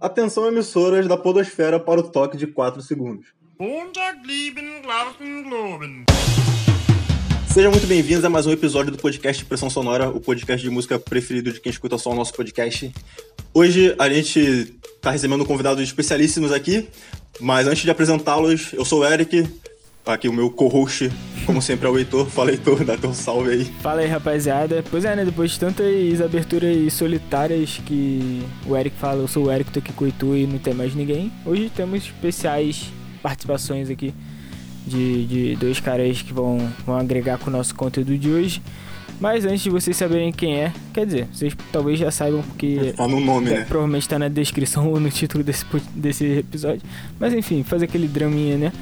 Atenção emissoras da podosfera para o toque de 4 segundos. Sejam muito bem-vindos a mais um episódio do podcast Pressão Sonora, o podcast de música preferido de quem escuta só o nosso podcast. Hoje a gente está recebendo convidados especialíssimos aqui, mas antes de apresentá-los, eu sou o Eric, aqui o meu co-host, como sempre, é o Heitor. Fala, Heitor, dá teu salve aí. Fala aí, rapaziada. Pois é, né? Depois de tantas aberturas solitárias que o Eric fala, eu sou o Eric, tô aqui com o Heitor e não tem mais ninguém. Hoje temos especiais participações aqui de, de dois caras que vão, vão agregar com o nosso conteúdo de hoje. Mas antes de vocês saberem quem é, quer dizer, vocês talvez já saibam porque. Tá no nome, é, né? Provavelmente tá na descrição ou no título desse, desse episódio. Mas enfim, fazer aquele draminha, né?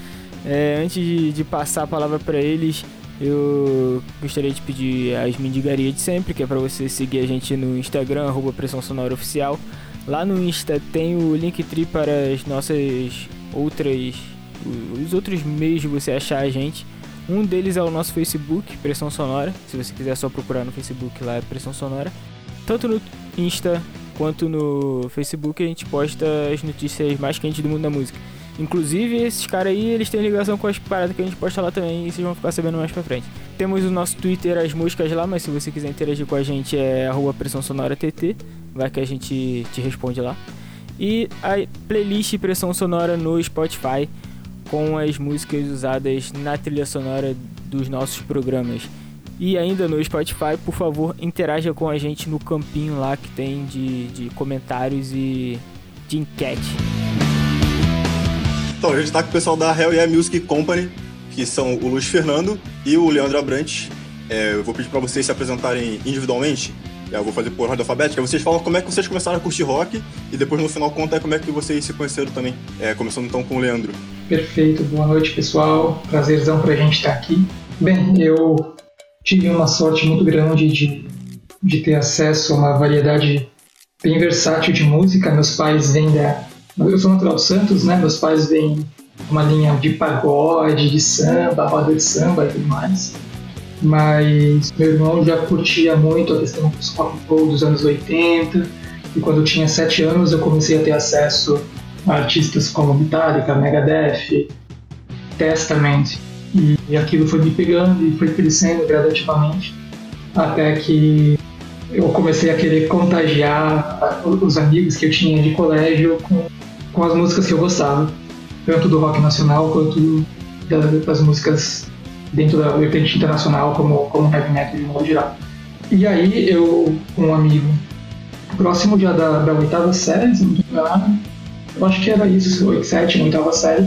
É, antes de, de, passar a palavra para eles, eu gostaria de pedir as mendigarias de sempre, que é para você seguir a gente no Instagram, arroba Pressão Sonora Oficial. Lá no Insta tem o Linktree para as nossas outras. os outros meios de você achar a gente. Um deles é o nosso Facebook, Pressão Sonora. Se você quiser só procurar no Facebook lá é Pressão Sonora. Tanto no Insta quanto no Facebook a gente posta as notícias mais quentes do mundo da música. Inclusive, esses caras aí, eles têm ligação com as paradas que a gente posta lá também e vocês vão ficar sabendo mais pra frente. Temos o nosso Twitter, as músicas lá, mas se você quiser interagir com a gente é arroba Pressão Sonora TT, vai que a gente te responde lá. E a playlist Pressão Sonora no Spotify com as músicas usadas na trilha sonora dos nossos programas. E ainda no Spotify, por favor, interaja com a gente no campinho lá que tem de, de comentários e de enquete. Então, a gente tá com o pessoal da Hell Yeah Music Company, que são o Luiz Fernando e o Leandro Abrantes. É, eu vou pedir para vocês se apresentarem individualmente. Eu vou fazer por ordem alfabética. Vocês falam como é que vocês começaram a curtir rock e depois no final conta como é que vocês se conheceram também. É, começando então com o Leandro. Perfeito, boa noite pessoal. Prazerzão pra gente estar aqui. Bem, eu tive uma sorte muito grande de, de ter acesso a uma variedade bem versátil de música. Meus pais vêm da, eu sou natural Santos, né? Meus pais vêm uma linha de pagode, de samba, roda de samba e tudo mais. Mas meu irmão já curtia muito a questão dos rock and dos anos 80. E quando eu tinha 7 anos eu comecei a ter acesso a artistas como Metallica, Megadeth, Testament. E aquilo foi me pegando e foi crescendo gradativamente. Até que eu comecei a querer contagiar os amigos que eu tinha de colégio com com as músicas que eu gostava, tanto do rock nacional quanto das músicas dentro da vertente internacional, como, como heavy metal de modo geral. E aí eu, um amigo próximo já da, da oitava série, se não me engano, eu acho que era isso, oito, oitava série,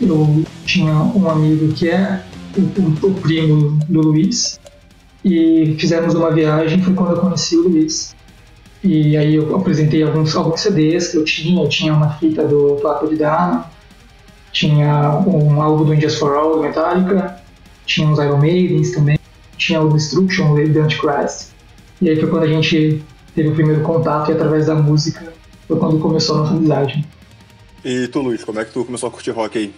eu tinha um amigo que é o, o, o primo do Luiz, e fizemos uma viagem, foi quando eu conheci o Luiz. E aí eu apresentei alguns, alguns CDs que eu tinha, eu tinha uma fita do Papo de Dana, tinha um álbum do Indias for All, do Metallica, tinha uns Iron Maidens também, tinha o Destruction, o The Antichrist. E aí foi quando a gente teve o primeiro contato e através da música foi quando começou a nossa amizade. E tu, Luiz, como é que tu começou a curtir rock aí?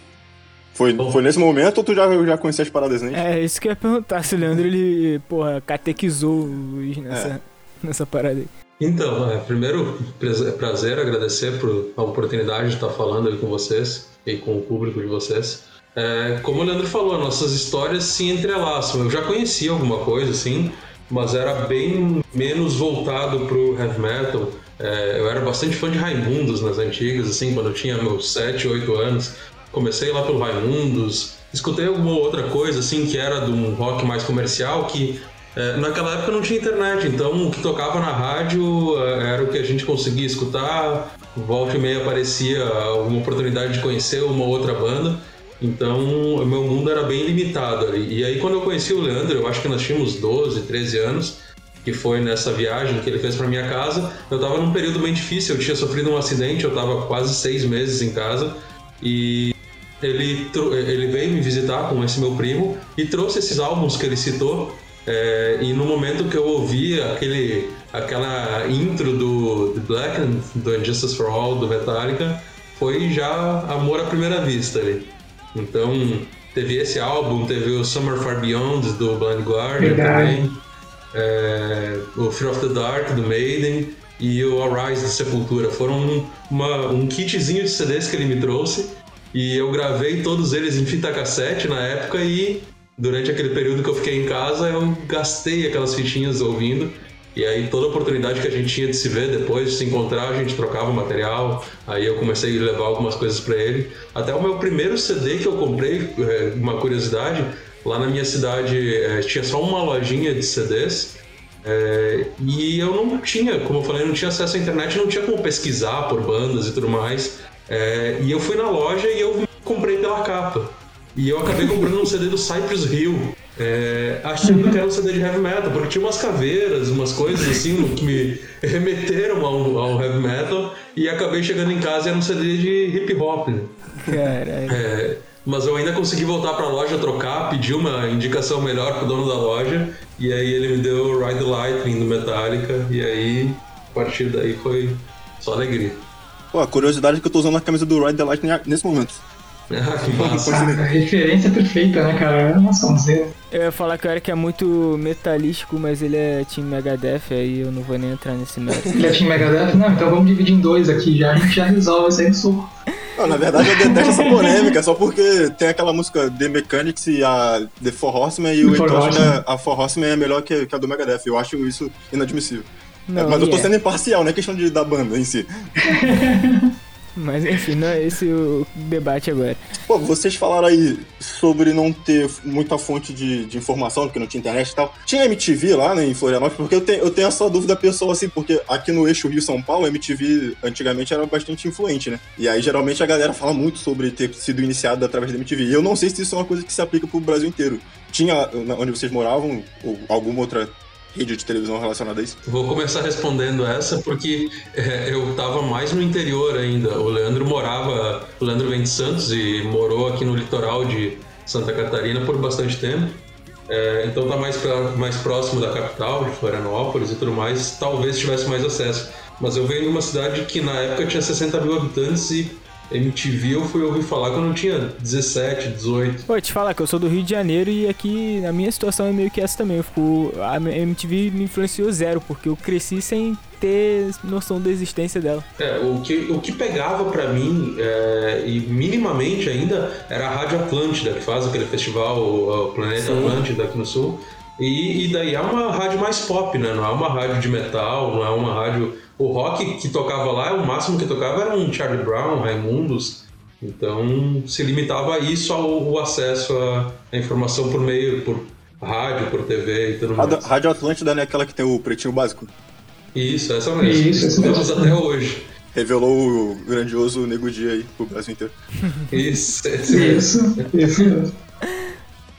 Foi, foi nesse momento ou tu já, já conhecia as paradas antes? É, isso que eu ia perguntar, se o Leandro, ele, porra, catequizou o Luiz nessa, é. nessa parada aí. Então, é, primeiro, prazer agradecer por a oportunidade de estar falando aí com vocês e com o público de vocês. É, como o Leandro falou, nossas histórias se entrelaçam. Eu já conhecia alguma coisa, assim, mas era bem menos voltado pro heavy metal. É, eu era bastante fã de Raimundos nas antigas, assim, quando eu tinha meus 7, 8 anos. Comecei lá pelo Raimundos, escutei alguma outra coisa, assim, que era de um rock mais comercial, que é, naquela época não tinha internet, então o que tocava na rádio é, era o que a gente conseguia escutar. Volta e meia aparecia alguma oportunidade de conhecer uma outra banda. Então o meu mundo era bem limitado ali. E aí quando eu conheci o Leandro, eu acho que nós tínhamos 12, 13 anos, que foi nessa viagem que ele fez para minha casa. Eu estava num período bem difícil, eu tinha sofrido um acidente, eu estava quase seis meses em casa e ele, ele veio me visitar com esse meu primo e trouxe esses álbuns que ele citou é, e no momento que eu ouvi aquele, aquela intro do The Black do Injustice for All, do Metallica, foi já amor à primeira vista ali. Então, teve esse álbum, teve o Summer Far Beyond do Blind Guardian também, é, o Fear of the Dark do Maiden, e o Arise do Sepultura. Foram uma, um kitzinho de CDs que ele me trouxe e eu gravei todos eles em fita cassete na época e durante aquele período que eu fiquei em casa eu gastei aquelas fitinhas ouvindo. E aí toda oportunidade que a gente tinha de se ver depois, de se encontrar, a gente trocava material. Aí eu comecei a levar algumas coisas para ele. Até o meu primeiro CD que eu comprei, é, uma curiosidade, lá na minha cidade é, tinha só uma lojinha de CDs. É, e eu não tinha, como eu falei, não tinha acesso à internet, não tinha como pesquisar por bandas e tudo mais. É, e eu fui na loja e eu comprei pela capa. E eu acabei comprando um CD do Cypress Hill, é, achando que era um CD de heavy metal, porque tinha umas caveiras, umas coisas assim que me remeteram ao, ao heavy metal, e acabei chegando em casa e era um CD de hip hop. Né? Caralho. É, mas eu ainda consegui voltar para a loja trocar, pedir uma indicação melhor pro dono da loja, e aí ele me deu Ride the Lightning do Metallica, e aí a partir daí foi só alegria. Pô, a curiosidade é que eu tô usando a camisa do Ride the Lightning nesse momento. Ah, que massa. A referência perfeita, né, cara? Nossa, vamos dizer. Eu ia falar que o Eric é muito metalístico, mas ele é Team Megadeth, aí eu não vou nem entrar nesse mérito. Ele é Team Megadeth? Não, então vamos dividir em dois aqui já. A gente já resolve isso aí no soco. Não, na verdade eu detesto essa polêmica, só porque tem aquela música The Mechanics e a The Four Horsemen e o que Horsemen. a Four Horsemen é melhor que, que a do Megadeth. Eu acho isso inadmissível. Não, Mas eu tô é. sendo imparcial, não é questão de, da banda em si. Mas enfim, não é esse o debate agora. Pô, vocês falaram aí sobre não ter muita fonte de, de informação, porque não tinha internet e tal. Tinha MTV lá né, em Florianópolis, porque eu tenho, eu tenho essa dúvida pessoal, assim, porque aqui no eixo Rio-São Paulo, a MTV antigamente era bastante influente, né? E aí geralmente a galera fala muito sobre ter sido iniciado através da MTV. E eu não sei se isso é uma coisa que se aplica pro Brasil inteiro. Tinha onde vocês moravam, ou alguma outra rede de televisão relacionada a isso? Vou começar respondendo essa porque é, eu tava mais no interior ainda. O Leandro morava, o Leandro vem de Santos e morou aqui no litoral de Santa Catarina por bastante tempo. É, então tá mais, mais próximo da capital, de Florianópolis e tudo mais, talvez tivesse mais acesso. Mas eu venho de uma cidade que na época tinha 60 mil habitantes e MTV eu fui ouvir falar quando eu tinha 17, 18. Pô, te falar que eu sou do Rio de Janeiro e aqui a minha situação é meio que essa também. Eu fico, a MTV me influenciou zero, porque eu cresci sem ter noção da existência dela. É, o que, o que pegava pra mim, é, e minimamente ainda, era a Rádio Atlântida, que faz aquele festival, o, o Planeta Sim. Atlântida aqui no Sul. E, e daí é uma rádio mais pop, né? Não é uma rádio de metal, não é uma rádio. O rock que tocava lá, o máximo que tocava era um Charlie Brown, Raimundos. Então se limitava a isso ao, o acesso à, à informação por meio, por rádio, por TV e tudo mais. Rádio, Rádio Atlântida não é aquela que tem o pretinho básico? Isso, essa mesmo. Isso. Temos até hoje. Revelou o grandioso Nego Dia aí pro Brasil inteiro. Isso, esse mesmo. Isso, isso mesmo.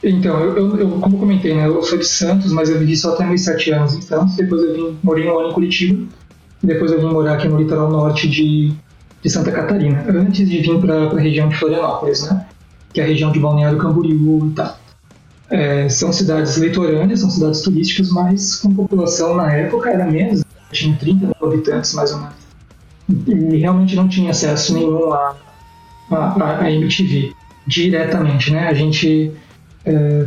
Então, eu, eu, como comentei, né, eu sou de Santos, mas eu vivi só até meus sete anos em Santos. Depois eu vim, morei um ano em Curitiba. Depois eu vim morar aqui no litoral norte de, de Santa Catarina. Antes de vir para a região de Florianópolis, né? Que é a região de Balneário Camboriú e tal. É, são cidades litorâneas, são cidades turísticas, mas com população na época era menos. Tinha 30 mil habitantes, mais ou menos. E realmente não tinha acesso nenhum a, a MTV diretamente, né? A gente, é,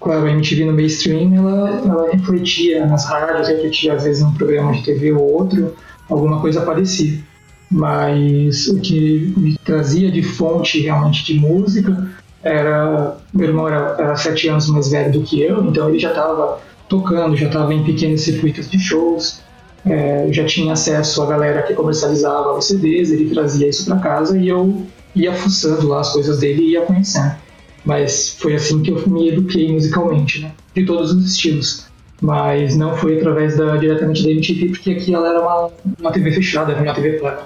claro, a MTV no mainstream, ela, ela refletia nas rádios, refletia às vezes num programa de TV ou outro, alguma coisa parecida. Mas o que me trazia de fonte realmente de música era meu irmão era, era sete anos mais velho do que eu, então ele já estava tocando, já estava em pequenos circuitos de shows, é, já tinha acesso à galera que comercializava os CDs, ele trazia isso para casa e eu ia fuçando lá as coisas dele e ia conhecendo. Mas foi assim que eu me eduquei musicalmente, né? De todos os estilos. Mas não foi através da diretamente da MTV, porque aqui ela era uma, uma TV fechada, era uma TV plana.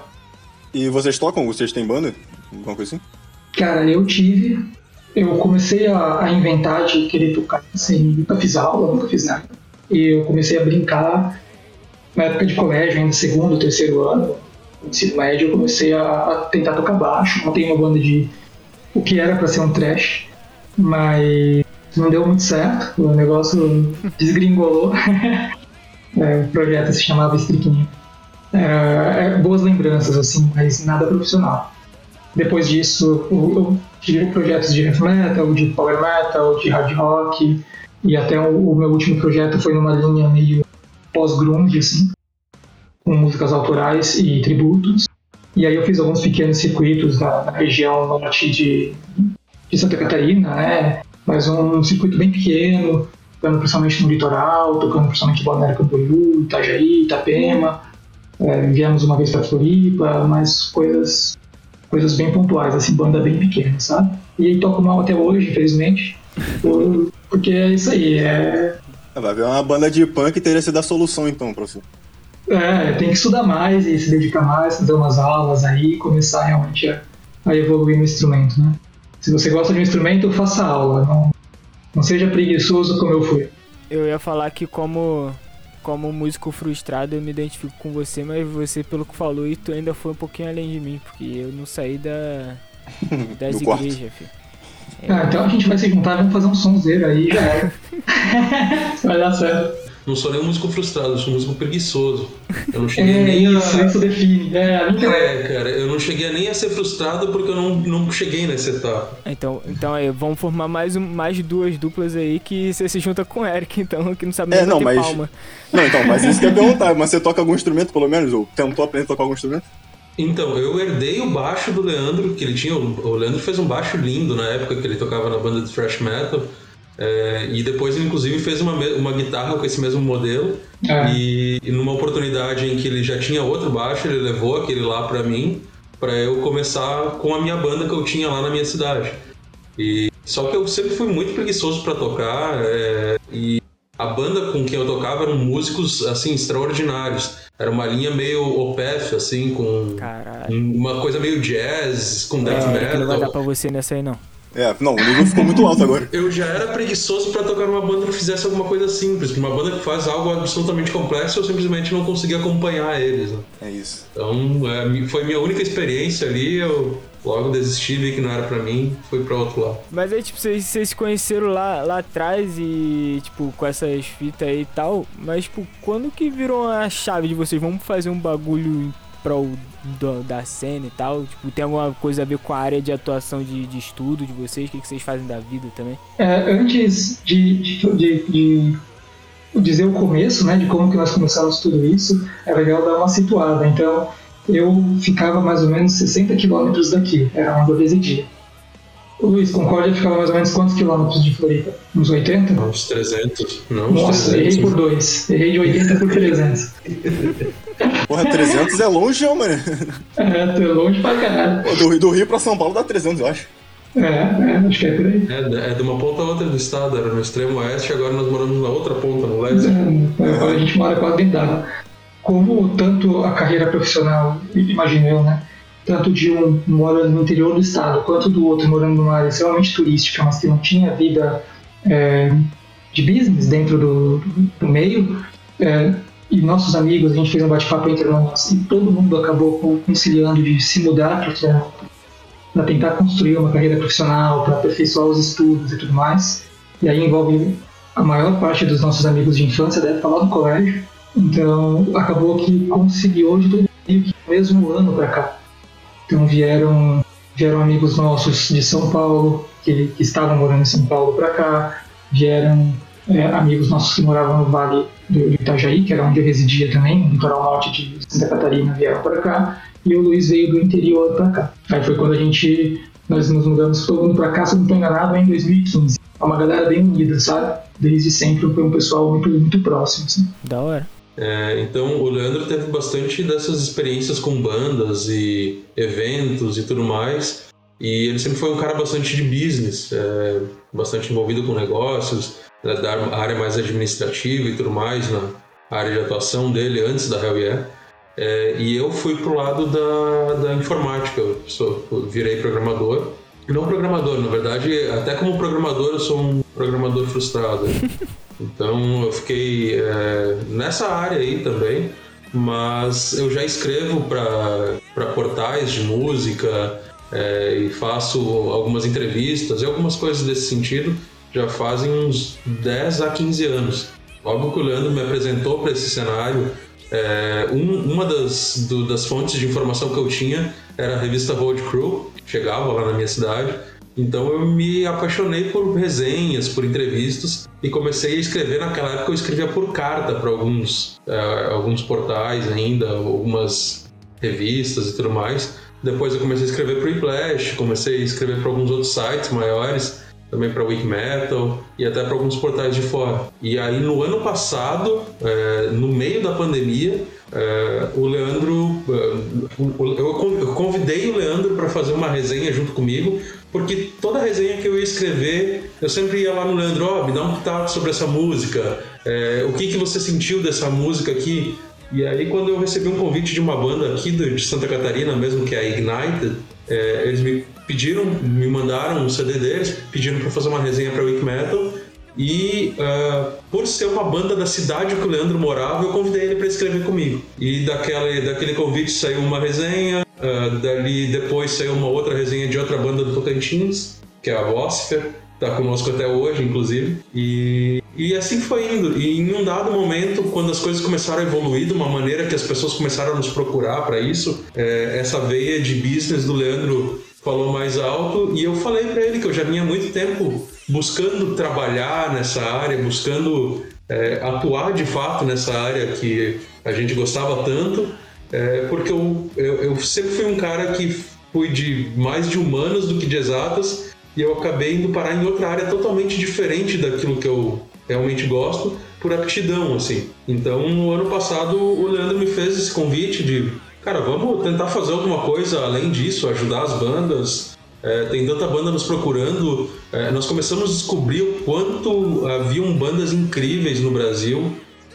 E vocês tocam? Vocês têm banda? Alguma coisa assim? Cara, eu tive. Eu comecei a, a inventar de querer tocar sem. Nunca fiz aula, nunca fiz nada. E eu comecei a brincar na época de colégio, ainda segundo, terceiro ano, ensino médio, eu comecei a, a tentar tocar baixo. Montei uma banda de. O que era pra ser um trash, mas não deu muito certo. O negócio desgringolou. É, o projeto se chamava Striquinha. Era, é, boas lembranças, assim, mas nada profissional. Depois disso, eu tive projetos de heavy metal, de power metal, de hard rock, e até o, o meu último projeto foi numa linha meio pós-grunge, assim. com músicas autorais e tributos. E aí eu fiz alguns pequenos circuitos na, na região norte de, de Santa Catarina, né? Mas um circuito bem pequeno, tocando principalmente no litoral, tocando principalmente Balneário Camboriú, Itajaí, Itapema. É, viemos uma vez para Floripa, mas coisas, coisas bem pontuais, assim, banda bem pequena, sabe? E aí toco mal até hoje, infelizmente, por, porque é isso aí, é... Vai ver uma banda de punk teria sido a solução então, professor. É, tem que estudar mais e se dedicar mais, fazer umas aulas aí e começar realmente a, a evoluir no instrumento, né? Se você gosta de um instrumento, faça aula, não, não seja preguiçoso como eu fui. Eu ia falar que como como músico frustrado eu me identifico com você, mas você pelo que falou e tu ainda foi um pouquinho além de mim, porque eu não saí da das igrejas, filho. É. Ah, então a gente vai se juntar, vamos fazer um sonzeiro aí já era. vai dar certo. Não sou nem um músico frustrado, eu sou um músico preguiçoso. Eu não cheguei é, nem isso, a. Isso define. É, é, cara, eu não cheguei nem a ser frustrado porque eu não, não cheguei nessa etapa. Então, então aí, vamos formar mais, um, mais duas duplas aí que você se junta com o Eric, então, que não sabe nem é, não, mas... palma. Não, então, mas isso que eu ia perguntar, mas você toca algum instrumento, pelo menos? Ou tentou aprender a tocar algum instrumento? Então, eu herdei o baixo do Leandro, que ele tinha. O Leandro fez um baixo lindo na época que ele tocava na banda de thrash metal. É, e depois ele inclusive fez uma, uma guitarra com esse mesmo modelo. É. E, e, numa oportunidade em que ele já tinha outro baixo, ele levou aquele lá para mim, para eu começar com a minha banda que eu tinha lá na minha cidade. E só que eu sempre fui muito preguiçoso para tocar é, e a banda com quem eu tocava eram músicos assim extraordinários. Era uma linha meio OPF assim com Caralho. uma coisa meio jazz com death é, metal. Não vai dar para você nessa aí não. É, não, o nível ficou muito alto agora. Eu já era preguiçoso para tocar numa banda que fizesse alguma coisa simples. Uma banda que faz algo absolutamente complexo, eu simplesmente não conseguia acompanhar eles. Né? É isso. Então, é, foi minha única experiência ali. Eu logo desisti, vi que não era para mim, fui para outro lado. Mas aí, tipo, vocês, vocês se conheceram lá, lá atrás e, tipo, com essas fitas aí e tal. Mas, tipo, quando que virou a chave de vocês? Vamos fazer um bagulho prol do, da cena e tal? Tipo, tem alguma coisa a ver com a área de atuação de, de estudo de vocês? O que, que vocês fazem da vida também? É, antes de, de, de, dizer o começo, né, de como que nós começamos tudo isso, é legal dar uma situada. Então, eu ficava mais ou menos 60 quilômetros daqui, era onde eu residia. O Luiz, Concórdia ficava mais ou menos quantos quilômetros de Floripa? Uns 80? Uns 300. Não, Nossa, 300. errei por dois. Errei de 80 por 300. Porra, 300 é longe, mano. É, é longe pra caralho. Pô, do, do Rio pra São Paulo dá 300, eu acho. É, é, acho que é por aí. É, é de uma ponta a outra do estado, era no extremo oeste, agora nós moramos na outra ponta, no leste. É, agora a gente mora quase dentro d'água. Como tanto a carreira profissional, imagino eu, né? Tanto de um morando no interior do estado, quanto do outro morando numa área extremamente turística, mas que não tinha vida é, de business dentro do, do meio, é, e nossos amigos, a gente fez um bate-papo entre nós e todo mundo acabou conciliando de se mudar para tentar construir uma carreira profissional, para aperfeiçoar os estudos e tudo mais. E aí envolve a maior parte dos nossos amigos de infância, deve falar do colégio. Então acabou que conciliou de todo mundo mesmo ano para cá. Então vieram, vieram amigos nossos de São Paulo, que, que estavam morando em São Paulo para cá, vieram é, amigos nossos que moravam no Vale do Itajaí, que era onde eu residia também, no litoral norte de Santa Catarina, vieram para cá, e o Luiz veio do interior para cá. Aí foi quando a gente, nós nos mudamos todo mundo para cá, se não estou enganado, em 2015. É uma galera bem unida, sabe? Desde sempre foi um pessoal muito, muito próximo. Assim. Da hora. É, então o Leandro teve bastante dessas experiências com bandas e eventos e tudo mais. E ele sempre foi um cara bastante de business, é, bastante envolvido com negócios, da área mais administrativa e tudo mais, na área de atuação dele antes da Hell Yeah. É, e eu fui pro lado da, da informática, eu, sou, eu virei programador. Não programador, na verdade, até como programador eu sou um programador frustrado. Então eu fiquei é, nessa área aí também, mas eu já escrevo para portais de música é, e faço algumas entrevistas e algumas coisas desse sentido já fazem uns 10 a 15 anos. Logo que o Leandro me apresentou para esse cenário, é, um, uma das, do, das fontes de informação que eu tinha era a revista Road Crew, chegava lá na minha cidade, Então eu me apaixonei por resenhas, por entrevistas e comecei a escrever. Naquela época eu escrevia por carta para alguns, uh, alguns portais ainda, algumas revistas e tudo mais. Depois eu comecei a escrever para o Flash, comecei a escrever para alguns outros sites maiores também para Wikimetal e até para alguns portais de fora. E aí no ano passado, é, no meio da pandemia, é, o Leandro, é, eu convidei o Leandro para fazer uma resenha junto comigo, porque toda resenha que eu ia escrever, eu sempre ia lá no Leandro, oh, me dá um pitaco sobre essa música, é, o que, que você sentiu dessa música aqui? E aí quando eu recebi um convite de uma banda aqui de Santa Catarina mesmo, que é a Ignited, é, eles me pediram, me mandaram um CD deles, pedindo para fazer uma resenha para Wiki Metal. E uh, por ser uma banda da cidade que o Leandro morava, eu convidei ele para escrever comigo. E daquele, daquele convite saiu uma resenha, uh, dali depois saiu uma outra resenha de outra banda do Tocantins, que é a Vosper, tá conosco até hoje, inclusive. E, e assim foi indo. E em um dado momento, quando as coisas começaram a evoluir de uma maneira que as pessoas começaram a nos procurar para isso, é, essa veia de business do Leandro falou mais alto e eu falei para ele que eu já vinha muito tempo buscando trabalhar nessa área, buscando é, atuar de fato nessa área que a gente gostava tanto, é, porque eu, eu, eu, sempre fui um cara que fui de mais de humanas do que de exatas e eu acabei indo parar em outra área totalmente diferente daquilo que eu realmente gosto por aptidão, assim. Então, no ano passado, o Leandro me fez esse convite de cara, vamos tentar fazer alguma coisa além disso, ajudar as bandas. É, tem tanta banda nos procurando. É, nós começamos a descobrir o quanto haviam bandas incríveis no Brasil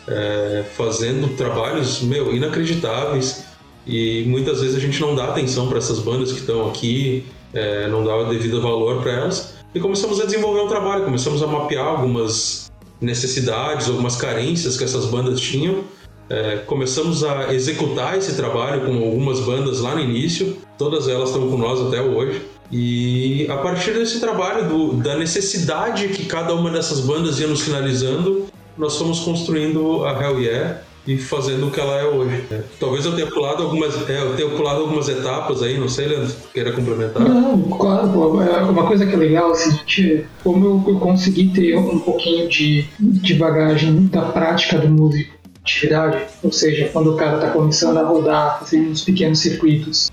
é, fazendo trabalhos, meu, inacreditáveis. E muitas vezes a gente não dá atenção para essas bandas que estão aqui, é, não dá o devido valor para elas. E começamos a desenvolver um trabalho, começamos a mapear algumas necessidades, algumas carências que essas bandas tinham é, começamos a executar esse trabalho com algumas bandas lá no início, todas elas estão com nós até hoje. E a partir desse trabalho, do, da necessidade que cada uma dessas bandas ia nos finalizando, nós fomos construindo a Hell Yeah e fazendo o que ela é hoje. É, talvez eu tenha pulado algumas, é, eu tenha pulado algumas etapas aí, não sei, Leandro, queira complementar. Não, claro, é uma coisa que é legal, assim, gente, como eu, eu consegui ter um pouquinho de, de bagagem da prática do músico atividade, ou seja, quando o cara está começando a rodar, fazendo uns pequenos circuitos.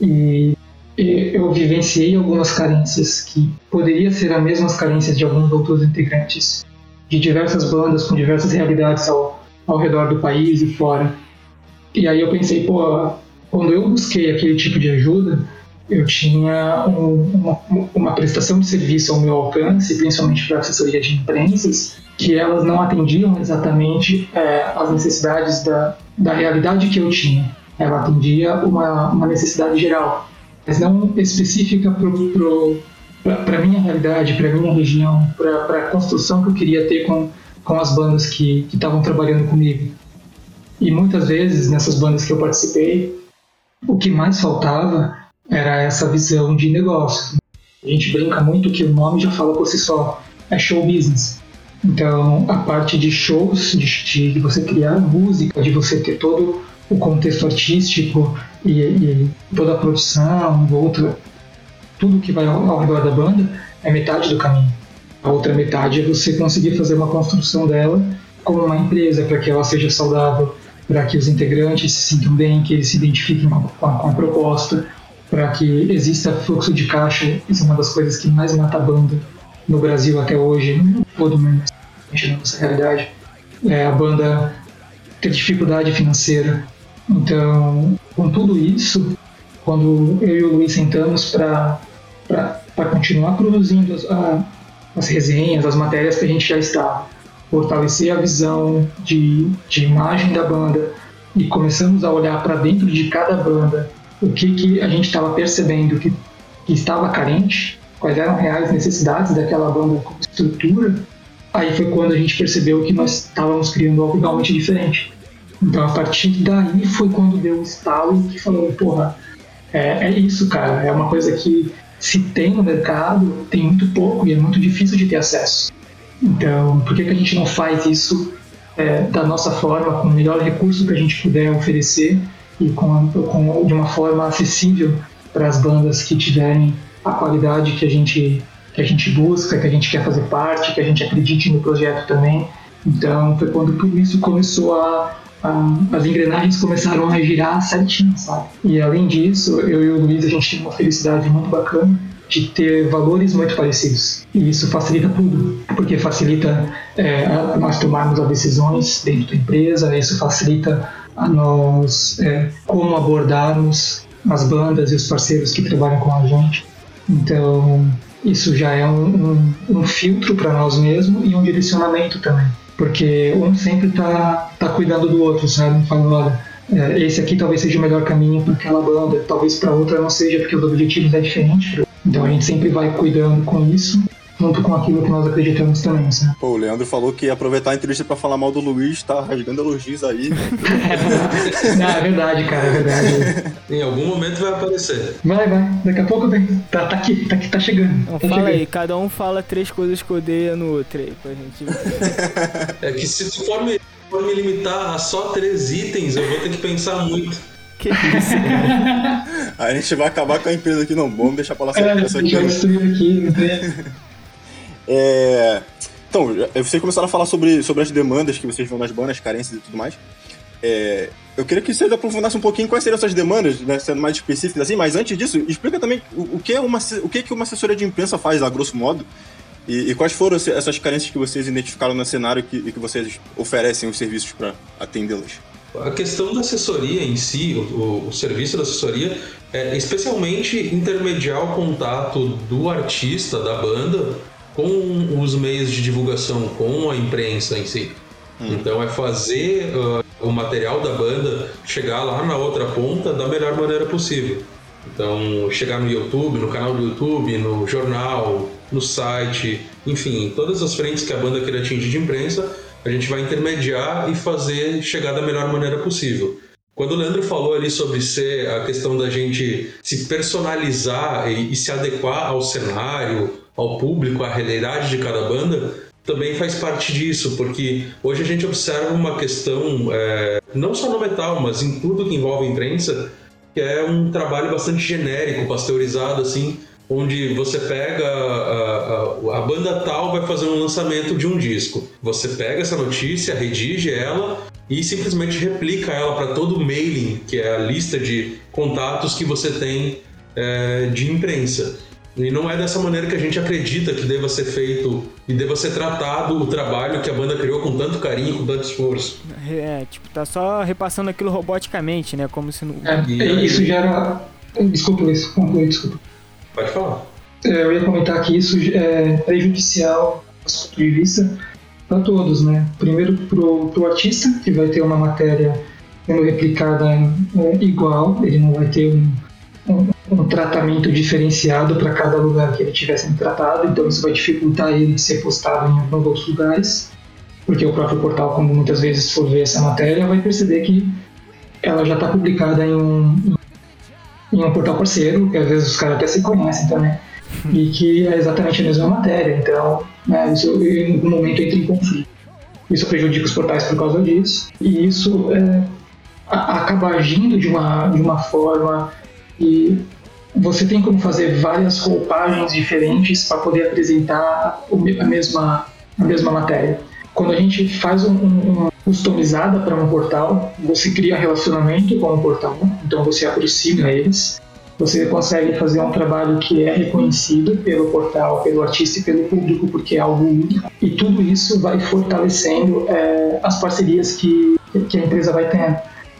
E, e eu vivenciei algumas carências que poderiam ser as mesmas carências de alguns outros integrantes de diversas bandas com diversas realidades ao, ao redor do país e fora. E aí eu pensei, pô, quando eu busquei aquele tipo de ajuda, eu tinha um, uma, uma, prestação de serviço ao meu alcance, principalmente para assessoria de imprensas, que elas não atendiam exatamente é, as necessidades da, da realidade que eu tinha. Ela atendia uma, uma necessidade geral, mas não específica para a minha realidade, para a minha região, para a construção que eu queria ter com, com as bandas que estavam trabalhando comigo. E muitas vezes, nessas bandas que eu participei, o que mais faltava era essa visão de negócio. A gente brinca muito que o nome já fala por si só, é show business. Então, a parte de shows, de, de você criar música, de você ter todo o contexto artístico e, e toda a produção, outra, tudo que vai ao, ao redor da banda, é metade do caminho. A outra metade é você conseguir fazer uma construção dela como uma empresa, para que ela seja saudável, para que os integrantes se sintam bem, que eles se identifiquem com a, com a proposta, para que exista fluxo de caixa. Isso é uma das coisas que mais mata a banda no Brasil até hoje, todo mundo, na nossa realidade. É a banda ter dificuldade financeira. Então, com tudo isso, quando eu e o Luiz sentamos para continuar produzindo as, a, as resenhas, as matérias que a gente já estava, fortalecer a visão de, de imagem da banda e começamos a olhar para dentro de cada banda o que, que a gente estava percebendo que, que estava carente, quais eram reais necessidades daquela banda como estrutura, aí foi quando a gente percebeu que nós estávamos criando algo realmente diferente. Então, a partir daí foi quando deu o um estalo que falou, porra, é, é, isso, cara, é uma coisa que se tem no mercado, tem muito pouco e é muito difícil de ter acesso. Então, por que, que a gente não faz isso é, da nossa forma, com o melhor recurso que a gente puder oferecer e com, com de uma forma acessível para as bandas que tiverem a qualidade que a gente que a gente busca, que a gente quer fazer parte, que a gente acredite no projeto também. Então foi quando tudo isso começou a, a as engrenagens começaram a girar certinho, sabe? E além disso, eu e o Luiz a gente tem uma felicidade muito bacana de ter valores muito parecidos. E isso facilita tudo, porque facilita é, nós tomarmos as decisões dentro da empresa, isso facilita a nós é, como abordarmos as bandas e os parceiros que trabalham com a gente. Então, isso já é um, um, um filtro para nós mesmos e um direcionamento também. Porque um sempre está tá cuidando do outro, sabe? Falando, olha, é, esse aqui talvez seja o melhor caminho para aquela banda, talvez para outra não seja, porque os objetivos é diferente. Então a gente sempre vai cuidando com isso junto com aquilo que nós acreditamos também, sabe? Pô, o Leandro falou que ia aproveitar a entrevista pra falar mal do Luiz, tá rasgando elogios aí. Não, é verdade, cara, é verdade. em algum momento vai aparecer. Vai, vai, daqui a pouco vem. Tá, tá aqui, tá aqui, tá chegando. Então, tá fala chegando. aí, cada um fala três coisas que odeia no outro aí, pra gente. É que se tu for me, for me limitar a só três itens, eu vou ter que pensar muito. que isso, cara? A gente vai acabar com a empresa aqui, não. Vamos deixar pra lá É, essa a aqui. gente vai destruir aqui, não tem. É... Então, vocês começaram a falar sobre, sobre as demandas que vocês vão nas bandas, carências e tudo mais. É, Eu queria que vocês aprofundassem um pouquinho quais seriam essas demandas, né, sendo mais específicas assim, mas antes disso, explica também o, o que, é uma, o que, que uma assessoria de imprensa faz, a grosso modo, e, e quais foram essas carências que vocês identificaram no cenário que, e que vocês oferecem os serviços para atendê-las. A questão da assessoria em si, o- o serviço da assessoria, é especialmente intermediar o contato do artista, da banda, com os meios de divulgação, com a imprensa em si. Então é fazer ah, o material da banda chegar lá na outra ponta da melhor maneira possível. Então, chegar no YouTube, no canal do YouTube, no jornal, no site, enfim, todas as frentes que a banda queira atingir de imprensa, a gente vai intermediar e fazer chegar da melhor maneira possível. Quando o Leandro falou ali sobre ser a questão da gente se personalizar e, e se adequar ao cenário, ao público, à realidade de cada banda, também faz parte disso, porque hoje a gente observa uma questão, é, não só no metal, mas em tudo que envolve imprensa, que é um trabalho bastante genérico, pasteurizado, assim, onde você pega a, a, a banda tal vai fazer um lançamento de um disco. Você pega essa notícia, redige ela e simplesmente replica ela para todo o mailing, que é a lista de contatos que você tem é, de imprensa. E não é dessa maneira que a gente acredita que deva ser feito e deva ser tratado o trabalho que a banda criou com tanto carinho, com tanto esforço. É, tipo, tá só repassando aquilo roboticamente, né? Como se não. É, E aí- isso gera. Desculpa, Luiz, conclui, desculpa. Pode falar. É, Eu ia comentar que isso é prejudicial, do nosso ponto de vista, para todos, né? Primeiro pro, pro artista, que vai ter uma matéria sendo replicada é, igual, ele não vai ter um, um, um tratamento diferenciado para cada lugar que ele estiver sendo tratado, então isso vai dificultar ele de ser postado em alguns outros lugares, porque o próprio portal, quando muitas vezes for ver essa matéria, vai perceber que ela já está publicada em um, em um portal parceiro, que às vezes os caras até se conhecem também e que é exatamente a mesma matéria. Então, né, isso em algum momento entra em conflito. Isso prejudica os portais por causa disso. E isso é, acaba agindo de uma, de uma forma que você tem como fazer várias roupagens diferentes para poder apresentar a mesma, a mesma matéria. Quando a gente faz um- uma customizada para um portal, você cria relacionamento com o portal, então você aproxima eles você consegue fazer um trabalho que é reconhecido pelo portal, pelo artista e pelo público, porque é algo único. E tudo isso vai fortalecendo é, as parcerias que, que a empresa vai tendo.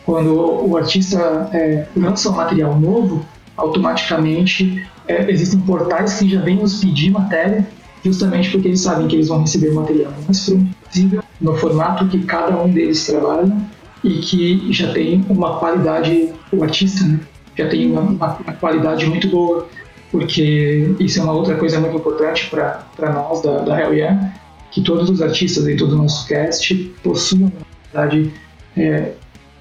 Quando o artista é, lança um material novo, automaticamente é, existem portais que já vêm nos pedir matéria, justamente porque eles sabem que eles vão receber material mais possível, no formato que cada um deles trabalha e que já tem uma qualidade, o artista, né? já tem uma, uma- uma qualidade muito boa, porque isso é uma outra coisa muito importante para nós da, da Hell Yeah, que todos os artistas e todo o nosso cast possuam uma qualidade é,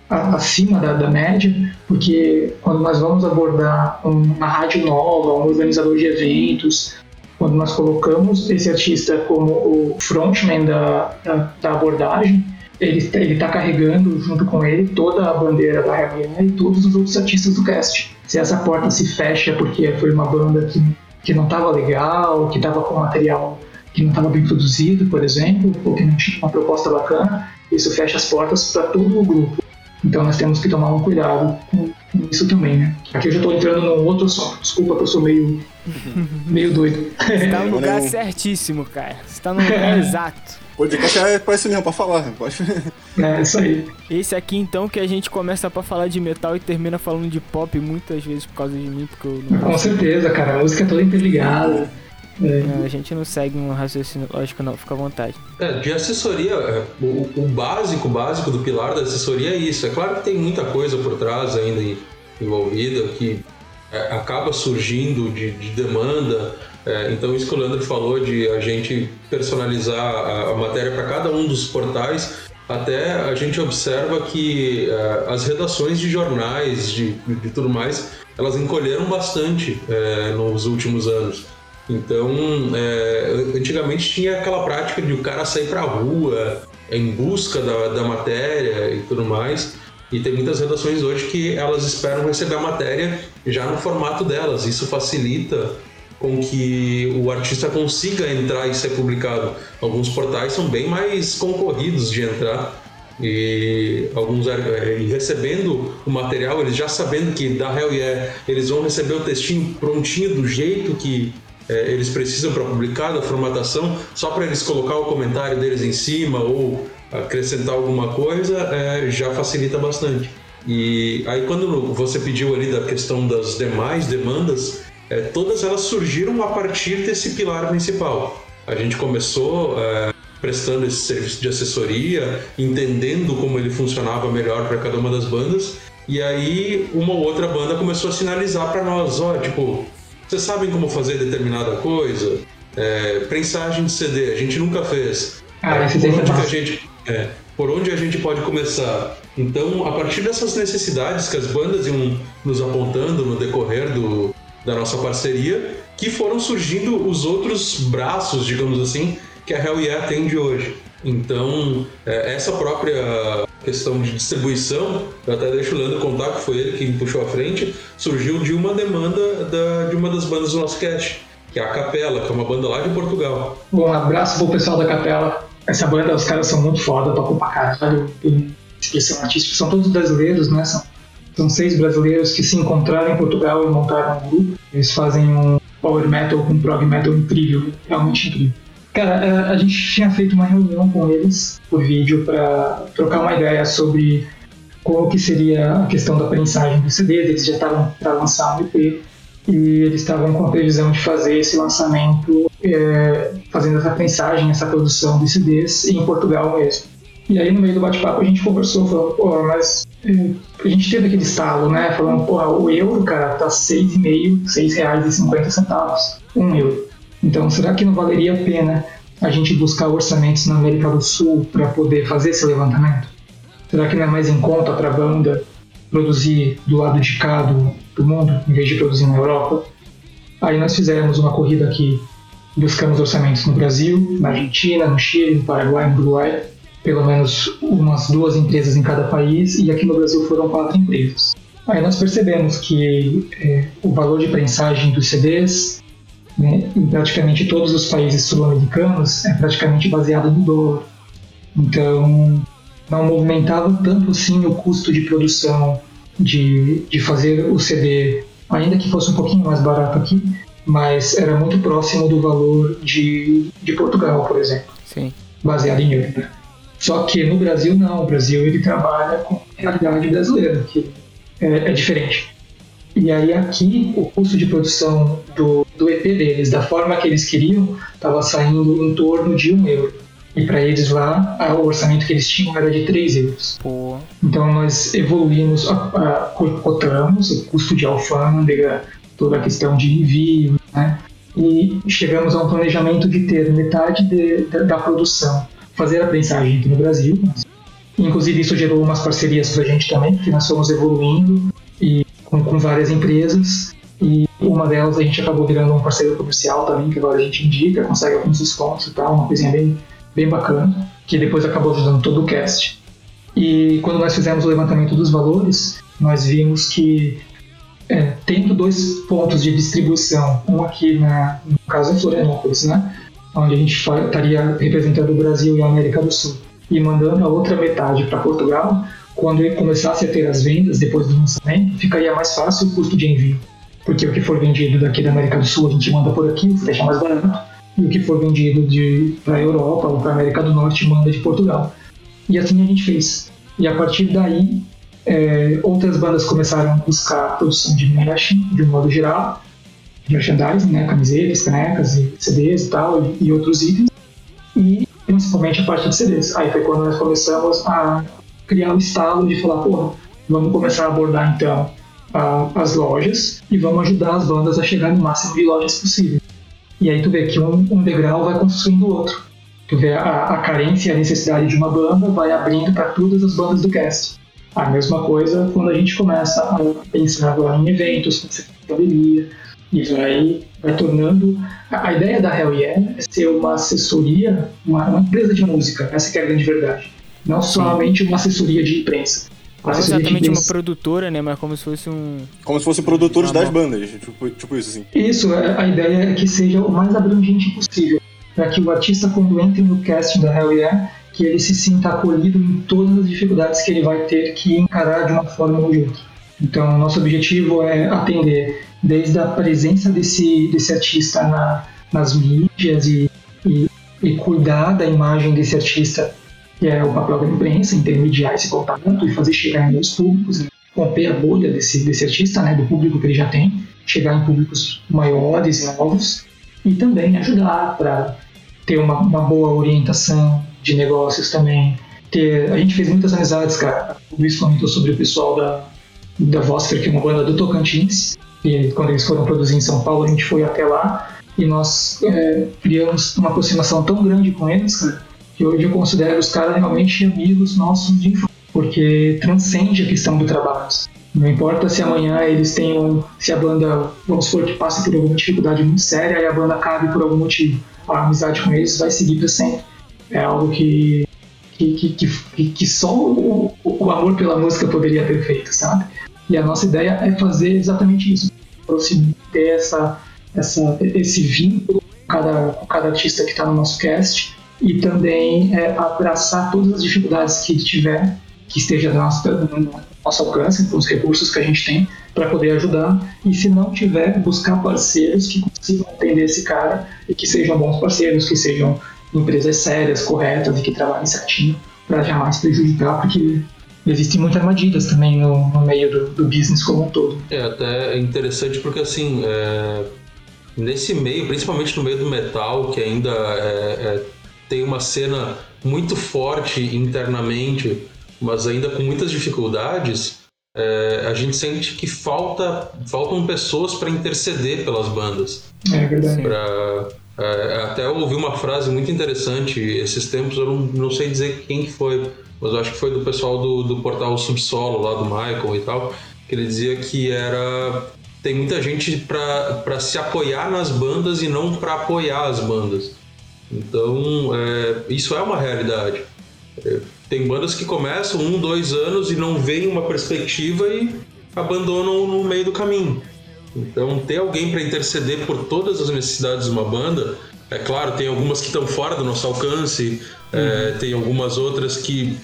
acima da, da média, porque quando nós vamos abordar uma rádio nova, um organizador de eventos, quando nós colocamos esse artista como o frontman da, da, da abordagem, ele está carregando junto com ele toda a bandeira da Yeah e todos os outros artistas do cast. Se essa porta se fecha porque foi uma banda que que não estava legal, que estava com material que não estava bem produzido, por exemplo, ou que não tinha uma proposta bacana, isso fecha as portas para todo o grupo. Então nós temos que tomar um cuidado com, com isso também, né? Aqui eu já estou entrando num outro assunto. Desculpa que eu sou meio, meio doido. Você está no lugar certíssimo, cara. Você está no lugar exato. Podcast é pra isso mesmo, pra falar. Pode... É, isso aí. Esse aqui, então, que a gente começa pra falar de metal e termina falando de pop muitas vezes por causa de mim, porque eu não... Com certeza, cara. A música é toda interligada. É. a gente não segue um raciocínio lógico, não, fica à vontade. É, de assessoria, é, o, o, básico, o básico do pilar da assessoria é isso. É claro que tem muita coisa por trás ainda envolvida que é, acaba surgindo de, de demanda. É, então, isso que o Leandro falou de a gente personalizar a, a matéria para cada um dos portais, até a gente observa que é, as redações de jornais, de, de, tudo mais, elas encolheram bastante é, nos últimos anos. Então, é, antigamente tinha aquela prática de o cara sair para a rua em busca da, da matéria e tudo mais. E tem muitas redações hoje que elas esperam receber a matéria já no formato delas. Isso facilita com que o artista consiga entrar e ser publicado. Alguns portais são bem mais concorridos de entrar e alguns é, e recebendo o material, eles já sabendo que da Hell Yeah eles vão receber o textinho prontinho do jeito que é, eles precisam para publicar, da formatação, só para eles colocar o comentário deles em cima ou acrescentar alguma coisa, é, já facilita bastante. E aí quando você pediu ali da questão das demais demandas, é, todas elas surgiram a partir desse pilar principal. A gente começou é, prestando esse serviço de assessoria, entendendo como ele funcionava melhor para cada uma das bandas, e aí uma ou outra banda começou a sinalizar para nós, ó, tipo, vocês sabem como fazer determinada coisa? É, prensagem de CD, a gente nunca fez. Ah, é, por onde que a gente, é, por onde a gente pode começar? Então, a partir dessas necessidades que as bandas iam nos apontando no decorrer do, da nossa parceria, que foram surgindo os outros braços, digamos assim, que a Hell Yeah atende hoje. Então, é, essa própria questão de distribuição, eu até deixo o Leandro contar que foi ele que puxou à frente, surgiu de uma demanda da, de uma das bandas do nosso cast, que é a Capela, que é uma banda lá de Portugal. Bom, um abraço pro pessoal da Capela. Essa banda, os caras são muito foda, tocam pra caralho, expressão artística, são todos brasileiros, né? São, são seis brasileiros que se encontraram em Portugal e montaram um grupo. Eles fazem um power metal, um prog metal incrível, realmente incrível. Cara, é, a gente tinha feito uma reunião com eles por vídeo para trocar uma ideia sobre como que seria a questão da prensagem do CD. Eles já estavam para lançar um EP e eles estavam com a previsão de fazer esse lançamento, é, fazendo essa prensagem, essa produção de CDs em Portugal mesmo. E aí no meio do bate-papo a gente conversou, falando, pô, mas é, a gente teve aquele estalo, né? Falando, pô, o euro, cara, tá R$ 6,5, R$ 6,50, um euro. Então, será que não valeria a pena a gente buscar orçamentos na América do Sul para poder fazer esse levantamento? Será que não é mais em conta para a banda produzir do lado de cá do, do mundo, em vez de produzir na Europa? Aí nós fizemos uma corrida aqui, buscamos orçamentos no Brasil, na Argentina, no Chile, no Paraguai, no Uruguai, pelo menos umas duas empresas em cada país, e aqui no Brasil foram quatro empresas. Aí nós percebemos que é, o valor de prensagem dos CDs né, em praticamente todos os países sul-americanos é praticamente baseado no dólar. Então, não movimentava tanto assim o custo de produção de, de fazer o CD, ainda que fosse um pouquinho mais barato aqui, mas era muito próximo do valor de, de Portugal, por exemplo, Sim. baseado em euro. Só que no Brasil não, o Brasil ele trabalha com a realidade brasileira, que é, é diferente. E aí aqui o custo de produção do, do EP deles, da forma que eles queriam, estava saindo em torno de um euro. E para eles lá, o orçamento que eles tinham era de 3 euros. Pô. Então nós evoluímos, cotamos o custo de alfândega, toda a questão de envio, né? E chegamos a um planejamento de ter metade de, de, da produção, fazer a prensagem aqui no Brasil. Inclusive isso gerou umas parcerias para a gente também, porque nós fomos evoluindo e com, com várias empresas e uma delas a gente acabou virando um parceiro comercial também, que agora a gente indica, consegue alguns descontos e tal, uma coisinha bem, bem bacana, que depois acabou ajudando todo o cast. E quando nós fizemos o levantamento dos valores, nós vimos que é, tendo dois pontos de distribuição, um aqui na, no caso em Florianópolis, né, onde a gente estaria representando o Brasil e a América do Sul, e mandando a outra metade para Portugal, quando ele começasse a ter as vendas depois do lançamento, ficaria mais fácil o custo de envio. Porque o que for vendido daqui da América do Sul a gente manda por aqui, deixa mais barato, e o que for vendido para a Europa ou para a América do Norte manda de Portugal. E assim a gente fez. E a partir daí, é, outras bandas começaram a buscar a produção de merch, de um modo geral, merchandising, né, camisetas, canecas, e CDs e tal, e, e outros itens, e principalmente a parte de CDs. Aí foi quando nós começamos a criar um estalo de falar, porra, vamos começar a abordar então a, as lojas e vamos ajudar as bandas a chegar no máximo de lojas possível. E aí tu vê que um, um degrau vai construindo o outro. Tu vê a, a carência e a necessidade de uma banda vai abrindo para todas as bandas do cast. A mesma coisa quando a gente começa a pensar agora em eventos, de galeria, e vai, vai tornando. A, a, ideia da Hell Yeah é ser uma assessoria, uma, uma empresa de música, essa que é a grande verdade. Não somente uma assessoria de imprensa. Não exatamente uma produtora, né? Mas como se fosse um. Como se fossem produtores das bandas, tipo, tipo isso, assim. Isso, é, a ideia é que seja o mais abrangente possível. Para que o artista, quando entre no casting da Hell Yeah, que ele se sinta acolhido em todas as dificuldades que ele vai ter que encarar de uma forma ou de outra. Então, nosso objetivo é atender desde a presença desse, desse artista na, nas mídias e, e, e, cuidar da imagem desse artista, que é o papel da imprensa, intermediar esse contato e fazer chegar em outros públicos, né? romper a bolha desse, desse artista, né, do público que ele já tem, chegar em públicos maiores e novos, e também ajudar para ter uma, uma boa orientação de negócios também. Ter, a gente fez muitas amizades, cara. O Luiz comentou sobre o pessoal da, da Vosper, que é uma banda do Tocantins. E quando eles foram produzir em São Paulo, a gente foi até lá e nós é, criamos uma aproximação tão grande com eles, cara, que hoje eu considero os caras realmente amigos nossos de infância, porque transcende a questão do trabalho. Não importa se amanhã eles tenham, se a banda, vamos supor, que passa por alguma dificuldade muito séria e a banda cabe por algum motivo, a amizade com eles vai seguir para sempre é algo que, que, que, que, que só o, o, amor pela música poderia ter feito, sabe? E a nossa ideia é fazer exatamente isso, ter essa, essa, esse vínculo com cada, com cada artista que está no nosso cast e também é, abraçar todas as dificuldades que tiver, que esteja no nosso, no nosso alcance, com os recursos que a gente tem para poder ajudar. E se não tiver, buscar parceiros que consigam entender esse cara e que sejam bons parceiros, que sejam empresas sérias, corretas e que trabalhem certinho para jamais prejudicar, porque existem muitas armadilhas também no, no meio do, do, business como um todo. É até interessante porque assim, é, nesse meio, principalmente no meio do metal, que ainda é, é, tem uma cena muito forte internamente, mas ainda com muitas dificuldades, é, a gente sente que falta, faltam pessoas para interceder pelas bandas. É verdade. Pra, é, até eu ouvi uma frase muito interessante esses tempos, eu não, não sei dizer quem foi, mas eu acho que foi do pessoal do, do portal Subsolo, lá do Michael e tal, que ele dizia que era. Tem muita gente para se apoiar nas bandas e não para apoiar as bandas. Então, é, isso é uma realidade. É, tem bandas que começam um, dois anos e não veem uma perspectiva e abandonam no meio do caminho. Então, ter alguém para interceder por todas as necessidades de uma banda, é claro, tem algumas que estão fora do nosso alcance, é, uhum. é, tem algumas outras que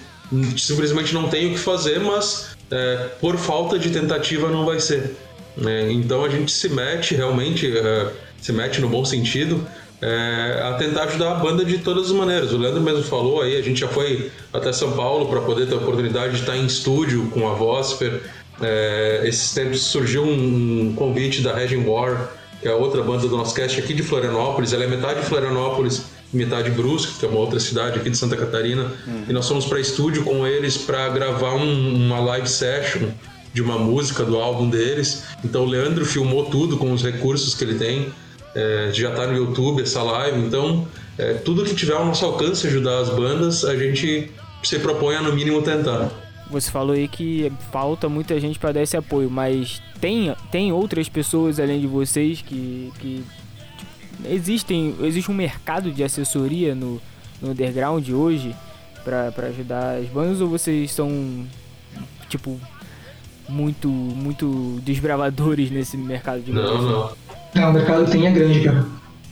simplesmente não tem o que fazer, mas é, por falta de tentativa não vai ser. É, então a gente se mete realmente, é, se mete no bom sentido, é, a tentar ajudar a banda de todas as maneiras. O Leandro mesmo falou aí, a gente já foi até São Paulo para poder ter a oportunidade de estar em estúdio com a Vosper. É, esses tempos surgiu um convite da Regin War, que é a outra banda do nosso cast aqui de Florianópolis. Ela é metade Florianópolis e metade Brusque, que é uma outra cidade aqui de Santa Catarina. Uhum. E nós fomos para estúdio com eles para gravar um, uma live session de uma música do álbum deles. Então o Leandro filmou tudo com os recursos que ele tem. É, já está no YouTube essa live. Então, é, tudo que tiver ao nosso alcance ajudar as bandas, a gente se propõe a no mínimo tentar. Você falou aí que falta muita gente para dar esse apoio, mas tem, tem outras pessoas além de vocês que, que existem existe um mercado de assessoria no, no underground hoje para ajudar as bandas ou vocês são tipo muito, muito desbravadores nesse mercado de Não, não. Não, o mercado tem é grande, cara.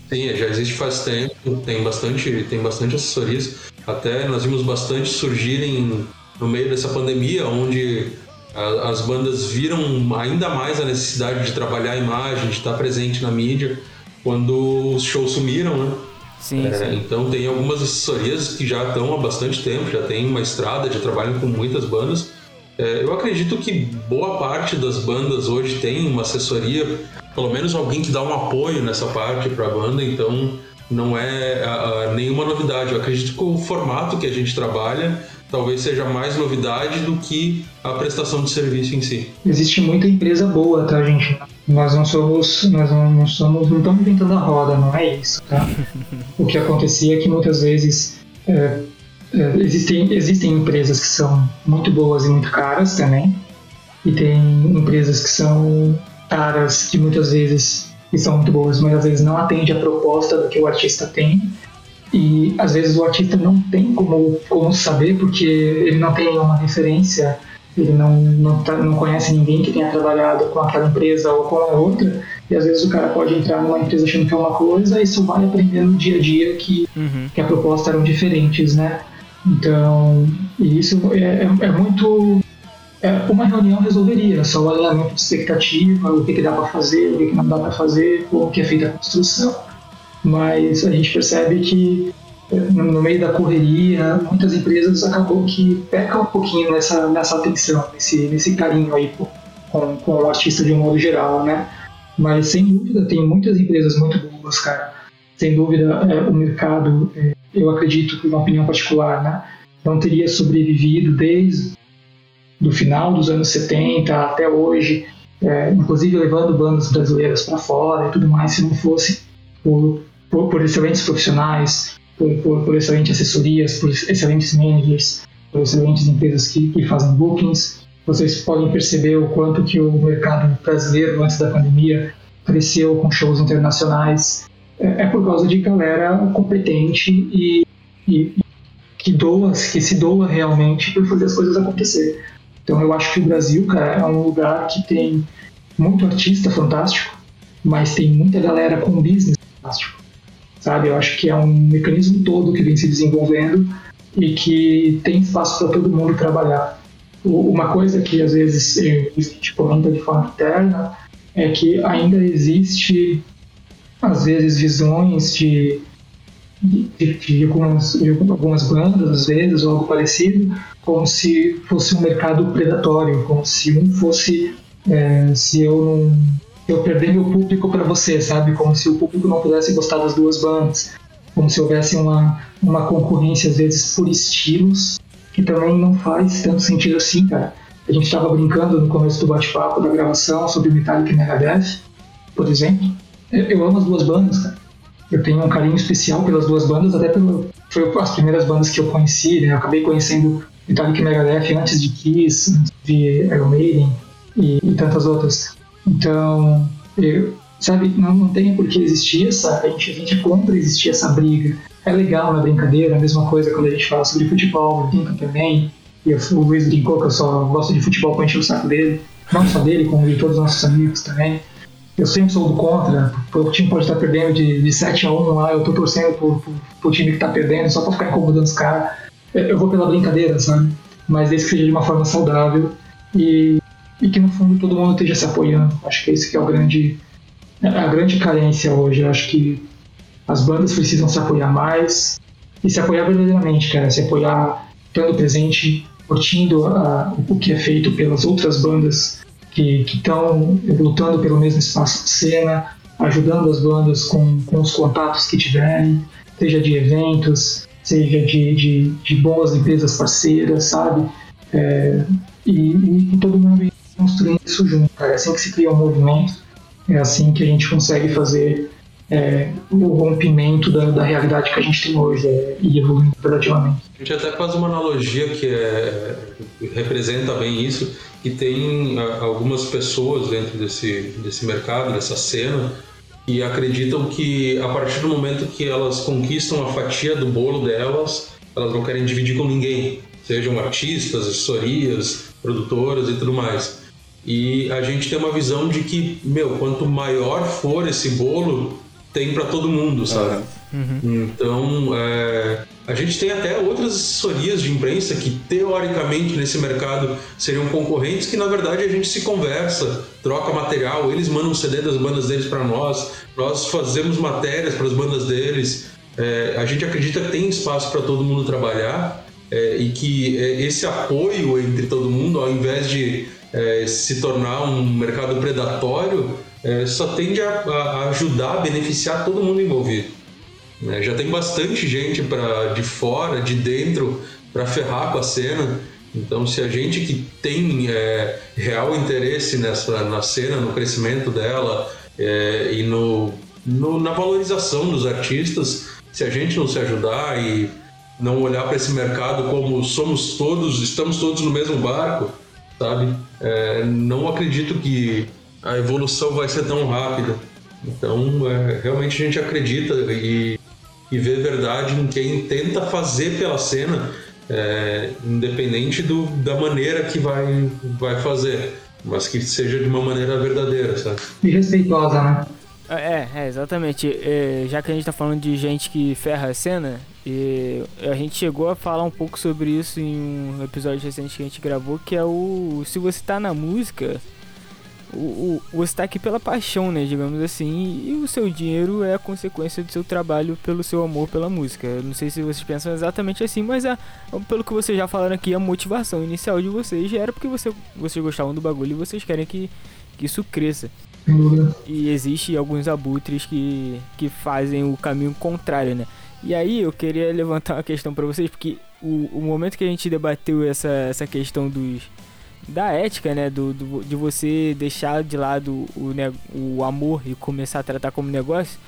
Sim, já existe faz tempo, tem bastante, tem bastante assessorias. Até nós vimos bastante surgirem no meio dessa pandemia, onde a- as bandas viram ainda mais a necessidade de trabalhar a imagem, de estar presente na mídia, quando os shows sumiram, né? Sim, É, sim. então tem algumas assessorias que já estão há bastante tempo, já tem uma estrada, já trabalham com muitas bandas. É, eu acredito que boa parte das bandas hoje tem uma assessoria, pelo menos alguém que dá um apoio nessa parte para a banda, então não é nenhuma novidade. Eu acredito que o formato que a gente trabalha talvez seja mais novidade do que a prestação de serviço em si. Existe muita empresa boa, tá, gente? Nós não somos, nós não, não somos, não estamos inventando a roda, não é isso, tá? O que acontecia é que muitas vezes é, é, existem, existem empresas que são muito boas e muito caras também, e tem empresas que são caras que muitas vezes que são muito boas, mas às vezes não atende a proposta do que o artista tem. E às vezes o artista não tem como, como saber, porque ele não tem nenhuma referência ele não, não, tá, não conhece ninguém que tenha trabalhado com aquela empresa ou com a outra, e às vezes o cara pode entrar numa empresa achando que é uma coisa e só vai aprender no dia a dia que, Uhum. que a proposta eram diferentes, né? Então, e isso é, é, é muito. É, uma reunião resolveria, só o alinhamento de expectativa, o que, que dá para fazer, o que, que não dá para fazer, como que é feita a construção. Mas a gente percebe que no meio da correria, muitas empresas acabam que pecam um pouquinho nessa, nessa atenção, nesse, nesse carinho aí com, com o artista de um modo geral, né? Mas sem dúvida tem muitas empresas muito boas, cara. Sem dúvida é, o mercado, é, eu acredito, por uma opinião particular, né? Não teria sobrevivido desde do final dos anos 70 até hoje, é, inclusive levando bandas brasileiras para fora e tudo mais, se não fosse por, por, por excelentes profissionais, por, por, por excelentes assessorias, por excelentes managers, por excelentes empresas que, que fazem bookings. Vocês podem perceber o quanto que o mercado brasileiro antes da pandemia cresceu com shows internacionais. É, é por causa de galera competente e, e que doa, que se doa realmente por fazer as coisas acontecer. Então eu acho que o Brasil, cara, é um lugar que tem muito artista fantástico, mas tem muita galera com business fantástico sabe? Eu acho que é um mecanismo todo que vem se desenvolvendo e que tem espaço para todo mundo trabalhar. Uma coisa que às vezes eh, a gente comenta de forma interna é que ainda existe às vezes visões de de, algumas, algumas bandas, às vezes, ou algo parecido, como se fosse um mercado predatório, como se um fosse, eh, se eu não eu perder meu público para você, sabe? Como se o público não pudesse gostar das duas bandas. Como se houvesse uma, uma concorrência, às vezes, por estilos, que também não faz tanto sentido assim, cara. A gente estava brincando no começo do bate-papo, da gravação, sobre Metallica e Megadeth, por exemplo. Eu amo as duas bandas, cara. Eu tenho um carinho especial pelas duas bandas, até pelo. Foi as primeiras bandas que eu conheci, né? Eu acabei conhecendo Metallica e Megadeth antes de Kiss, antes de Iron Maiden e, e tantas outras. Então, eu, sabe, não, não tem por que existir essa. A gente, a gente é contra existir essa briga. É legal na brincadeira, a mesma coisa quando a gente fala sobre futebol, eu também. E eu, o Luiz brincou que eu só gosto de futebol pra encher o saco dele. Não só dele, como de todos os nossos amigos também. Eu sempre sou do contra. O time pode estar perdendo de, de 7 a 1 lá, eu tô torcendo pro, pro, pro time que tá perdendo só pra ficar incomodando os caras. Eu, eu vou pela brincadeira, sabe? Mas desde que seja de uma forma saudável. E e que no fundo todo mundo esteja se apoiando. Acho que esse que é o grande a grande carência hoje. Eu acho que as bandas precisam se apoiar mais e se apoiar verdadeiramente, cara, se apoiar estando presente, curtindo a, o que é feito pelas outras bandas que estão lutando pelo mesmo espaço de cena, ajudando as bandas com, com os contatos que tiverem, seja de eventos, seja de, de, de boas empresas parceiras, sabe? É, e, e todo mundo construindo isso junto, cara. É assim que se cria um movimento, é assim que a gente consegue fazer é, o rompimento da, da, realidade que a gente tem hoje é, e evoluindo gradativamente. A gente até faz uma analogia que é, representa bem isso, que tem algumas pessoas dentro desse, desse mercado, dessa cena, e acreditam que a partir do momento que elas conquistam a fatia do bolo delas, elas não querem dividir com ninguém, sejam artistas, assessorias, produtoras e tudo mais. E a gente tem uma visão de que, meu, quanto maior for esse bolo, tem para todo mundo, sabe? Uhum. Então, é, a gente tem até outras assessorias de imprensa que, teoricamente, nesse mercado seriam concorrentes, que na verdade a gente se conversa, troca material, eles mandam CD das bandas deles para nós, nós fazemos matérias para as bandas deles. É, a gente acredita que tem espaço para todo mundo trabalhar é, e que é, esse apoio entre todo mundo, ao invés de é, se tornar um mercado predatório, é, só tende a, a, ajudar, a beneficiar todo mundo envolvido. Né? Já tem bastante gente pra, de fora, de dentro, para ferrar com a cena. Então, se a gente que tem é, real interesse nessa na cena, no crescimento dela é, e no, no, na valorização dos artistas, se a gente não se ajudar e não olhar para esse mercado como somos todos, estamos todos no mesmo barco, sabe? É, não acredito que a evolução vai ser tão rápida. Então, é, realmente a gente acredita e, e vê verdade em quem tenta fazer pela cena, é, independente do, da maneira que vai, vai fazer, mas que seja de uma maneira verdadeira, sabe? E respeitosa, né? É, é exatamente. É, já que a gente tá falando de gente que ferra a cena, e a gente chegou a falar um pouco sobre isso em um episódio recente que a gente gravou, que é o se você tá na música, o, o, você tá aqui pela paixão, né, digamos assim, e o seu dinheiro é a consequência do seu trabalho pelo seu amor pela música. Eu não sei se vocês pensam exatamente assim, mas a, pelo que vocês já falaram aqui, a motivação inicial de vocês era porque você, vocês gostavam do bagulho e vocês querem que, que isso cresça. E existe alguns abutres que, que fazem o caminho contrário, né? E aí eu queria levantar uma questão para vocês, porque o, o momento que a gente debateu essa, essa questão dos da ética, né, do, do de você deixar de lado o, o amor e começar a tratar como negócio,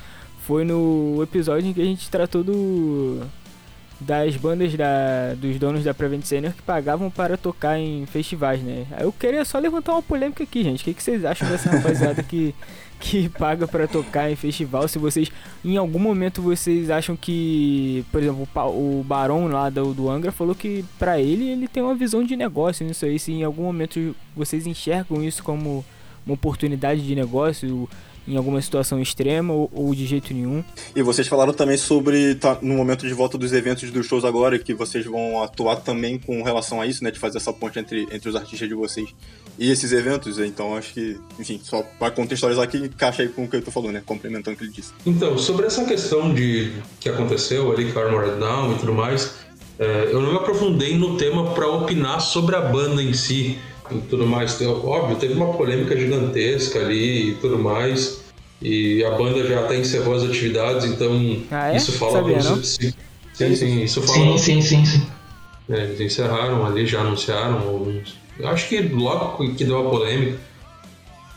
foi no episódio em que a gente tratou do das bandas da, dos donos da Prevent Senior que pagavam para tocar em festivais, né? Eu queria só levantar uma polêmica aqui, gente. O que, que vocês acham dessa rapaziada que que paga para tocar em festival. Se vocês, em algum momento, vocês acham que, por exemplo, o Barão lá do, do Angra falou que para ele ele tem uma visão de negócio nisso aí. Se em algum momento vocês enxergam isso como uma oportunidade de negócio, em alguma situação extrema ou, ou, de jeito nenhum. E vocês falaram também sobre, tá, no momento de volta dos eventos dos shows agora, que vocês vão atuar também com relação a isso, né? De fazer essa ponte entre, entre os artistas de vocês e esses eventos. Então acho que, enfim, só para contextualizar aqui, encaixa aí com o que eu tô falando, né? Complementando o que ele disse. Então, sobre essa questão de que aconteceu ali com Armored Down e tudo mais, é, eu não me aprofundei no tema para opinar sobre a banda em si tudo mais. Óbvio, teve uma polêmica gigantesca ali e tudo mais. E a banda já até encerrou as atividades, então ah, é? isso fala Sabia, não? Sim, sim, sim, isso fala. Sim, sim, sim, sim. É, eles encerraram ali, já anunciaram alguns. Acho que logo que deu a polêmica.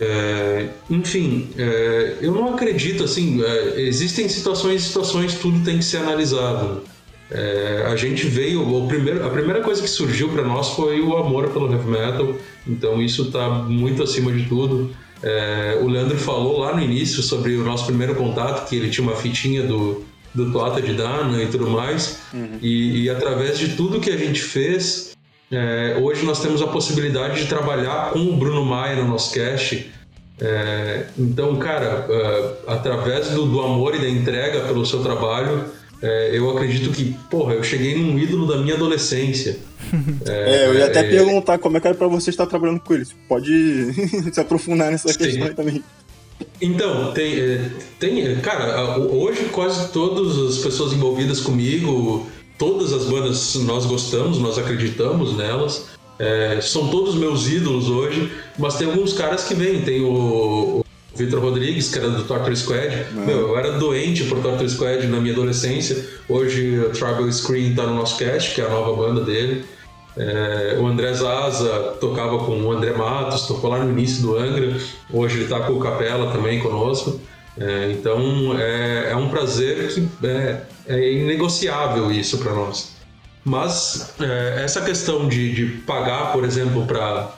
É, enfim, é, eu não acredito assim. É, existem situações e situações, tudo tem que ser analisado. É, a gente veio, o primeiro, a primeira coisa que surgiu para nós foi o amor pelo heavy metal, então isso está muito acima de tudo. É, o Leandro falou lá no início sobre o nosso primeiro contato, que ele tinha uma fitinha do, do Toata de Dana e tudo mais, uhum. e, e, através de tudo que a gente fez, é, hoje nós temos a possibilidade de trabalhar com o Bruno Maia no nosso cast. É, então, cara, é, através do, do amor e da entrega pelo seu trabalho, é, eu acredito que, porra, eu cheguei num ídolo da minha adolescência. É, é eu ia até é, perguntar como é que era pra você estar trabalhando com eles. Pode se aprofundar nessa sim. questão aí também. Então, tem, é, tem. Cara, hoje quase todas as pessoas envolvidas comigo, todas as bandas nós gostamos, nós acreditamos nelas. É, são todos meus ídolos hoje, mas tem alguns caras que vêm. Tem o, Vitor Rodrigues, que era do Torture Squad. Meu, eu era doente por Torture Squad na minha adolescência. Hoje o Tribal Screen tá no nosso cast, que é a nova banda dele. É, o André Zaza tocava com o André Matos, tocou lá no início do Angra. Hoje ele tá com o Capela também conosco. É, então é, é, um prazer que é, é inegociável isso para nós. Mas é, essa questão de, de pagar, por exemplo, para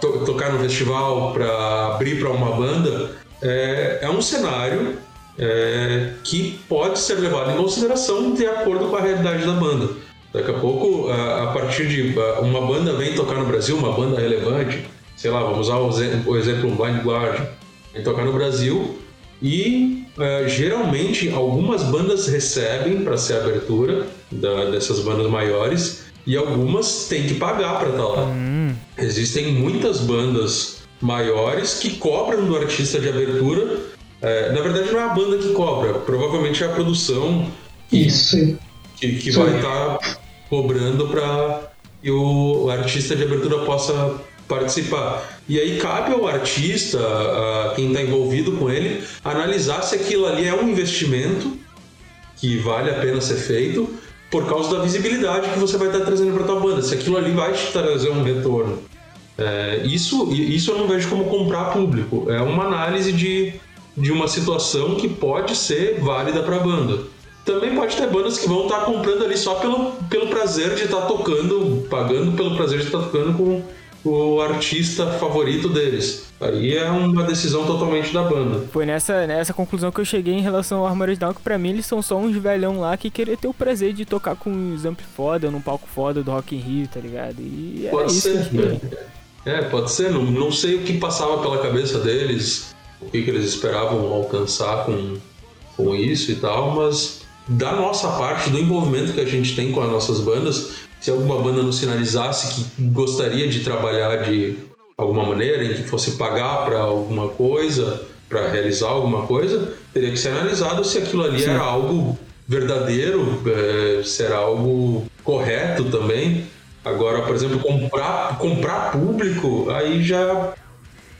to tocar no festival, para abrir para uma banda, é, é um cenário é, que pode ser levado em consideração de acordo com a realidade da banda. Daqui a pouco, a, a partir de uma banda vem tocar no Brasil, uma banda relevante, sei lá, vamos usar o exemplo Blind Guardian, vem tocar no Brasil e uh, geralmente algumas bandas recebem para ser abertura da, dessas bandas maiores e algumas têm que pagar para estar tá lá. Hum. Existem muitas bandas maiores que cobram do artista de abertura. É, na verdade, não é a banda que cobra, provavelmente é a produção que, Isso. que, que vai estar tá cobrando para que o, o artista de abertura possa participar. E aí cabe ao artista, a quem está envolvido com ele, analisar se aquilo ali é um investimento que vale a pena ser feito por causa da visibilidade que você vai estar trazendo para tua banda. Se aquilo ali vai te trazer um retorno. É, isso, isso eu não vejo como comprar público. É uma análise de, de uma situação que pode ser válida para a banda. Também pode ter bandas que vão estar comprando ali só pelo, pelo prazer de estar tocando, pagando pelo prazer de estar tocando com o artista favorito deles. Aí é uma decisão totalmente da banda. Foi nessa, nessa conclusão que eu cheguei em relação ao Armored Down, que pra mim eles são só uns velhão lá que queria ter o prazer de tocar com uns ampli foda, num palco foda do Rock in Rio, tá ligado? E pode ser, né? É, pode ser. Não, não sei o que passava pela cabeça deles, o que, que eles esperavam alcançar com, com isso e tal, mas da nossa parte, do envolvimento que a gente tem com as nossas bandas, se alguma banda nos sinalizasse que gostaria de trabalhar de alguma maneira, em que fosse pagar para alguma coisa, para realizar alguma coisa, teria que ser analisado se aquilo ali Sim. era algo verdadeiro, é, se era algo correto também. Agora, por exemplo, comprar, comprar público, aí já,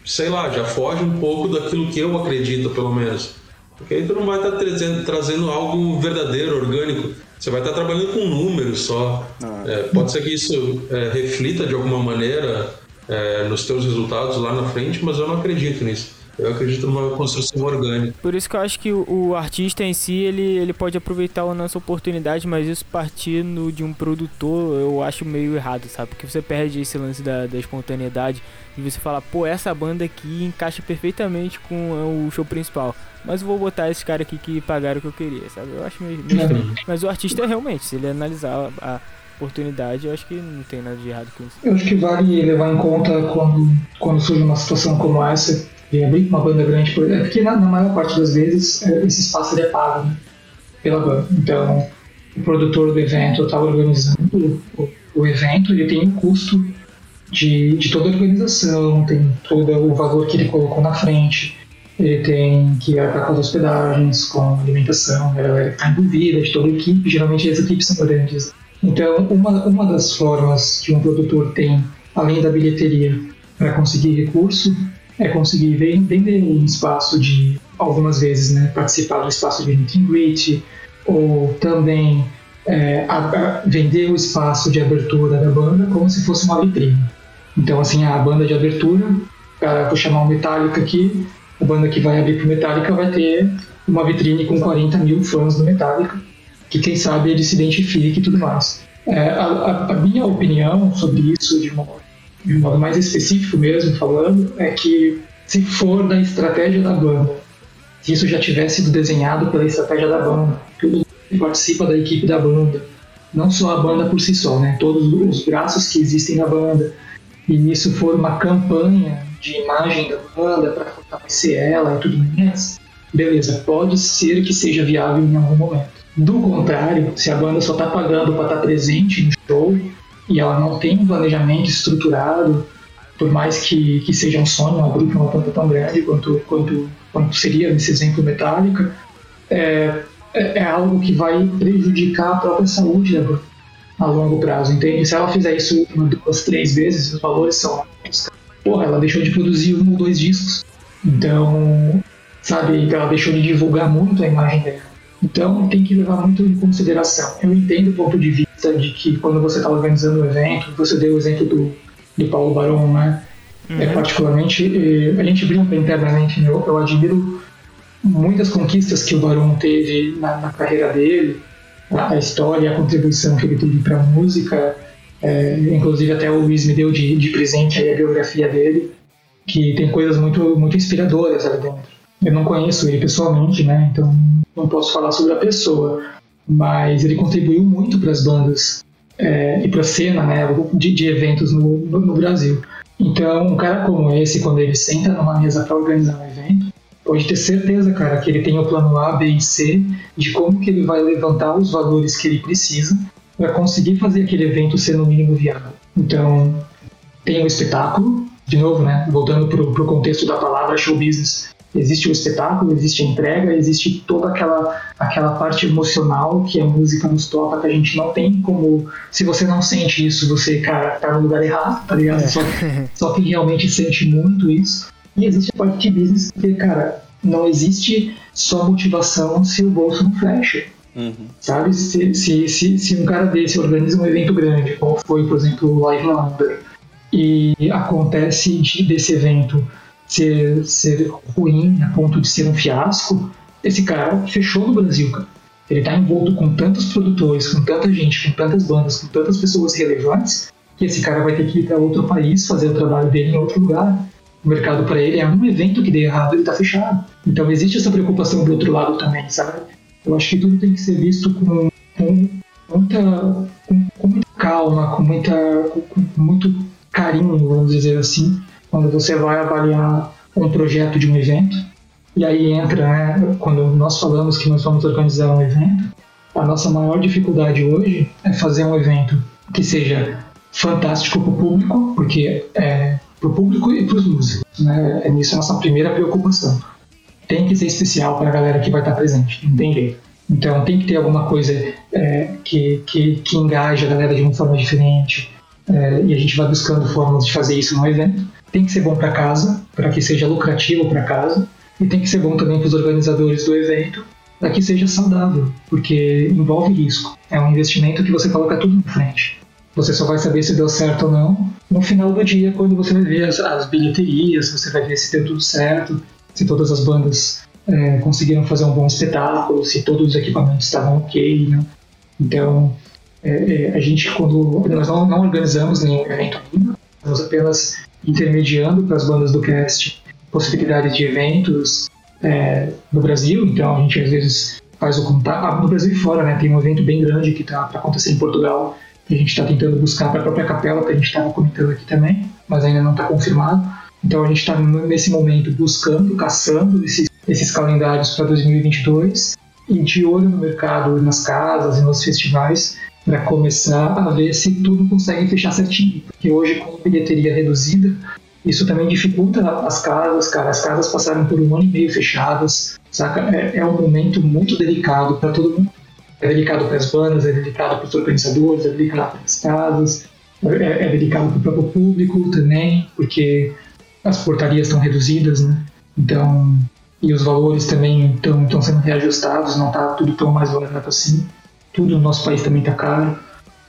sei lá, já foge um pouco daquilo que eu acredito, pelo menos. Porque aí tu não vai estar tá trazendo, trazendo algo verdadeiro, orgânico. Você vai estar trabalhando com números só. Ah. É, pode ser que isso é, reflita de alguma maneira é, nos teus resultados lá na frente, mas eu não acredito nisso. Eu acredito numa construção orgânica. Por isso que eu acho que o, o, artista em si, ele, ele pode aproveitar a nossa oportunidade, mas isso partindo de um produtor, eu acho meio errado, sabe? Porque você perde esse lance da, da espontaneidade e você fala, pô, essa banda aqui encaixa perfeitamente com o show principal. Mas eu vou botar esse cara aqui que pagaram o que eu queria, sabe? Eu acho meio, meio. Mas o artista realmente, se ele analisar a, oportunidade, eu acho que não tem nada de errado com isso. Eu acho que vale levar em conta quando, quando surge uma situação como essa, e abrir uma banda grande, por, é porque na, na, maior parte das vezes é, esse espaço é pago né, pela banda. Então, o produtor do evento está organizando o, o, evento, ele tem um custo de, de toda a organização, tem todo o valor que ele colocou na frente, ele tem que arcar com as hospedagens, com alimentação, a galera que está envolvida, de toda a equipe, geralmente as equipes são grandes. Então, uma, uma das formas que um produtor tem, além da bilheteria, para conseguir recurso, é conseguir vender um espaço de, algumas vezes, né, participar do espaço de meet and greet, ou também é, a, a vender o espaço de abertura da banda como se fosse uma vitrine. Então, assim, a banda de abertura, para vou chamar o Metallica aqui, a banda que vai abrir pro Metallica vai ter uma vitrine com 40 mil fãs do Metallica, que quem sabe ele se identifique e tudo mais. É, a, a, a, minha opinião sobre isso, de uma de um modo mais específico mesmo falando, é que se for da estratégia da banda, se isso já tivesse sido desenhado pela estratégia da banda, que participa da equipe da banda, não só a banda por si só, né? Todos os braços que existem na banda, e isso for uma campanha de imagem da banda para fortalecer ela e tudo mais, beleza, pode ser que seja viável em algum momento. Do contrário, se a banda só está pagando para estar tá presente no show, e ela não tem um planejamento estruturado, por mais que, que seja um sonho abrir para uma planta tão grande quanto, quanto, quanto seria nesse exemplo Metallica, é, é, é, algo que vai prejudicar a própria saúde da banda a longo prazo, entende? Se ela fizer isso uma, duas, três vezes, os valores são porra, ela deixou de produzir um ou dois discos. Então, sabe, ela deixou de divulgar muito a imagem dela. Então tem que levar muito em consideração. Eu entendo o ponto de vista de que quando você está organizando um evento, você deu o exemplo do, do Paulo Barão, né? Uhum. É, particularmente, eh, a gente brinca internamente, eu, eu admiro muitas conquistas que o Barão teve na, na carreira dele, a história, a contribuição que ele teve para a música, é, inclusive até o Luiz me deu de, de presente a biografia dele, que tem coisas muito, muito inspiradoras ali dentro. Eu não conheço ele pessoalmente, né? Então não posso falar sobre a pessoa, mas ele contribuiu muito para as bandas é, e para a cena né, de, de eventos no, no, no, Brasil. Então, um cara como esse, quando ele senta numa mesa para organizar um evento, pode ter certeza, cara, que ele tem o plano A, B e C de como que ele vai levantar os valores que ele precisa para conseguir fazer aquele evento ser no mínimo viável. Então, tem o espetáculo, de novo, né, voltando para o contexto da palavra show business, existe o espetáculo, existe a entrega, existe toda aquela, aquela parte emocional que a música nos toca, que a gente não tem como. Se você não sente isso, você, cara, tá no lugar errado, tá ligado? É. Só, só que realmente sente muito isso. E existe a parte de business, que, cara, não existe só motivação se o bolso não fecha. Uhum. Sabe? Se, se, se, se, um cara desse organiza um evento grande, como foi, por exemplo, o Live London, e acontece de, desse evento ser, ser ruim a ponto de ser um fiasco, esse cara fechou no Brasil, cara. Ele está envolto com tantos produtores, com tanta gente, com tantas bandas, com tantas pessoas relevantes, que esse cara vai ter que ir para outro país fazer o trabalho dele em outro lugar. O mercado para ele é um evento que deu errado, ele está fechado. Então existe essa preocupação do outro lado também, sabe? Eu acho que tudo tem que ser visto com, com muita, com, com, muita calma, com, muita, com, com muito carinho, vamos dizer assim, quando você vai avaliar um projeto de um evento. E aí entra, né, quando nós falamos que nós vamos organizar um evento, a nossa maior dificuldade hoje é fazer um evento que seja fantástico para o público, porque é para o público e para os músicos. Né? É nisso a nossa primeira preocupação. Tem que ser especial para a galera que vai estar presente, não tem jeito. Então tem que ter alguma coisa é, que, que, que engaje a galera de uma forma diferente. É, e a gente vai buscando formas de fazer isso no evento tem que ser bom para casa, para que seja lucrativo para casa, e tem que ser bom também para os organizadores do evento, para que seja saudável, porque envolve risco. É um investimento que você coloca tudo em frente. Você só vai saber se deu certo ou não no final do dia, quando você vai ver as, as bilheterias, você vai ver se deu tudo certo, se todas as bandas é, conseguiram fazer um bom espetáculo, se todos os equipamentos estavam ok. Né? Então, é, é, a gente, quando nós não, não organizamos nenhum evento ainda, nós apenas intermediando para as bandas do cast possibilidades de eventos é, no Brasil. Então a gente às vezes faz o contato. Ah, no Brasil e fora, né? Tem um evento bem grande que está para acontecer em Portugal. Que a gente está tentando buscar para a própria capela, que a gente estava comentando aqui também, mas ainda não está confirmado. Então a gente está nesse momento buscando, caçando esses, esses calendários para 2022 e de olho no mercado, nas casas e nos festivais para começar a ver se tudo consegue fechar certinho. Porque hoje, com bilheteria reduzida, isso também dificulta as casas, cara. As casas passaram por um ano e meio fechadas, saca? É, é um momento muito delicado para todo mundo. É delicado para as bandas, é delicado para os organizadores, é delicado para as casas, é, é delicado para o próprio público também, porque as portarias estão reduzidas, né? Então, e os valores também estão sendo reajustados, não está tudo tão mais barato assim tudo no nosso país também está caro.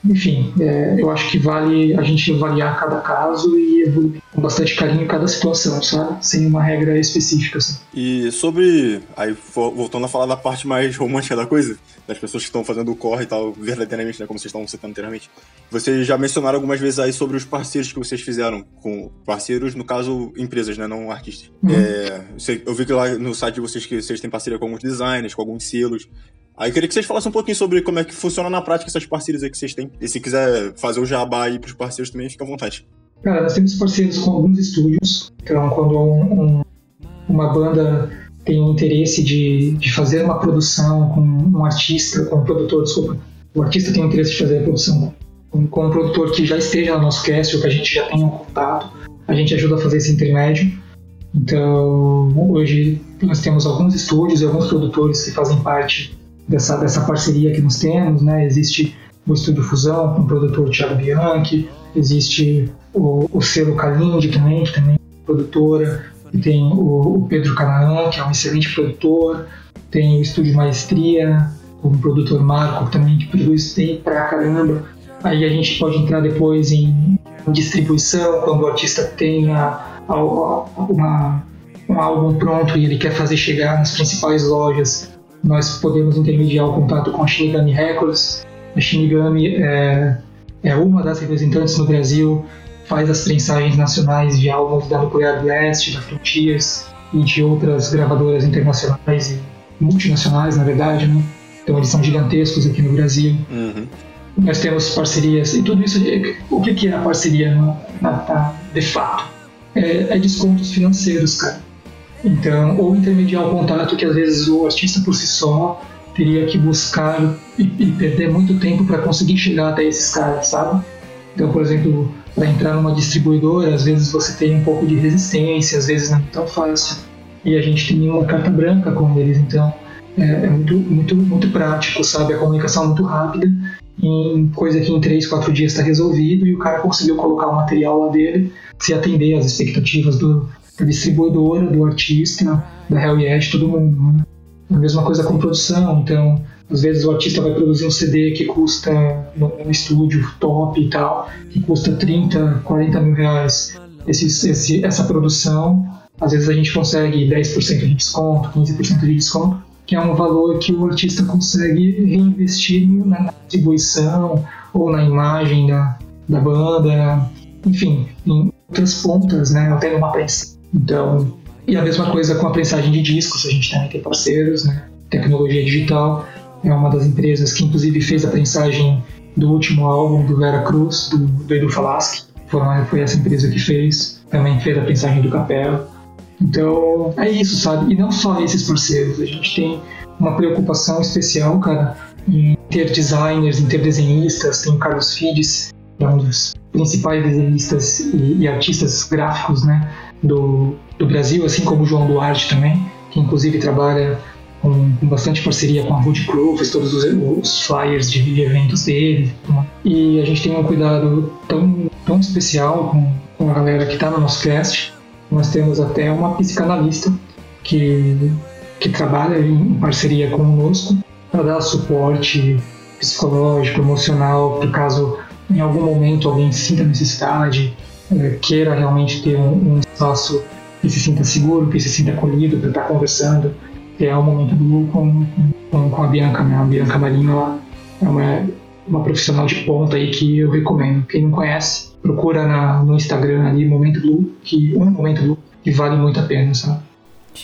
Enfim, é, eu acho que vale a gente avaliar cada caso e evoluir com bastante carinho cada situação, sabe? Sem uma regra específica. Assim. E sobre. Aí, voltando a falar da parte mais romântica da coisa, das pessoas que estão fazendo o corre e tal, verdadeiramente, né? Como vocês estão citando anteriormente. Vocês já mencionaram algumas vezes aí sobre os parceiros que vocês fizeram com parceiros, no caso, empresas, né? Não artistas. Uhum. É, eu vi que lá no site de vocês que vocês têm parceria com alguns designers, com alguns selos. Aí eu queria que vocês falassem um pouquinho sobre como é que funciona na prática essas parcerias aí que vocês têm. E se quiser fazer o jabá aí pros parceiros também, fica à vontade. Cara, nós temos parceiros com alguns estúdios. Então, quando um, um, uma banda tem o interesse de, de fazer uma produção com um artista, com um produtor, desculpa, o artista tem o interesse de fazer a produção com, com um produtor que já esteja no nosso cast ou que a gente já tenha um contato, a gente ajuda a fazer esse intermédio. Então, hoje nós temos alguns estúdios e alguns produtores que fazem parte dessa, dessa parceria que nós temos, né? Existe o Estúdio Fusão com o produtor Thiago Bianchi, existe o, o selo Kalindi também, que também é produtora, e tem o, o, Pedro Canaã, que é um excelente produtor, tem o Estúdio Maestria, com o produtor Marco também, que produz bem pra caramba. Aí a gente pode entrar depois em distribuição, quando o artista tem a, a, a, uma, um álbum pronto e ele quer fazer chegar nas principais lojas nós podemos intermediar o contato com a Shinigami Records. A Shinigami é, é uma das representantes no Brasil, faz as prensagens nacionais de álbuns da Nuclear Blast, da Frontiers e de outras gravadoras internacionais e multinacionais, na verdade, né? Então eles são gigantescos aqui no Brasil. Uhum. Nós temos parcerias, e tudo isso, o que, é a parceria na, na, de fato, é, é descontos financeiros, cara. Então, ou intermediar o contato que às vezes o artista por si só teria que buscar e, e perder muito tempo para conseguir chegar até esses caras, sabe? Então, por exemplo, para entrar numa distribuidora, às vezes você tem um pouco de resistência, às vezes não é tão fácil. E a gente tem uma carta branca com eles, então é, é muito, muito, muito prático, sabe? A comunicação é muito rápida, em coisa que em 3, 4 dias está resolvido e o cara conseguiu colocar o material lá dele, se atender às expectativas do, da distribuidora, do artista, da Hell Yeah, todo mundo. Né? A mesma coisa com produção, então às vezes o artista vai produzir um CD que custa, no estúdio top e tal, que custa 30, 40 mil reais. Esse, esse, essa produção, às vezes a gente consegue 10% de desconto, 15% de desconto, que é um valor que o artista consegue reinvestir na distribuição ou na imagem da, da banda, enfim, em outras pontas, né, até numa prensa. Então, e a mesma coisa com a prensagem de discos, a gente também tem parceiros, né, tecnologia digital, é uma das empresas que inclusive fez a prensagem do último álbum do Vera Cruz, do, do Edu Falaschi. Foi, foi essa empresa que fez. Também fez a prensagem do Capela. Então, é isso, sabe? E não só esses parceiros. A gente tem uma preocupação especial, cara, em ter designers, em ter desenhistas. Tem o Carlos Fides, que é um dos principais desenhistas e, e artistas gráficos, né, do, do Brasil, assim como o João Duarte também, que inclusive trabalha com, com bastante parceria com a Rude Crew, fez todos os, os flyers de, de, eventos dele. E a gente tem um cuidado tão, tão especial com, com a galera que está no nosso cast. Nós temos até uma psicanalista que, que trabalha em parceria conosco para dar suporte psicológico, emocional, por caso em algum momento alguém sinta necessidade, é, queira realmente ter um, um espaço que se sinta seguro, que se sinta acolhido para estar tá conversando é o Momento Blue com, com, com a Bianca, né? A Bianca Marinho ela é uma, uma profissional de ponta aí que eu recomendo. Quem não conhece, procura na, no Instagram ali, Momento Blue, que um Momento Blue, que vale muito a pena, sabe?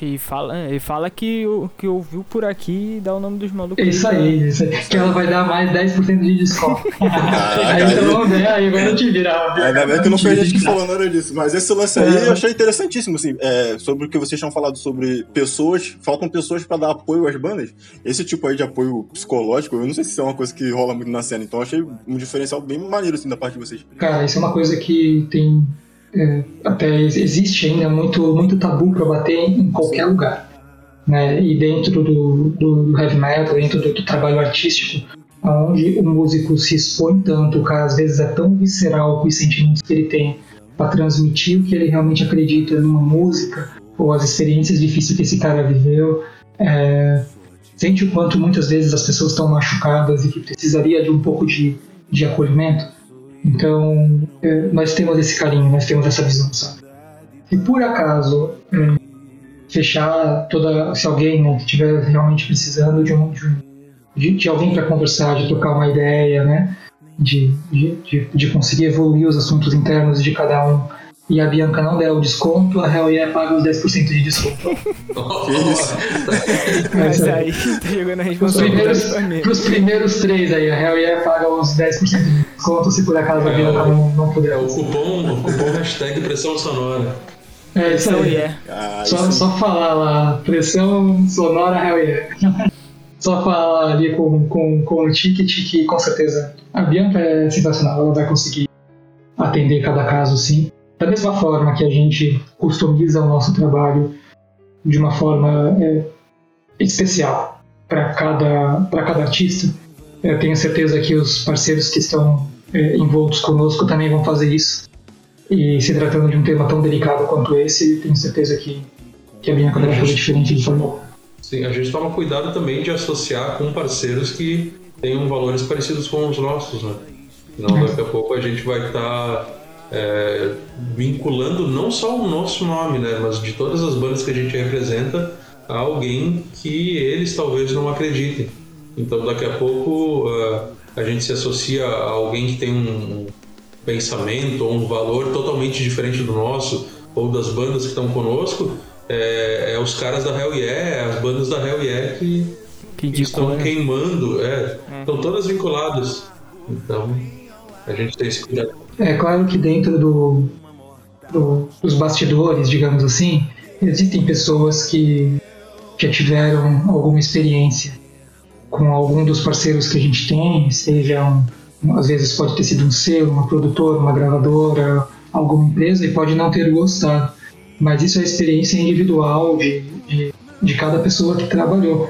E fala, e fala que, que ouviu por aqui e dá o nome dos malucos. Isso aí, isso aí. Que ela vai dar mais 10% de desconto. aí então vamos ver, aí agora eu te virar. Ainda bem que não foi a gente que falou nada disso. Mas esse lance aí eu achei interessantíssimo, assim, é, sobre o que vocês tinham falado sobre pessoas, faltam pessoas pra dar apoio às bandas. Esse tipo aí de apoio psicológico, eu não sei se é uma coisa que rola muito na cena, então eu achei um diferencial bem maneiro, assim, da parte de vocês. Cara, isso é uma coisa que tem é, até existe ainda muito, muito tabu para bater em qualquer lugar. Né? E dentro do, do heavy metal, dentro do, do trabalho artístico, onde o músico se expõe tanto, cara às vezes é tão visceral com os sentimentos que ele tem para transmitir o que ele realmente acredita numa música ou as experiências difíceis que esse cara viveu. É, sente o quanto muitas vezes as pessoas estão machucadas e que precisaria de um pouco de, de acolhimento. Então, é, nós temos esse carinho, nós temos essa visão, sabe? Se por acaso é, fechar toda. Se alguém né, estiver realmente precisando de, um, de, de alguém para conversar, de trocar uma ideia, né? De, de, de, conseguir evoluir os assuntos internos de cada um e a Bianca não der o desconto, a Hell Yeah paga os 10% de desconto. isso. Mas aí tá jogando a responsabilidade Pros primeiros três aí, a Hell Yeah paga os 10% de desconto se por acaso a Bianca não, não puder. É o cupom, o cupom hashtag pressão sonora. É isso aí. Yeah. Ah, só, só falar lá, pressão sonora Hell Yeah. só falar ali com, com, com o ticket que com certeza a Bianca é sensacional, ela vai conseguir atender cada caso sim. Da mesma forma que a gente customiza o nosso trabalho de uma forma é, especial para cada, cada artista, eu tenho certeza que os parceiros que estão é, envoltos conosco também vão fazer isso. E se tratando de um tema tão delicado quanto esse, tenho certeza que, que a Bianca vai fazer diferente de forma Sim, a gente toma cuidado também de associar com parceiros que tenham valores parecidos com os nossos, né? Senão daqui a pouco a gente vai estar tá é, vinculando não só o nosso nome, né, mas de todas as bandas que a gente representa a alguém que eles talvez não acreditem. Então daqui a pouco uh, a gente se associa a alguém que tem um pensamento ou um valor totalmente diferente do nosso ou das bandas que estão conosco. É, é os caras da Hell Yeah, as bandas da Hell Yeah que, que, que estão né? queimando, é, é. estão todas vinculadas. Então a gente tem esse cuidado. É claro que dentro do, do, dos bastidores, digamos assim, existem pessoas que já tiveram alguma experiência com algum dos parceiros que a gente tem, seja um, às vezes pode ter sido um selo, uma produtora, uma gravadora, alguma empresa e pode não ter gostado. Mas isso é experiência individual de, de, de cada pessoa que trabalhou.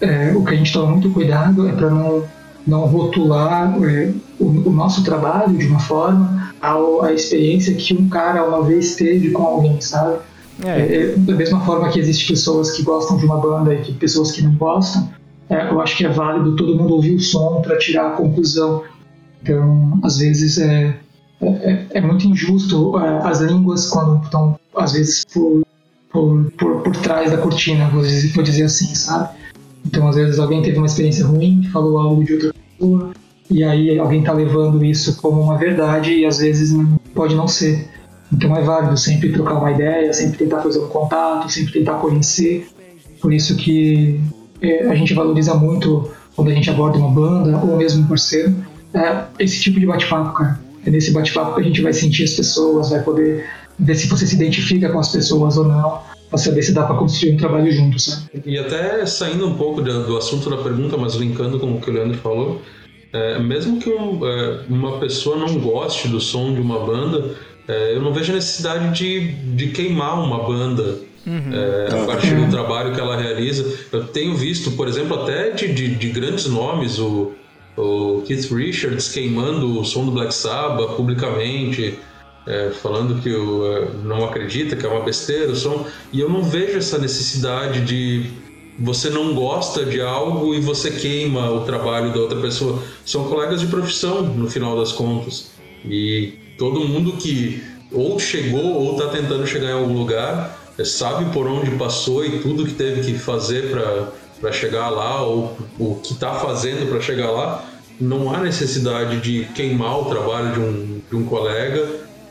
É, o que a gente toma muito cuidado é para não, não rotular é, o, o, nosso trabalho de uma forma ao, a experiência que um cara uma vez teve com alguém, sabe? É. é. é da mesma forma que existem pessoas que gostam de uma banda e que pessoas que não gostam, é, eu acho que é válido todo mundo ouvir o som para tirar a conclusão. Então, às vezes é, é, é muito injusto é, as línguas quando estão, às vezes, por, por, por, por trás da cortina, vou dizer, vou dizer assim, sabe? Então, às vezes, alguém teve uma experiência ruim, falou algo de outra pessoa, e aí alguém está levando isso como uma verdade e às vezes pode não ser. Então, é válido sempre trocar uma ideia, sempre tentar fazer um contato, sempre tentar conhecer. Por isso que é, a gente valoriza muito quando a gente aborda uma banda ou mesmo um parceiro, é esse tipo de bate-papo, cara. É nesse bate-papo que a gente vai sentir as pessoas, vai poder ver se você se identifica com as pessoas ou não, para saber se dá para construir um trabalho junto, sabe? E até saindo um pouco do assunto da pergunta, mas linkando com o que o Leandro falou, é, mesmo que um, é, uma pessoa não goste do som de uma banda, é, eu não vejo necessidade de, de queimar uma banda Uhum. É, a partir do trabalho que ela realiza. Eu tenho visto, por exemplo, até de, de, de grandes nomes, o, o, Keith Richards queimando o som do Black Sabbath publicamente, é, falando que o, é, não acredita, que é uma besteira o som. E eu não vejo essa necessidade de você não gosta de algo e você queima o trabalho da outra pessoa. São colegas de profissão, no final das contas. E todo mundo que ou chegou ou está tentando chegar em algum lugar sabe por onde passou e tudo que teve que fazer para chegar lá ou o que está fazendo para chegar lá, não há necessidade de queimar o trabalho de um, de um colega,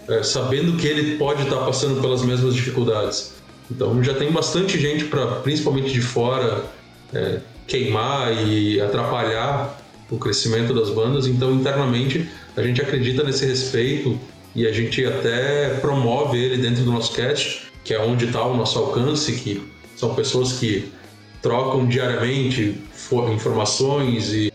é, sabendo que ele pode estar tá passando pelas mesmas dificuldades. Então já tem bastante gente para, principalmente de fora, é, queimar e atrapalhar o crescimento das bandas. Então internamente a gente acredita nesse respeito e a gente até promove ele dentro do nosso cast que é onde está o nosso alcance, que são pessoas que trocam diariamente informações e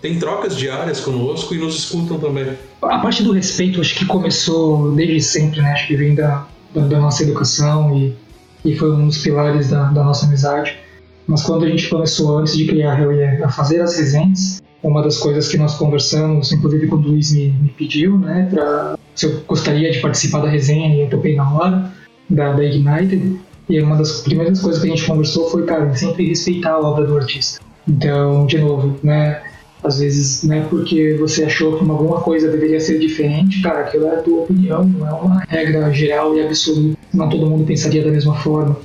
tem trocas diárias conosco e nos escutam também. A parte do respeito acho que começou desde sempre, né? Acho que vem da, da, da nossa educação e, e foi um dos pilares da, da, nossa amizade. Mas quando a gente começou, antes de criar a a fazer as resenhas, uma das coisas que nós conversamos, inclusive quando o Luiz me, me pediu, né, pra, se eu gostaria de participar da resenha e eu topei na hora, da, da Ignited, e uma das primeiras coisas que a gente conversou foi, cara, sempre respeitar a obra do artista. Então, de novo, né, às vezes, né, porque você achou que alguma coisa deveria ser diferente, cara, aquilo é a tua opinião, não é uma regra geral e absoluta, não todo mundo pensaria da mesma forma.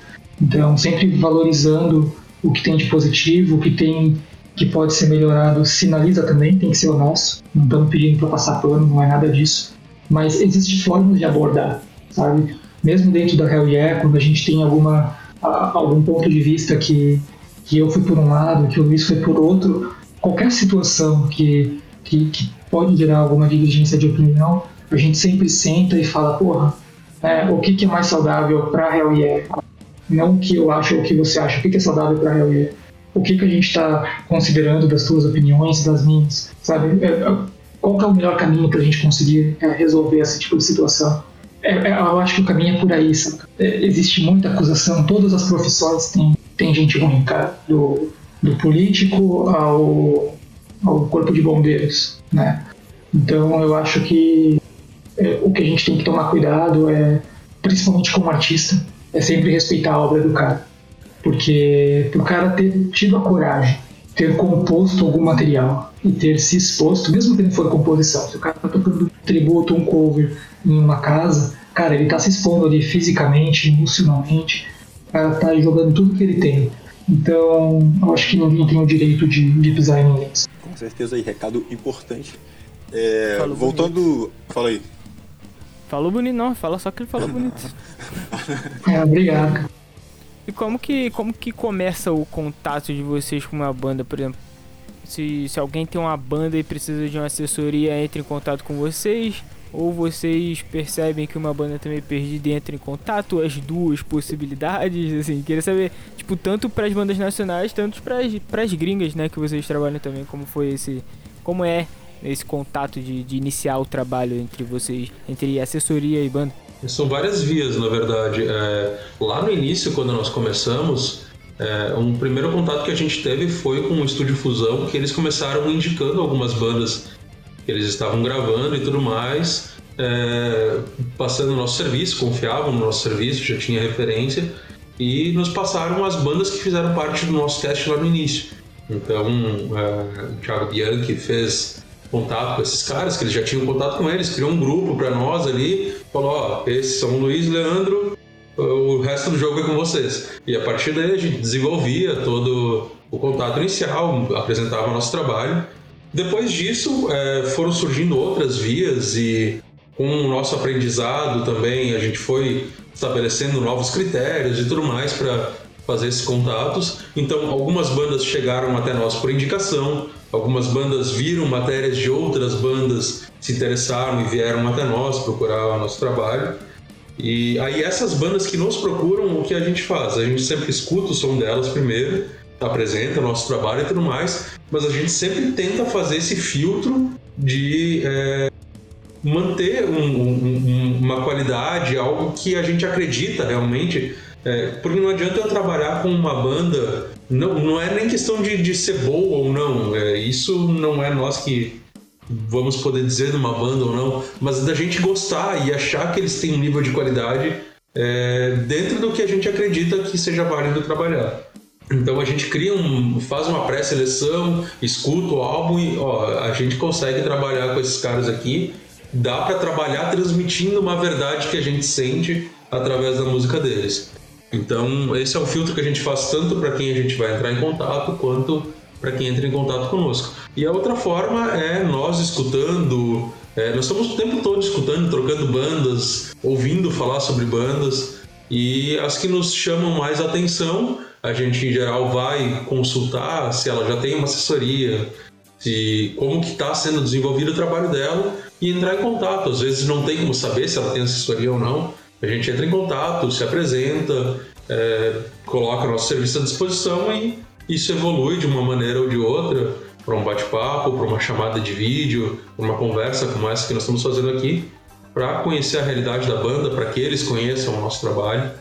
Então, sempre valorizando o que tem de positivo, o que tem que pode ser melhorado, sinaliza também, tem que ser honesto, não estamos pedindo para passar pano, não é nada disso. Mas existem formas de abordar, sabe? Mesmo dentro da Hell Yeah, quando a gente tem alguma, algum ponto de vista que, que eu fui por um lado, que o Luiz foi por outro, qualquer situação que, que, que pode gerar alguma divergência de opinião, a gente sempre senta e fala, porra, é, o que, que é mais saudável para a Hell Yeah? Não o que eu acho ou o que você acha, o que, que é saudável para a Hell Yeah? O que, que a gente está considerando das suas opiniões, das minhas, sabe? É, é, qual é o melhor caminho para a gente conseguir é, resolver esse tipo de situação? É, é, eu acho que o caminho é por aí, sabe? É, existe muita acusação, todas as profissões têm, têm gente ruim, cara. Do, do político ao, ao corpo de bombeiros, né? Então eu acho que é, o que a gente tem que tomar cuidado é, principalmente como artista, é sempre respeitar a obra do cara. Porque o cara ter tido a coragem, ter composto algum material e ter se exposto, mesmo que não for composição, se o cara tá tocando tributo, um cover, em uma casa, cara, ele tá se expondo ali fisicamente, emocionalmente, o cara tá jogando tudo que ele tem. Então, eu acho que ninguém tem o direito de, de pisar em ninguém. Com certeza, aí, recado importante. É, voltando. Bonito. Fala aí. Falou bonito, não, fala só que ele falou bonito. é, obrigado. E como que, como que começa o contato de vocês com uma banda, por exemplo? Se, se alguém tem uma banda e precisa de uma assessoria, entra em contato com vocês ou vocês percebem que uma banda também perdida entra em contato, as duas possibilidades, assim, queria saber, tipo, tanto para as bandas nacionais, tanto para as gringas, né, que vocês trabalham também, como foi esse, como é esse contato de, de iniciar o trabalho entre vocês, entre assessoria e banda? São várias vias, na verdade. É, lá no início, quando nós começamos, é, um primeiro contato que a gente teve foi com o Estúdio Fusão, que eles começaram indicando algumas bandas eles estavam gravando e tudo mais, é, passando o nosso serviço, confiavam no nosso serviço, já tinha referência, e nos passaram as bandas que fizeram parte do nosso teste lá no início. Então, é, o Thiago Bianchi fez contato com esses caras, que eles já tinham contato com eles, criou um grupo para nós ali, falou: Ó, esses são Luiz, Leandro, o resto do jogo é com vocês. E a partir daí a gente desenvolvia todo o contato inicial, apresentava nosso trabalho. Depois disso, é, foram surgindo outras vias e com o nosso aprendizado também a gente foi estabelecendo novos critérios e tudo mais para fazer esses contatos. Então, algumas bandas chegaram até nós por indicação, algumas bandas viram matérias de outras bandas, se interessaram e vieram até nós procurar o nosso trabalho. E aí essas bandas que nos procuram, o que a gente faz? A gente sempre escuta o som delas primeiro, apresenta o nosso trabalho e tudo mais, mas a gente sempre tenta fazer esse filtro de é, manter um, um, uma qualidade, algo que a gente acredita realmente, é, porque não adianta eu trabalhar com uma banda, não, não é nem questão de, de ser boa ou não, é, isso não é nós que vamos poder dizer de uma banda ou não, mas da gente gostar e achar que eles têm um nível de qualidade é, dentro do que a gente acredita que seja válido trabalhar. Então a gente cria um, faz uma pré-seleção, escuta o álbum e ó, a gente consegue trabalhar com esses caras aqui. Dá para trabalhar transmitindo uma verdade que a gente sente através da música deles. Então esse é o filtro que a gente faz tanto para quem a gente vai entrar em contato quanto para quem entra em contato conosco. E a outra forma é nós escutando, é, nós estamos o tempo todo escutando, trocando bandas, ouvindo falar sobre bandas e as que nos chamam mais atenção, a gente em geral vai consultar se ela já tem uma assessoria, se como que está sendo desenvolvido o trabalho dela e entrar em contato. Às vezes não tem como saber se ela tem assessoria ou não. A gente entra em contato, se apresenta, é, coloca nosso serviço à disposição e isso evolui de uma maneira ou de outra para um bate-papo, para uma chamada de vídeo, para uma conversa como essa que nós estamos fazendo aqui, para conhecer a realidade da banda, para que eles conheçam o nosso trabalho.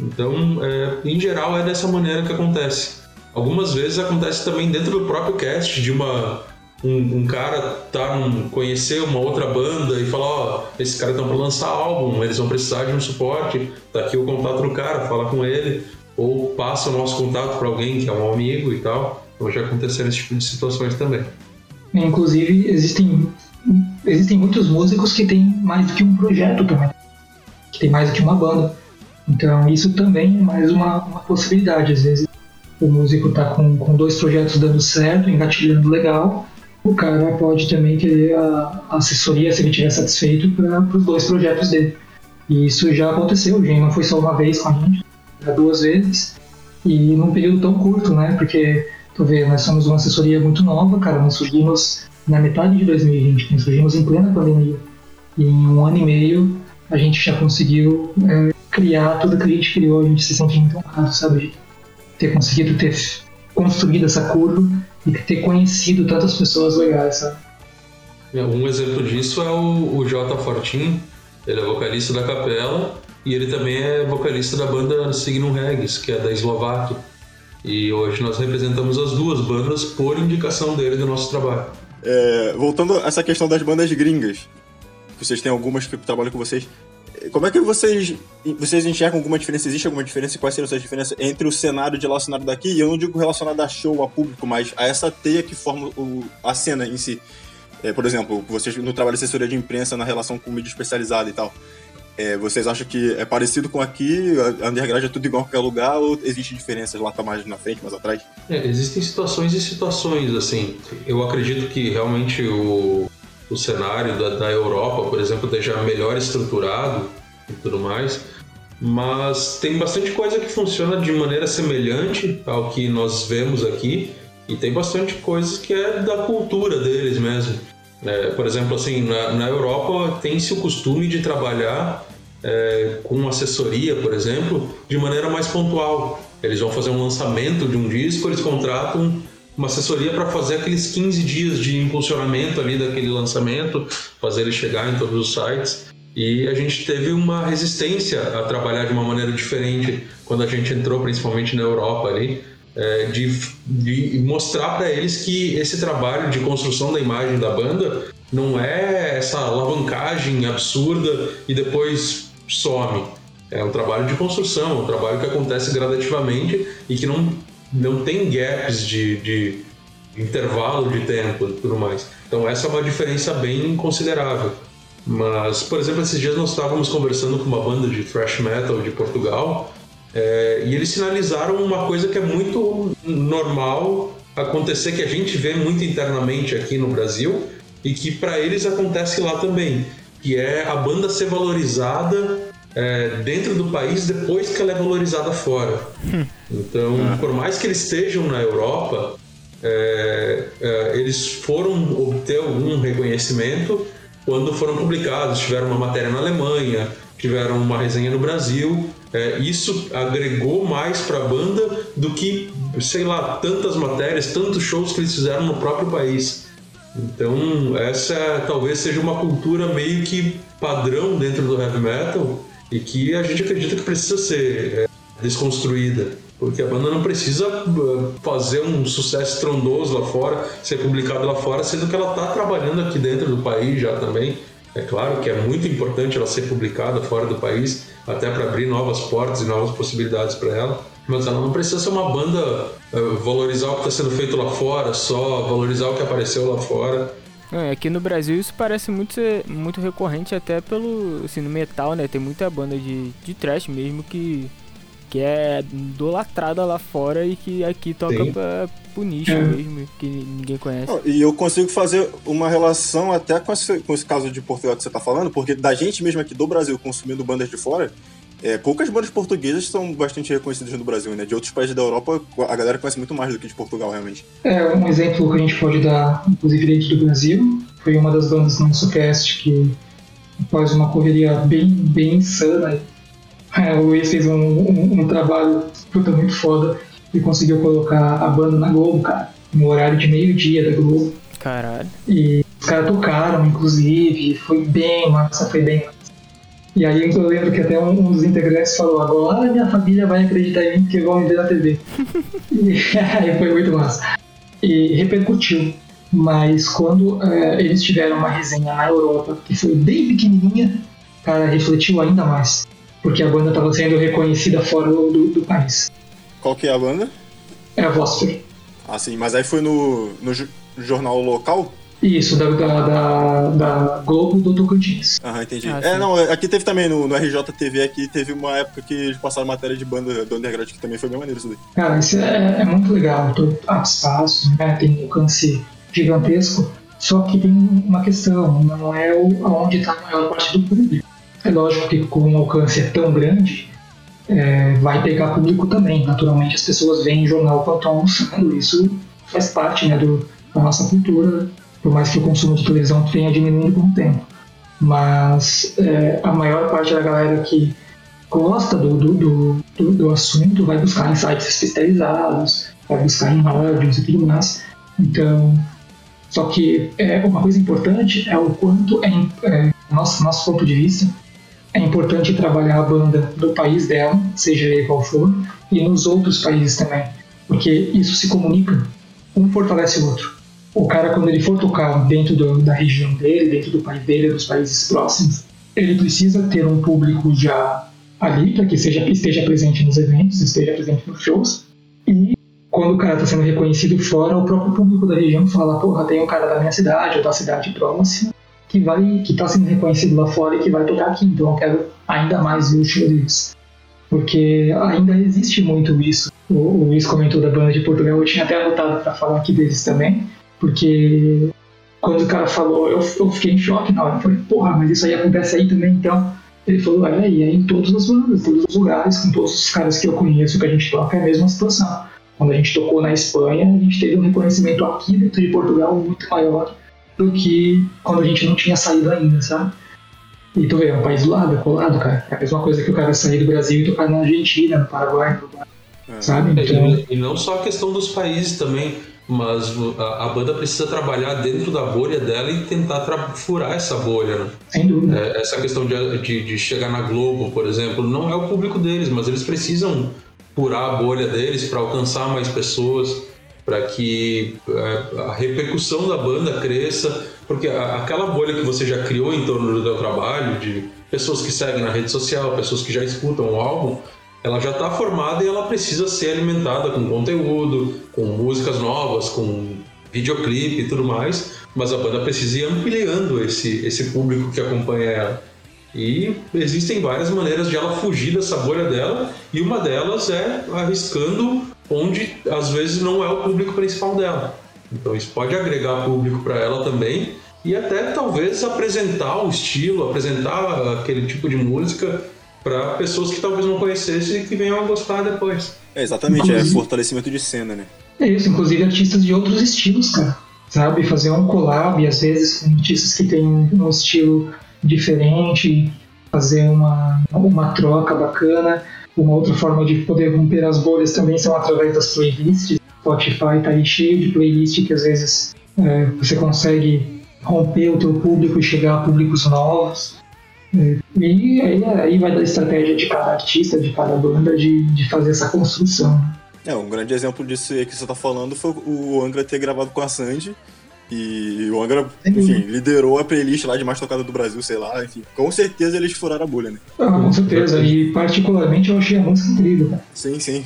Então, é, em geral, é dessa maneira que acontece. Algumas vezes acontece também dentro do próprio cast de uma um, um cara tá num, conhecer uma outra banda e falar, ó, oh, esses caras estão para lançar álbum, eles vão precisar de um suporte, tá aqui o contato do cara, fala com ele ou passa o nosso contato para alguém que é um amigo e tal. Então já aconteceram esse tipo de situações também. Inclusive, existem, existem muitos músicos que têm mais do que um projeto também, que tem mais do que uma banda. Então, isso também é mais uma, uma possibilidade. Às vezes, o músico está com, com dois projetos dando certo, engatilhando legal, o cara pode também querer a, assessoria, se ele estiver satisfeito, para os dois projetos dele. E isso já aconteceu, gente, não foi só uma vez com a gente duas vezes e num período tão curto, né? Porque, tu vê, nós somos uma assessoria muito nova, cara, nós surgimos na metade de 2020, nós surgimos em plena pandemia. E em um ano e meio a gente já conseguiu é, criar tudo que a gente criou, a gente se sente muito honrado, sabe? Ter conseguido ter construído essa curva e ter conhecido tantas pessoas legais, sabe? É, um exemplo disso é o, o J. Fortin, ele é vocalista da capela e ele também é vocalista da banda Signum Regis, que é da Eslováquia. E hoje nós representamos as duas bandas por indicação dele do nosso trabalho. É, voltando a essa questão das bandas gringas, vocês têm algumas que trabalham com vocês. Como é que vocês, vocês enxergam alguma diferença? Existe alguma diferença? Quais seriam as diferenças entre o cenário de lá e o cenário daqui? E eu não digo relacionado a show, a público, mas a essa teia que forma o, a cena em si. É, por exemplo, vocês no trabalho de assessoria de imprensa, na relação com mídia especializada e tal. É, vocês acham que é parecido com aqui? A underground é tudo igual em qualquer lugar ou existe diferenças lá tá mais na frente, mais atrás? É, existem situações e situações, assim. Eu acredito que realmente o, o cenário da, da Europa, por exemplo, esteja melhor estruturado e tudo mais, mas tem bastante coisa que funciona de maneira semelhante ao que nós vemos aqui e tem bastante coisas que é da cultura deles mesmo. É, por exemplo, assim, na, na Europa tem-se o costume de trabalhar é, com assessoria, por exemplo, de maneira mais pontual. Eles vão fazer um lançamento de um disco, eles contratam uma assessoria para fazer aqueles 15 dias de impulsionamento ali daquele lançamento, fazer ele chegar em todos os sites. E a gente teve uma resistência a trabalhar de uma maneira diferente quando a gente entrou, principalmente na Europa ali, é, de, de mostrar para eles que esse trabalho de construção da imagem da banda não é essa alavancagem absurda e depois some. É um trabalho de construção, um trabalho que acontece gradativamente e que não, não tem gaps de, de intervalo de tempo e tudo mais. Então essa é uma diferença bem considerável. Mas, por exemplo, esses dias nós estávamos conversando com uma banda de thrash metal de Portugal é, e eles sinalizaram uma coisa que é muito normal acontecer, que a gente vê muito internamente aqui no Brasil e que para eles acontece lá também, que é a banda ser valorizada é, dentro do país depois que ela é valorizada fora. Hum. Então, ah. por mais que eles estejam na Europa, é, é, eles foram obter algum reconhecimento quando foram publicados, tiveram uma matéria na Alemanha, tiveram uma resenha no Brasil. É, isso agregou mais para a banda do que, sei lá, tantas matérias, tantos shows que eles fizeram no próprio país. Então, essa talvez seja uma cultura meio que padrão dentro do heavy metal e que a gente acredita que precisa ser é, desconstruída. Porque a banda não precisa uh, fazer um sucesso estrondoso lá fora, ser publicado lá fora, sendo que ela está trabalhando aqui dentro do país já também. É claro que é muito importante ela ser publicada fora do país, até para abrir novas portas e novas possibilidades para ela. Mas ela não precisa ser uma banda uh, valorizar o que está sendo feito lá fora, só valorizar o que apareceu lá fora. É, aqui no Brasil isso parece muito ser, muito recorrente até pelo assim, no metal, né? Tem muita banda de, de trash mesmo que que é idolatrada lá fora e que aqui toca pra, pro nicho é. mesmo, que ninguém conhece. E eu consigo fazer uma relação até com esse, com esse caso de Portugal que você tá falando, porque da gente mesmo aqui do Brasil consumindo bandas de fora, é, poucas bandas portuguesas são bastante reconhecidas no Brasil, né? De outros países da Europa, a galera conhece muito mais do que de Portugal, realmente. É, um exemplo que a gente pode dar, inclusive dentro do Brasil, foi uma das bandas no nosso cast que faz uma correria bem, bem insana é, o Luiz fez um, um, um trabalho puta, muito foda e conseguiu colocar a banda na Globo, cara, no horário de meio-dia da Globo. Caralho. E os caras tocaram, inclusive, foi bem massa, foi bem massa. E aí eu lembro que até um, um dos integrantes falou, agora minha família vai acreditar em mim porque vão me ver na TV. e aí foi muito massa. E repercutiu. Mas quando é, eles tiveram uma resenha na Europa, que foi bem pequenininha, cara, refletiu ainda mais porque a banda estava sendo reconhecida fora do, do, país. Qual que é a banda? É a Vostok. Ah, sim, mas aí foi no, no jornal local? Isso, da, da, da, da Globo do Tocantins. Aham, entendi. Ah, é, não, aqui teve também, no, no RJTV aqui, teve uma época que eles passaram matéria de banda do Underground, que também foi bem maneiro isso daí. Cara, isso é, é muito legal, todo ah, espaço, né, tem um alcance gigantesco, só que tem uma questão, não é o, onde está a maior parte do público. É lógico que com um alcance tão grande, é, vai pegar público também. Naturalmente as pessoas veem jornal quando estão almoçando, isso faz parte né, do, da nossa cultura, por mais que o consumo de televisão tenha diminuído com o tempo. Mas é, a maior parte da galera que gosta do, do, do, do, assunto vai buscar em sites especializados, vai buscar em rádios e tudo mais. Então, só que é, uma coisa importante é o quanto, é, é nosso, nosso ponto de vista, é importante trabalhar a banda do país dela, seja ele qual for, e nos outros países também, porque isso se comunica, um fortalece o outro. O cara, quando ele for tocar dentro do, da região dele, dentro do país dele, dos países próximos, ele precisa ter um público já ali, para que seja, esteja presente nos eventos, esteja presente nos shows, e quando o cara está sendo reconhecido fora, o próprio público da região fala, porra, tem um cara da minha cidade ou da cidade próxima que vai que está sendo reconhecido lá fora e que vai tocar aqui. Então eu quero ainda mais ver o show deles. Porque ainda existe muito isso. O, o Luiz comentou da banda de Portugal, eu tinha até anotado para falar aqui deles também, porque quando o cara falou, eu, eu fiquei em choque na hora. Eu falei, porra, mas isso aí acontece aí também, então. Ele falou, é, e é em todas as bandas, todos os lugares, com todos os caras que eu conheço que a gente toca, é a mesma situação. Quando a gente tocou na Espanha, a gente teve um reconhecimento aqui dentro de Portugal muito maior do que quando a gente não tinha saído ainda, sabe? E tu vê, é um país do lado, é colado, cara. É a mesma coisa que o cara sair do Brasil e tocar na Argentina, no Paraguai, no Uruguai, é. sabe? Então... E não só a questão dos países também, mas a, a, banda precisa trabalhar dentro da bolha dela e tentar furar essa bolha, né? Sem dúvida. É, essa questão de, de, de, chegar na Globo, por exemplo, não é o público deles, mas eles precisam furar a bolha deles para alcançar mais pessoas, para que é, a repercussão da banda cresça, porque aquela bolha que você já criou em torno do seu trabalho, de pessoas que seguem na rede social, pessoas que já escutam o álbum, ela já está formada e ela precisa ser alimentada com conteúdo, com músicas novas, com videoclipe e tudo mais, mas a banda precisa ir ampliando esse, esse público que acompanha ela. E existem várias maneiras de ela fugir dessa bolha dela, e uma delas é arriscando onde às vezes não é o público principal dela. Então isso pode agregar público para ela também e até talvez apresentar o estilo, apresentar aquele tipo de música para pessoas que talvez não conhecessem e que venham a gostar depois. É, exatamente, é inclusive, é fortalecimento de cena, né? É isso, inclusive artistas de outros estilos, cara. Sabe? Fazer um collab, às vezes, com artistas que têm um estilo diferente, fazer uma, uma troca bacana. Uma outra forma de poder romper as bolhas também são através das playlists. Spotify tá aí cheio de playlist que às vezes é, você consegue romper o teu público e chegar a públicos novos. É, e aí, aí vai da estratégia de cada artista, de cada banda, de, de fazer essa construção. É, um grande exemplo disso que você está falando foi o Angra ter gravado com a Sandy. E o Angra, enfim, liderou a playlist lá de mais tocada do Brasil, sei lá, enfim. Com certeza eles furaram a bolha, né? Ah, com certeza. E particularmente eu achei a música incrível, cara. Sim, sim.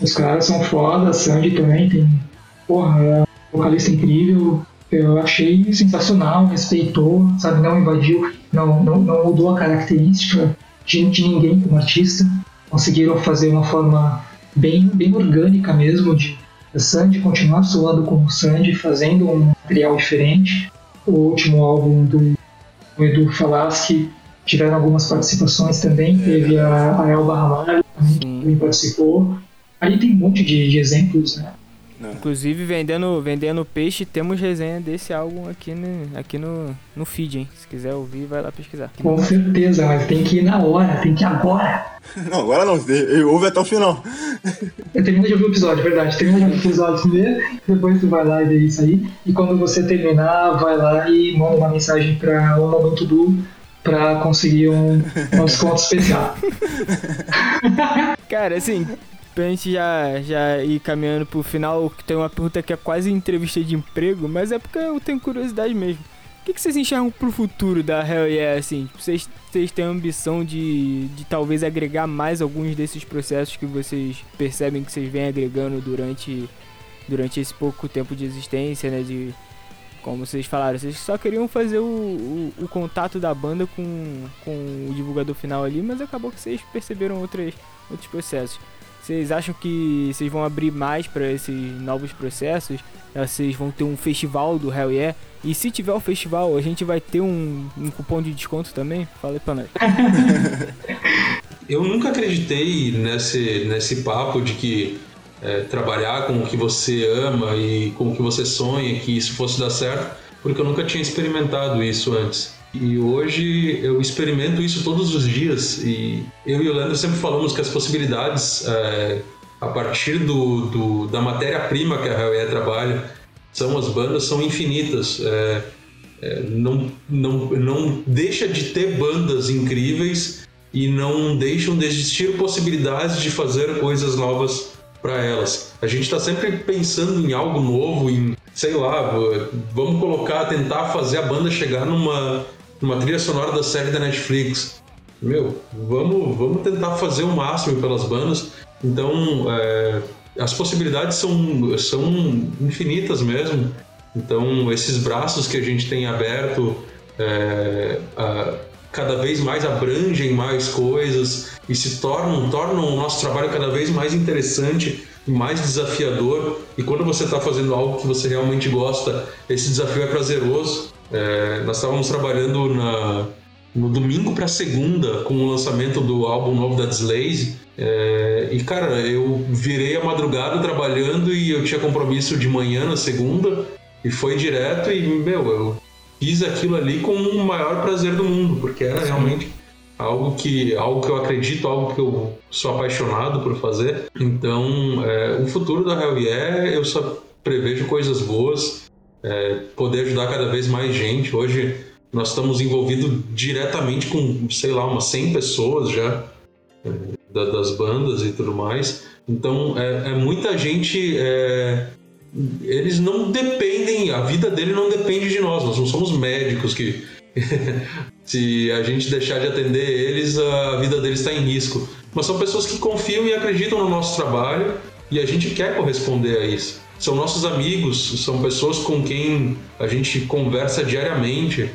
Os caras são foda, a Sandy também tem. Porra, é um vocalista incrível. Eu achei sensacional, respeitou, sabe, não invadiu não, não, não mudou a característica de, de ninguém como artista. Conseguiram fazer uma forma bem, bem orgânica mesmo de Sandy continuar soando como Sandy, fazendo um material diferente. O último álbum do, do Edu Falaschi tiveram algumas participações também. É. Teve a, a Elba Ramalho, que também participou. Aí tem um monte de, de exemplos, né? É. Inclusive, vendendo, vendendo peixe, temos resenha desse álbum aqui no, aqui no, no feed, hein? Se quiser ouvir, vai lá pesquisar. Com certeza, mas tem que ir na hora, tem que ir agora. Não, agora não, ouve até o final. Eu termino de ouvir o episódio, é verdade. Termina de ouvir o episódio primeiro, depois tu vai lá e vê isso aí. E quando você terminar, vai lá e manda uma mensagem para o Momento Du pra conseguir um, um desconto especial. Cara, assim, pra gente já, já ir caminhando pro final, tem uma pergunta que é quase entrevista de emprego, mas é porque eu tenho curiosidade mesmo. O que, que vocês enxergam pro futuro da Hell Yeah, assim? Vocês, vocês têm a ambição de, de talvez agregar mais alguns desses processos que vocês percebem que vocês vêm agregando durante, durante esse pouco tempo de existência, né? De, como vocês falaram, vocês só queriam fazer o, o, o contato da banda com, com o divulgador final ali, mas acabou que vocês perceberam outros outros processos. Vocês acham que vocês vão abrir mais para esses novos processos? Vocês vão ter um festival do Hell Yeah? E se tiver o um festival, a gente vai ter um, um cupom de desconto também? Fala aí pra nós. Eu nunca acreditei nesse, nesse papo de que é, trabalhar com o que você ama e com o que você sonha, que isso fosse dar certo, porque eu nunca tinha experimentado isso antes. E hoje eu experimento isso todos os dias. E eu e o Leandro sempre falamos que as possibilidades, é, a partir do, do da matéria-prima que a Hellway trabalha, são as bandas, são infinitas. É, é, não, não, não deixa de ter bandas incríveis e não deixam de existir possibilidades de fazer coisas novas para elas. A gente está sempre pensando em algo novo, em sei lá, vamos colocar, tentar fazer a banda chegar numa uma trilha sonora da série da Netflix. Meu, vamos, vamos tentar fazer o máximo pelas bandas. Então, é, as possibilidades são, são infinitas mesmo. Então, esses braços que a gente tem aberto é, a, cada vez mais abrangem mais coisas e se tornam, tornam o nosso trabalho cada vez mais interessante mais desafiador. E quando você está fazendo algo que você realmente gosta, esse desafio é prazeroso. É, nós estávamos trabalhando na, no domingo para segunda com o lançamento do álbum novo da Deslaze. É, e cara, eu virei a madrugada trabalhando e eu tinha compromisso de manhã na segunda e foi direto e meu, eu fiz aquilo ali com o maior prazer do mundo, porque era realmente algo que algo que eu acredito, algo que eu sou apaixonado por fazer. Então, é, o futuro da Hell Yeah, eu só prevejo coisas boas, é, poder ajudar cada vez mais gente. Hoje nós estamos envolvidos diretamente com, sei lá, umas 100 pessoas já é, das bandas e tudo mais. Então, é, é muita gente é, eles não dependem, a vida dele não depende de nós, nós não somos médicos que se a gente deixar de atender eles, a vida deles está em risco. Mas são pessoas que confiam e acreditam no nosso trabalho e a gente quer corresponder a isso. São nossos amigos, são pessoas com quem a gente conversa diariamente.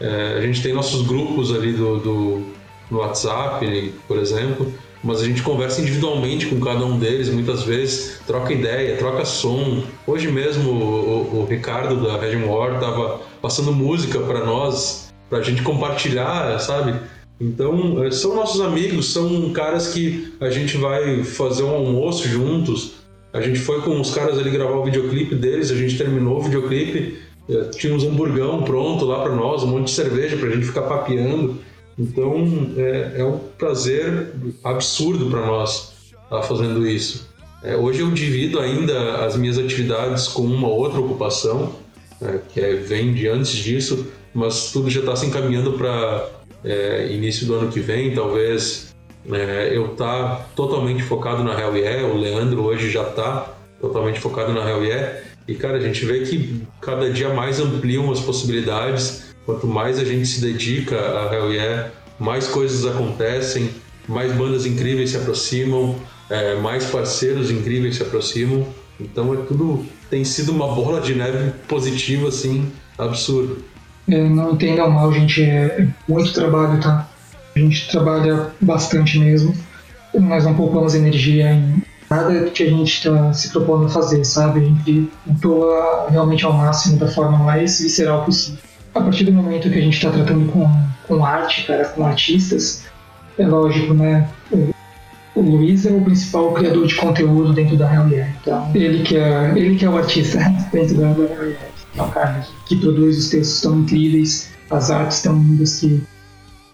É, a gente tem nossos grupos ali do, do no WhatsApp, por exemplo, mas a gente conversa individualmente com cada um deles, muitas vezes troca ideia, troca som. Hoje mesmo o, o, Ricardo da Regime War estava passando música para nós, para a gente compartilhar, sabe? Então, eh, são nossos amigos, são caras que a gente vai fazer um almoço juntos. A gente foi com os caras ali gravar o videoclipe deles, a gente terminou o videoclipe, eh, tinha uns hamburgão pronto lá para nós, um monte de cerveja para a gente ficar papeando. Então é, é um prazer absurdo para nós estar tá fazendo isso. É, hoje eu divido ainda as minhas atividades com uma outra ocupação, é, que vem de antes disso, mas tudo já está se encaminhando para é, início do ano que vem, talvez é, eu tá totalmente focado na Hell Yeah, o Leandro hoje já está totalmente focado na Hell Yeah, e cara, a gente vê que cada dia mais ampliam as possibilidades Quanto mais a gente se dedica a Hell Yeah, mais coisas acontecem, mais bandas incríveis se aproximam, é, mais parceiros incríveis se aproximam. Então é tudo tem sido uma bola de neve positiva assim, absurdo. É, não entendam mal, gente, é, é muito trabalho, tá? A gente trabalha bastante mesmo. Nós não poupamos energia em nada que a gente está se propondo a fazer, sabe? A gente doa realmente ao máximo da forma mais visceral possível a partir do momento que a gente está tratando com, com arte, cara, com artistas, é lógico, né? O, Luiz é o principal criador de conteúdo dentro da Real Então, ele que é, ele que é o artista dentro da, Real É o cara que produz os textos tão incríveis, as artes tão lindas que,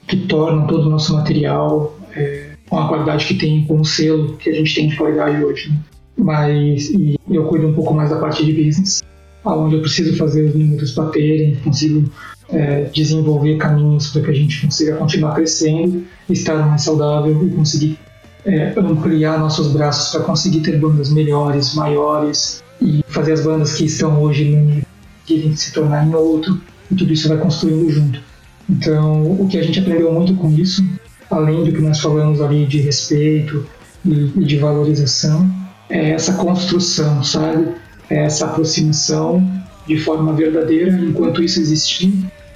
que tornam todo o nosso material é, com a qualidade que tem, com o selo que a gente tem de qualidade hoje. Né? Mas eu cuido um pouco mais da parte de business onde eu preciso fazer os números baterem, consigo é, desenvolver caminhos para que a gente consiga continuar crescendo, estar mais saudável e conseguir é, ampliar nossos braços para conseguir ter bandas melhores, maiores e fazer as bandas que estão hoje num nível se tornar em outro e tudo isso vai construindo junto. Então, o que a gente aprendeu muito com isso, além do que nós falamos ali de respeito e, de valorização, é essa construção, sabe? essa aproximação de forma verdadeira. Enquanto isso existir,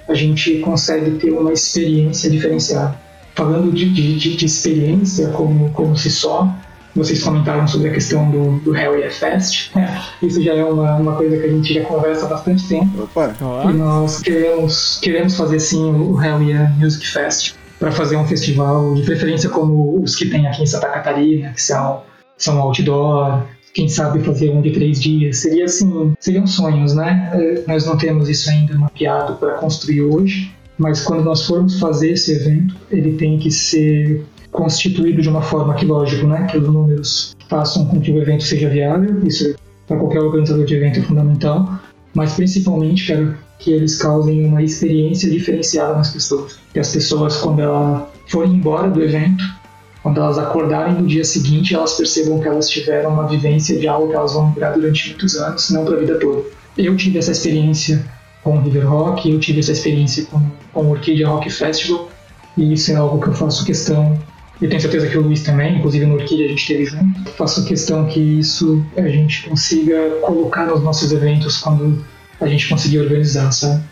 a gente consegue ter uma experiência diferenciada. Falando de, de, de experiência como, como se só, vocês comentaram sobre a questão do, do Hell Yeah Fest. É, isso já é uma, uma coisa que a gente já conversa há bastante tempo. Opa. E nós queremos, queremos fazer sim o Hell Yeah Music Fest para fazer um festival, de preferência como os que tem aqui em Santa Catarina, que são, são outdoor, quem sabe fazer um de três dias. Seria assim, seriam sonhos, né? É, nós não temos isso ainda mapeado para construir hoje, mas quando nós formos fazer esse evento, ele tem que ser constituído de uma forma que, lógico, né, que os números façam com que o evento seja viável. Isso para qualquer organizador de evento é fundamental, mas principalmente quero que eles causem uma experiência diferenciada nas pessoas. Que as pessoas, quando elas forem embora do evento, quando elas acordarem no dia seguinte, elas percebam que elas tiveram uma vivência de algo que elas vão lembrar durante muitos anos, não para a vida toda. Eu tive essa experiência com o River Rock, eu tive essa experiência com, com o Orquídea Rock Festival, e isso é algo que eu faço questão, e tenho certeza que o Luiz também, inclusive no Orquídea a gente teve junto, faço questão que isso a gente consiga colocar nos nossos eventos quando a gente conseguir organizar, sabe?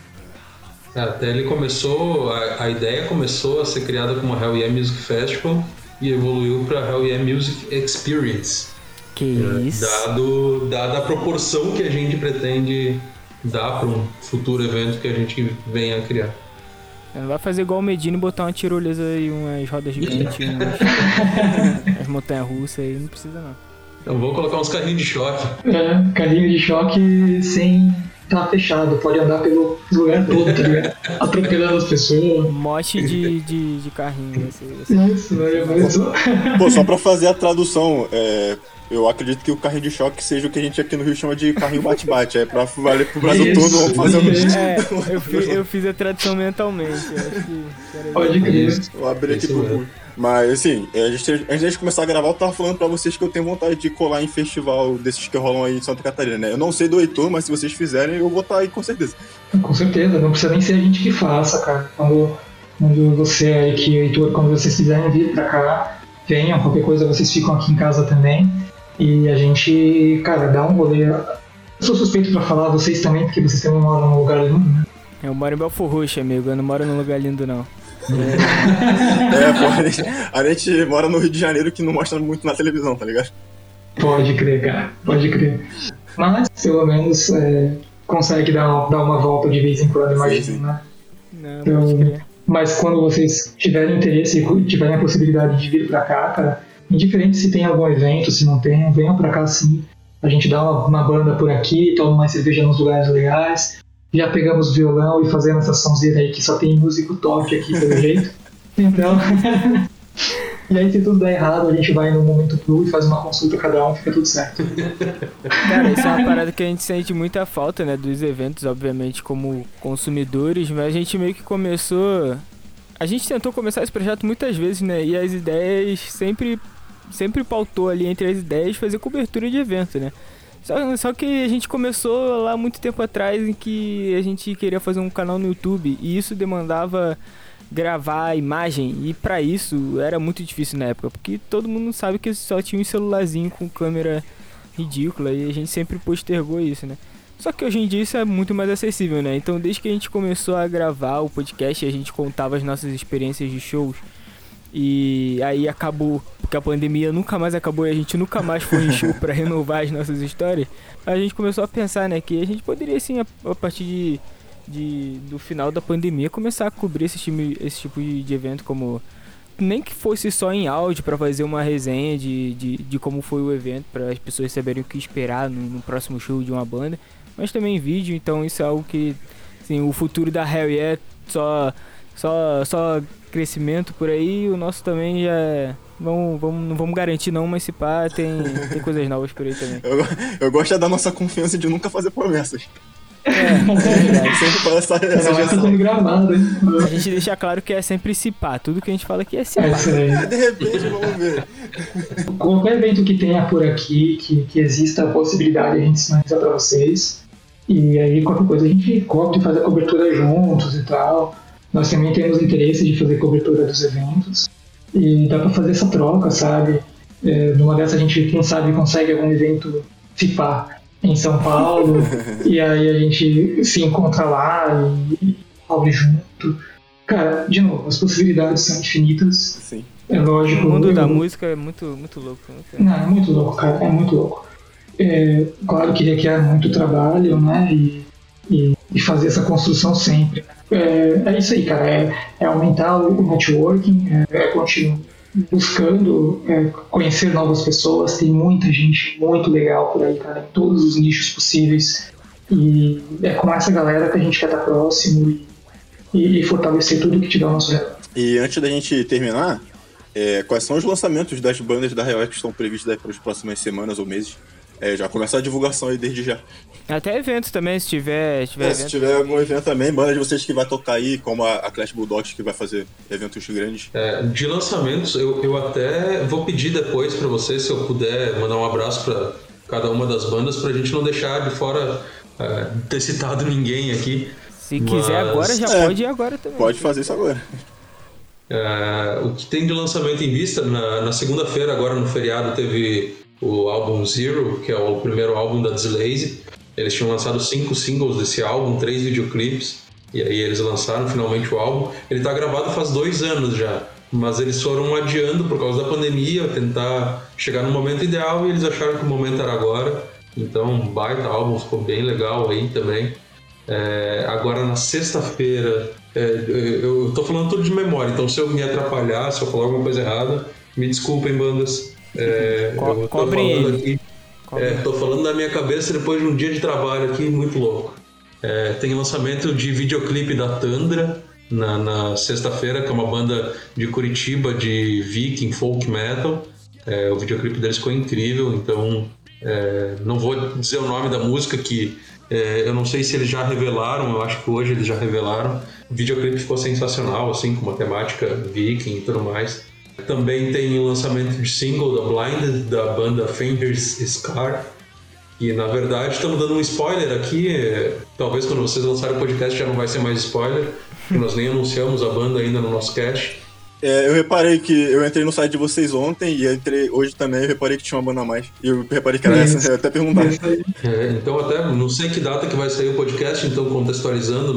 É, até ele começou, a, a, ideia começou a ser criada como Hell Yeah Music Festival e evoluiu para Hell Yeah Music Experience. Que é, isso. Dado, dada a proporção que a gente pretende dar para um futuro evento que a gente venha a criar. Não vai fazer igual o Medina e botar uma tirolesa e umas rodas gigantes, umas, as montanhas russas aí, não precisa não. Então vou colocar uns carrinhos de choque. É, carrinho de choque sem, tá fechado, pode andar pelo lugar todo, tá ligado? Atropelando as pessoas. Mote de, de, de carrinho. Assim, Isso, velho, mas... Pô, só pra fazer a tradução, é, eu acredito que o carrinho de choque seja o que a gente aqui no Rio chama de carrinho bate-bate. É pra valer pro Brasil Isso, todo, vamos fazer um... isso. É, eu fiz, eu fiz a tradução mentalmente. eu Acho que Pode crer. Vou abrir aqui Isso pro mesmo. público. Mas assim, a gente, antes de começar a gravar, eu tava falando pra vocês que eu tenho vontade de colar em festival desses que rolam aí em Santa Catarina, né? Eu não sei do Heitor, mas se vocês fizerem, eu vou estar aí com certeza. Com certeza, não precisa nem ser a gente que faça, cara. Quando, quando você, Eric e Heitor, quando vocês quiserem vir pra cá, venham, qualquer coisa vocês ficam aqui em casa também. E a gente, cara, dá um rolê. Eu sou suspeito pra falar, vocês também, porque vocês também moram num lugar lindo, né? Eu moro em Belfor Roxo, amigo. Eu não moro num lugar lindo, não. É, pô, a gente, a gente mora no Rio de Janeiro que não mostra muito na televisão, tá ligado? Pode crer, cara, pode crer. Mas, pelo menos, é, consegue dar, uma- dar uma volta de vez em quando, imagino, sim. né? Não, crer. Mas quando vocês tiverem interesse e tiverem a possibilidade de vir pra cá, cara, indiferente se tem algum evento, se não tem, venham pra cá sim. A gente dá uma, uma banda por aqui, toma uma cerveja nos lugares legais. Já pegamos violão e fazemos essa sonzeira aí que só tem músico top aqui pelo jeito. Então. e aí se tudo der errado, a gente vai no momento cru e faz uma consulta cada um, fica tudo certo. Cara, isso é uma parada que a gente sente muita falta, né? Dos eventos, obviamente, como consumidores, mas a gente meio que começou. A gente tentou começar esse projeto muitas vezes, né? E as ideias sempre. Sempre pautou ali entre as ideias fazer cobertura de evento, né? Só, só que a gente começou lá muito tempo atrás em que a gente queria fazer um canal no YouTube e isso demandava gravar imagem e pra isso era muito difícil na época, porque todo mundo sabe que só tinha um celularzinho com câmera ridícula e a gente sempre postergou isso, né? Só que hoje em dia isso é muito mais acessível, né? Então desde que a gente começou a gravar o podcast, a gente contava as nossas experiências de shows e aí acabou, porque a pandemia nunca mais acabou e a gente nunca mais foi em show pra renovar as nossas histórias. A gente começou a pensar, né, que a gente poderia sim a, a partir de, de do final da pandemia começar a cobrir esse, time, esse tipo de, de evento como nem que fosse só em áudio pra fazer uma resenha de, de, de como foi o evento para as pessoas saberem o que esperar no, no próximo show de uma banda, mas também em vídeo, então isso é algo que assim, o futuro da Harry é só só só crescimento por aí, o nosso também já é- vamos, vamos não vamos garantir não, mas se pá tem tem coisas novas por aí também. Eu, eu gosto é da nossa confiança de nunca fazer promessas. É, é verdade. Sempre fala essa, essa sendo gravado, hein? A gente deixa claro que é sempre se pá, tudo que a gente fala aqui é se É pá. aí. De repente, vamos ver. Qualquer evento que tenha por aqui, que, que exista a possibilidade, a gente sinaliza pra vocês. E aí, qualquer coisa, a gente cobre e faz a cobertura juntos e tal. Nós também temos interesse de fazer cobertura dos eventos. E dá pra fazer essa troca, sabe? É, numa dessas, a gente, quem sabe, consegue algum evento FIPA em São Paulo. e aí a gente se encontra lá e abre junto. Cara, de novo, as possibilidades são infinitas. Sim. É lógico. O mundo da eu- música é muito muito louco. muito- não, é muito louco, cara, é muito louco. É, claro que requer muito trabalho, né? E, e, e fazer essa construção sempre. É, é isso aí, cara. É, é aumentar o networking, é, é continuar buscando é, conhecer novas pessoas. Tem muita gente muito legal por aí, cara, em todos os nichos possíveis. E é com essa galera que a gente quer estar próximo e, e, fortalecer tudo que tiver ao nosso redor. E antes da gente terminar, é, quais são os lançamentos das bandas da Real que estão previstos para as próximas semanas ou meses? É, já começar a divulgação aí desde já. Até eventos também, se tiver, se tiver É, se tiver algum evento também, banda de vocês que vai tocar aí, como a, a Clash Bulldogs que vai fazer eventos grandes. É, de lançamentos, eu, eu até vou pedir depois pra vocês, se eu puder, mandar um abraço pra cada uma das bandas, pra gente não deixar de fora é, ter citado ninguém aqui. Se quiser Mas- agora, já É. pode ir agora também. Pode fazer isso agora. É, o que tem de lançamento em vista, na, na segunda-feira, agora no feriado, teve o álbum Zero, que é o primeiro álbum da Dislazy. Eles tinham lançado cinco singles desse álbum, três videoclipes, e aí eles lançaram finalmente o álbum. Ele tá gravado faz dois anos já, mas eles foram adiando por causa da pandemia, tentar chegar no momento ideal, e eles acharam que o momento era agora. Então, um baita álbum, ficou bem legal aí também. É, agora na sexta-feira, é, eu tô falando tudo de memória, então se eu me atrapalhar, se eu falar alguma coisa errada, me desculpem, bandas. É, Co- cobrem falando ele. aqui. É, tô falando da minha cabeça depois de um dia de trabalho aqui muito louco. É, tem lançamento de videoclipe da Tandra na, na sexta-feira, que é uma banda de Curitiba de viking folk metal. É, o videoclipe deles ficou incrível, então é, não vou dizer o nome da música que é, eu não sei se eles já revelaram, eu acho que hoje eles já revelaram. O videoclipe ficou sensacional, assim, com uma temática viking e tudo mais. Também tem o lançamento de single da Blind, da banda Fingers Scar. E na verdade estamos dando um spoiler aqui. Talvez quando vocês lançarem o podcast já não vai ser mais spoiler, porque nós nem anunciamos a banda ainda no nosso cast. É, eu reparei que eu entrei no site de vocês ontem e entrei hoje também, eu reparei que tinha uma banda a mais. E eu reparei que era essa, eu até perguntar. É, então até não sei que data que vai sair o podcast, então contextualizando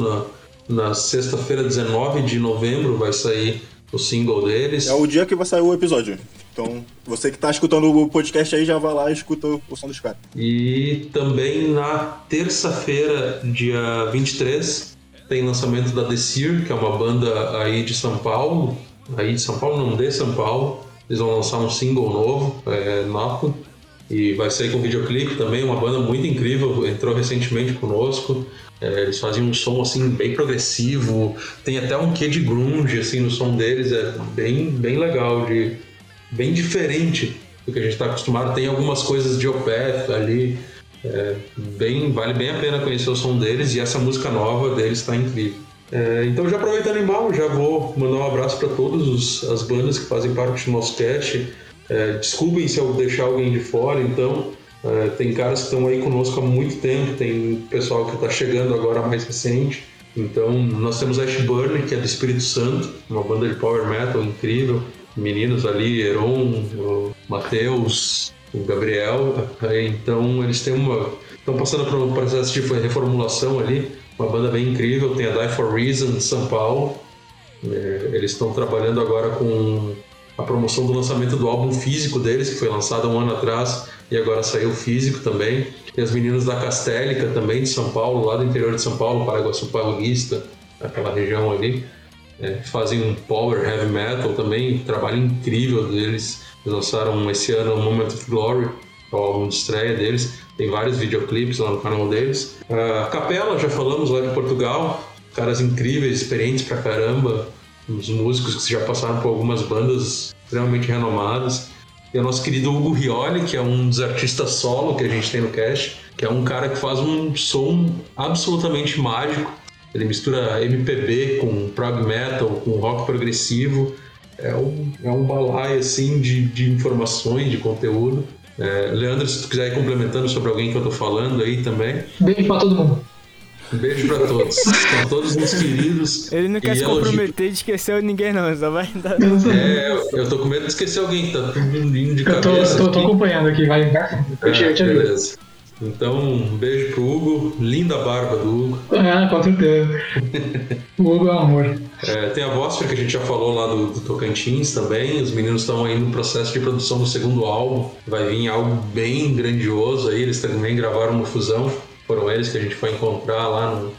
na, na sexta-feira, 19 de novembro, vai sair o single deles. É o dia que vai sair o episódio. Então, você que está escutando o podcast aí já vai lá e escuta o som dos caras. E também na terça-feira, dia 23, tem lançamento da The Sear, que é uma banda aí de São Paulo, aí de São Paulo, não de São Paulo. Eles vão lançar um single novo, é, Napo, e vai sair com videoclipe também, uma banda muito incrível, entrou recentemente conosco. É, eles fazem um som assim bem progressivo, tem até um quê de grunge assim no som deles, é bem bem legal, de bem diferente do que a gente está acostumado. Tem algumas coisas de Opeth ali, é, bem vale bem a pena conhecer o som deles e essa música nova deles está incrível. É, então, já aproveitando em mal, já vou mandar um abraço para todas as bandas que fazem parte do nosso cast. É, desculpem se eu deixar alguém de fora, então. É, tem caras que estão aí conosco há muito tempo, tem pessoal que está chegando agora mais recente. Então, nós temos Ash Burn, que é do Espírito Santo, uma banda de power metal incrível. Meninos ali, Heron, Matheus, o Gabriel. Então, eles têm uma. Estão passando por um processo de reformulação ali uma banda bem incrível, tem a Die for Reason de São Paulo. É, eles estão trabalhando agora com a promoção do lançamento do álbum físico deles, que foi lançado um ano atrás e agora saiu físico também. Tem as meninas da Castélica também de São Paulo, lá do interior de São Paulo, Paraguaçu Paulista, aquela região ali. É, fazem um power heavy metal também, trabalho incrível deles. Eles lançaram esse ano o Moment of Glory, o álbum de estreia deles. Tem vários videoclipes lá no canal deles. A Capela, já falamos lá de Portugal. Caras incríveis, experientes pra caramba. Os músicos que já passaram por algumas bandas extremamente renomadas. E o nosso querido Hugo Rioli, que é um dos artistas solo que a gente tem no cast, que é um cara que faz um som absolutamente mágico. Ele mistura MPB com prog metal, com rock progressivo. É um, é um balaio assim de, de informações, de conteúdo. É, Leandro, se tu quiser ir complementando sobre alguém que eu tô falando aí também. Beijo pra todo mundo. Um beijo pra todos. São todos meus queridos. Ele não quer se comprometer de esquecer ninguém, não, só vai dar. É, eu tô com medo de esquecer alguém, tá tudo lindo de cabeça. Eu tô, tô, tô acompanhando aqui, vai. vai. É, beleza. Então, um beijo pro Hugo. Linda barba do Hugo. Ah, com certeza. o Hugo é um amor. É, tem a Vosper, que a gente já falou lá do, do Tocantins também. Os meninos estão aí no processo de produção do segundo álbum. Vai vir algo bem grandioso aí. Eles também gravaram uma fusão. Foram eles que a gente foi encontrar lá no,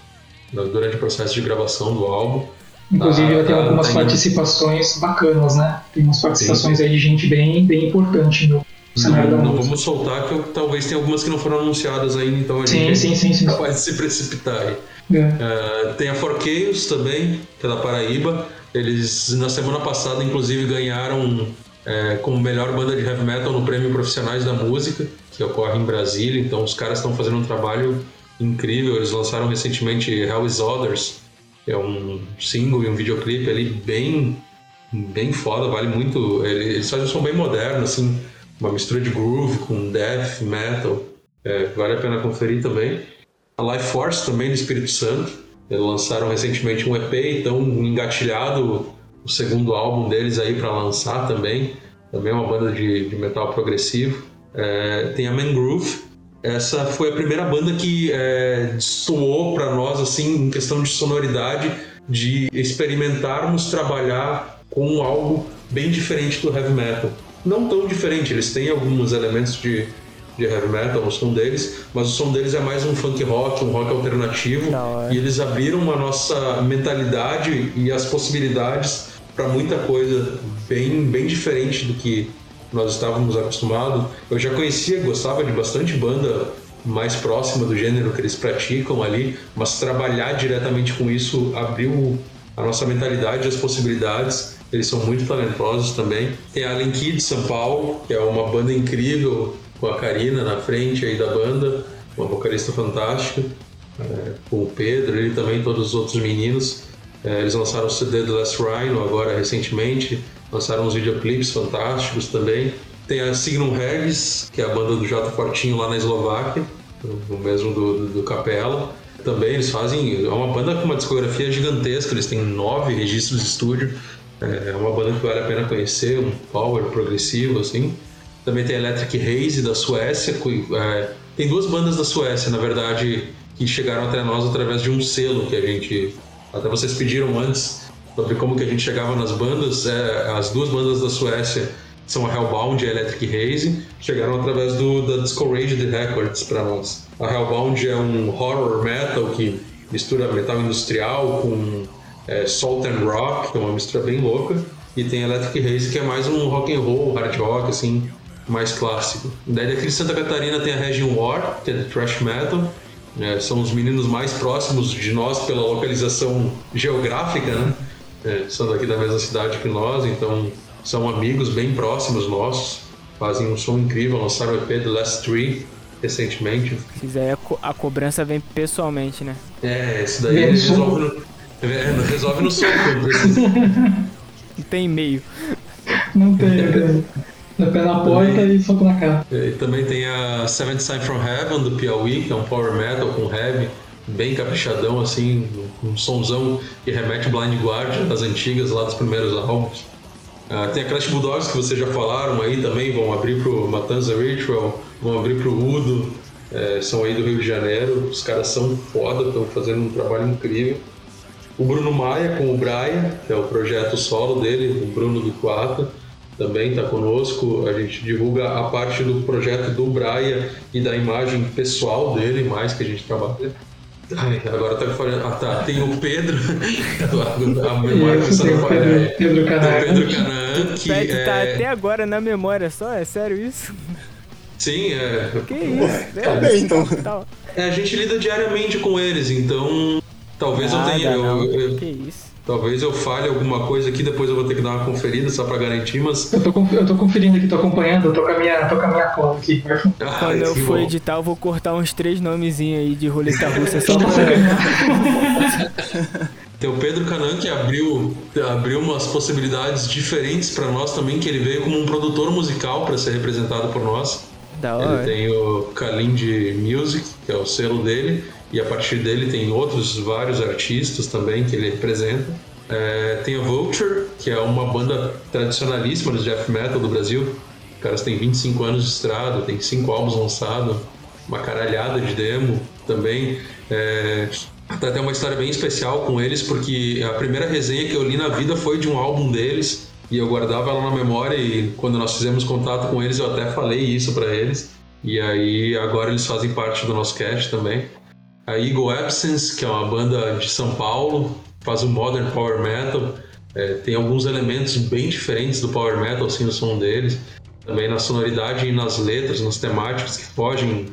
no durante o processo de gravação do álbum. Inclusive, ah, algumas tá participações bacanas, né? Tem umas participações Sim. aí de gente bem, bem importante no, não, não vamos soltar, que eu, talvez tenha algumas que não foram anunciadas ainda, então a gente sim, sim, sim, pode se precipitar aí. É. Uh, tem a Forqueios também, que é da Paraíba. Eles, na semana passada, inclusive, ganharam é, como melhor banda de heavy metal no Prêmio Profissionais da Música, que ocorre em Brasília. Então, os caras estão fazendo um trabalho incrível. Eles lançaram recentemente Hell is Others, que é um single e um videoclipe ali bem, bem foda, vale muito. Eles fazem um som bem moderno, assim uma mistura de groove com death, metal. É, vale a pena conferir também. A Life Force também do Espírito Santo. Eles lançaram recentemente um EP, então engatilhado o segundo álbum deles aí para lançar também. Também é uma banda de, de metal progressivo. É, tem a Mangrove. Essa foi a primeira banda que é, destoou para nós assim em questão de sonoridade, de experimentarmos trabalhar com algo bem diferente do heavy metal não tão diferente. Eles têm alguns elementos de, de heavy metal no som deles, mas o som deles é mais um funk rock, um rock alternativo. Não, é. E eles abriram a nossa mentalidade e as possibilidades para muita coisa bem, bem diferente do que nós estávamos acostumados. Eu já conhecia, gostava de bastante banda mais próxima do gênero que eles praticam ali, mas trabalhar diretamente com isso abriu a nossa mentalidade, as possibilidades. Eles são muito talentosos também. Tem a Allen Key de São Paulo, que é uma banda incrível, com a Karina na frente aí da banda, uma vocalista fantástica, é, com o Pedro e também todos os outros meninos. É, eles lançaram o CD The Last Rhino agora recentemente, lançaram uns videoclipes fantásticos também. Tem a Signum Regis, que é a banda do Jota Fortinho lá na Eslováquia, o mesmo do, do, do Capela. Também eles fazem. É uma banda com uma discografia gigantesca, eles têm nove registros de estúdio. É, é uma banda que vale a pena conhecer, um power progressivo, assim. Também tem a Electric Haze da Suécia. É, tem duas bandas da Suécia, na verdade, que chegaram até nós através de um selo que a gente até vocês pediram antes sobre como que a gente chegava nas bandas. É, as duas bandas da Suécia são a Hellbound e a Electric Haze, chegaram através do, da Discouraged Records para nós. A Hellbound é um horror metal que mistura metal industrial com é, salt and rock, que é uma mistura bem louca. E tem a Electric Haze, que é mais um rock and roll, hard rock, assim, mais clássico. Daí daqui de Santa Catarina tem a Region War, que é de thrash metal. É, são os meninos mais próximos de nós pela localização geográfica, né? É, são daqui da mesma cidade que nós, então são amigos bem próximos nossos. Fazem um som incrível, lançaram o EP The Last Tree recentemente. Se quiser, a, co a cobrança vem pessoalmente, né? É, isso daí é, resolve no, é, resolve no som Não tem e-mail. Não tem, é. Pé na porta e soco na cara. E também tem a Seventh Sign from Heaven do Piauí, que é um power metal com heavy, bem caprichadão, assim, um somzão que remete Blind Guardian das antigas, lá dos primeiros álbuns. Uh, tem a Crash Bulldogs que vocês já falaram aí também, vão abrir pro Matanza Ritual, vão abrir pro Udo, é, são aí do Rio de Janeiro, os caras são foda, estão fazendo um trabalho incrível. O Bruno Maia com o Braia, que é o projeto solo dele, o Bruno do Quata também está conosco. A gente divulga a parte do projeto do Braia e da imagem pessoal dele, mais que a gente trabalha. Ai, agora tá falando. Ah, tá. Tem o Pedro. a memória começando a falhar. Pedro Canaã. Pedro Canaã. Que o Pet tá até agora na memória só? É sério isso? Sim, é. Que isso? Tá bem, então. É, a gente lida diariamente com eles, então. Talvez ah, eu tenha. Eu, eu, que isso? Talvez eu falhe alguma coisa aqui, depois eu vou ter que dar uma conferida só pra garantir, mas. Eu tô, eu tô conferindo aqui, tô acompanhando, eu tô com a minha, tô com a minha cola aqui. Ah, Quando eu for bom. editar, eu vou cortar uns três nomezinhos aí de roleta russa só pra. Tem o Pedro Canan que abriu, abriu umas possibilidades diferentes para nós também, que ele veio como um produtor musical para ser representado por nós. Da hora. Ele tem o Kalindi Music, que é o selo dele e a partir dele tem outros vários artistas também que ele representa. É, tem a Vulture, que é uma banda tradicionalíssima do death metal do Brasil. Os caras têm 25 anos de estrada, tem cinco álbuns lançados, uma caralhada de demo também. É, até uma história bem especial com eles, porque a primeira resenha que eu li na vida foi de um álbum deles e eu guardava ela na memória e quando nós fizemos contato com eles eu até falei isso para eles. E aí agora eles fazem parte do nosso cast também a Eagle Absence, que é uma banda de São Paulo, faz o modern power metal. É, tem alguns elementos bem diferentes do power metal, assim, no som deles. Também na sonoridade e nas letras, nas temáticas que fogem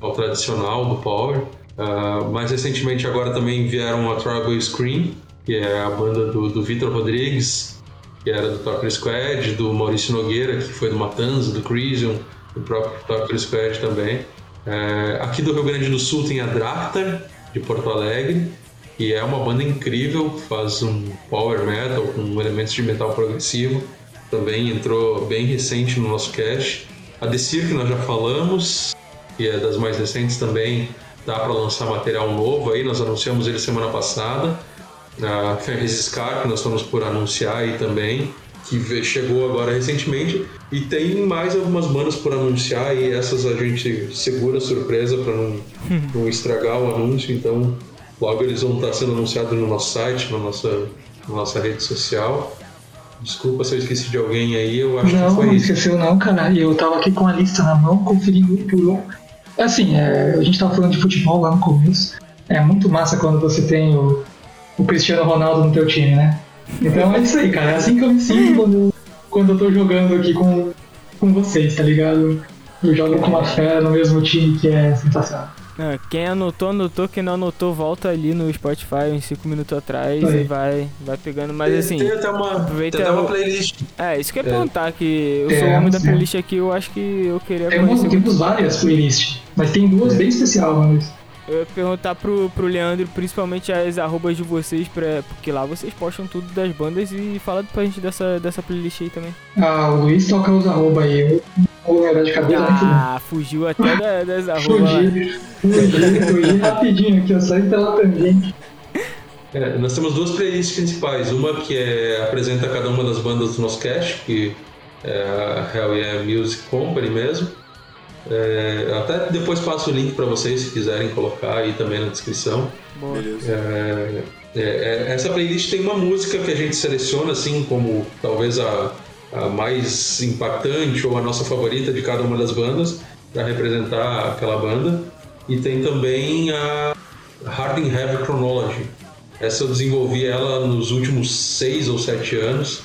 ao tradicional do power. Uh, mais recentemente agora também vieram a Tribal Scream, que é a banda do, do Vitor Rodrigues, que era do Torture Squad, do Maurício Nogueira, que foi do Matanza, do Crisium, do próprio Torture Squad também. É, aqui do Rio Grande do Sul tem a Dractar, de Porto Alegre, que é uma banda incrível, faz um power metal com elementos de metal progressivo. Também entrou bem recente no nosso cast. A Decir, que nós já falamos, que é das mais recentes também, dá para lançar material novo aí, nós anunciamos ele semana passada. A Ferris Scar, que nós estamos por anunciar aí também que chegou agora recentemente e tem mais algumas bandas por anunciar e essas a gente segura a surpresa para não, não estragar o anúncio, então logo eles vão estar sendo anunciados no nosso site, na nossa, na nossa rede social. Desculpa se eu esqueci de alguém aí, eu acho não, que foi não, esqueceu não, cara. Eu tava aqui com a lista na mão, conferindo por Assim, é, a gente tava falando de futebol lá no começo. É muito massa quando você tem o, o Cristiano Ronaldo no teu time, né? Então é isso aí, cara. É assim que eu me sinto quando, quando eu tô jogando aqui com, com vocês, tá ligado? Eu jogo com uma fera no mesmo time que é sensacional. Não, quem anotou, anotou. Quem não anotou, volta ali no Spotify uns 5 minutos atrás Aí. e vai, vai pegando. Mas assim, tem até uma, aproveita tem até uma playlist. é, isso que eu ia É. perguntar, que eu É, sou o homem da playlist aqui, eu acho que eu queria Temos, conhecer. temos várias playlists, mas tem duas bem especial, mas Eu ia perguntar pro, pro Leandro, principalmente as arrobas de vocês, pra, porque lá vocês postam tudo das bandas e fala pra gente dessa, dessa playlist aí também. ah, o Luiz toca os arroba aí. Eu vou lembrar de cabeça. Ah, fugiu até da- das arrobas. Fugi, fugi, fugi rapidinho aqui, eu saí pela tangente. É, nós temos duas playlists principais. Uma que é, apresenta cada uma das bandas do nosso cast, que é a Hell Yeah Music Company mesmo. É, até depois passo o link para vocês se quiserem colocar aí também na descrição. Beleza. É, é, é, essa playlist tem uma música que a gente seleciona assim como talvez a, a mais impactante ou a nossa favorita de cada uma das bandas para representar aquela banda. E tem também a Hard and Heavy Chronology. Essa eu desenvolvi ela nos últimos seis ou sete anos.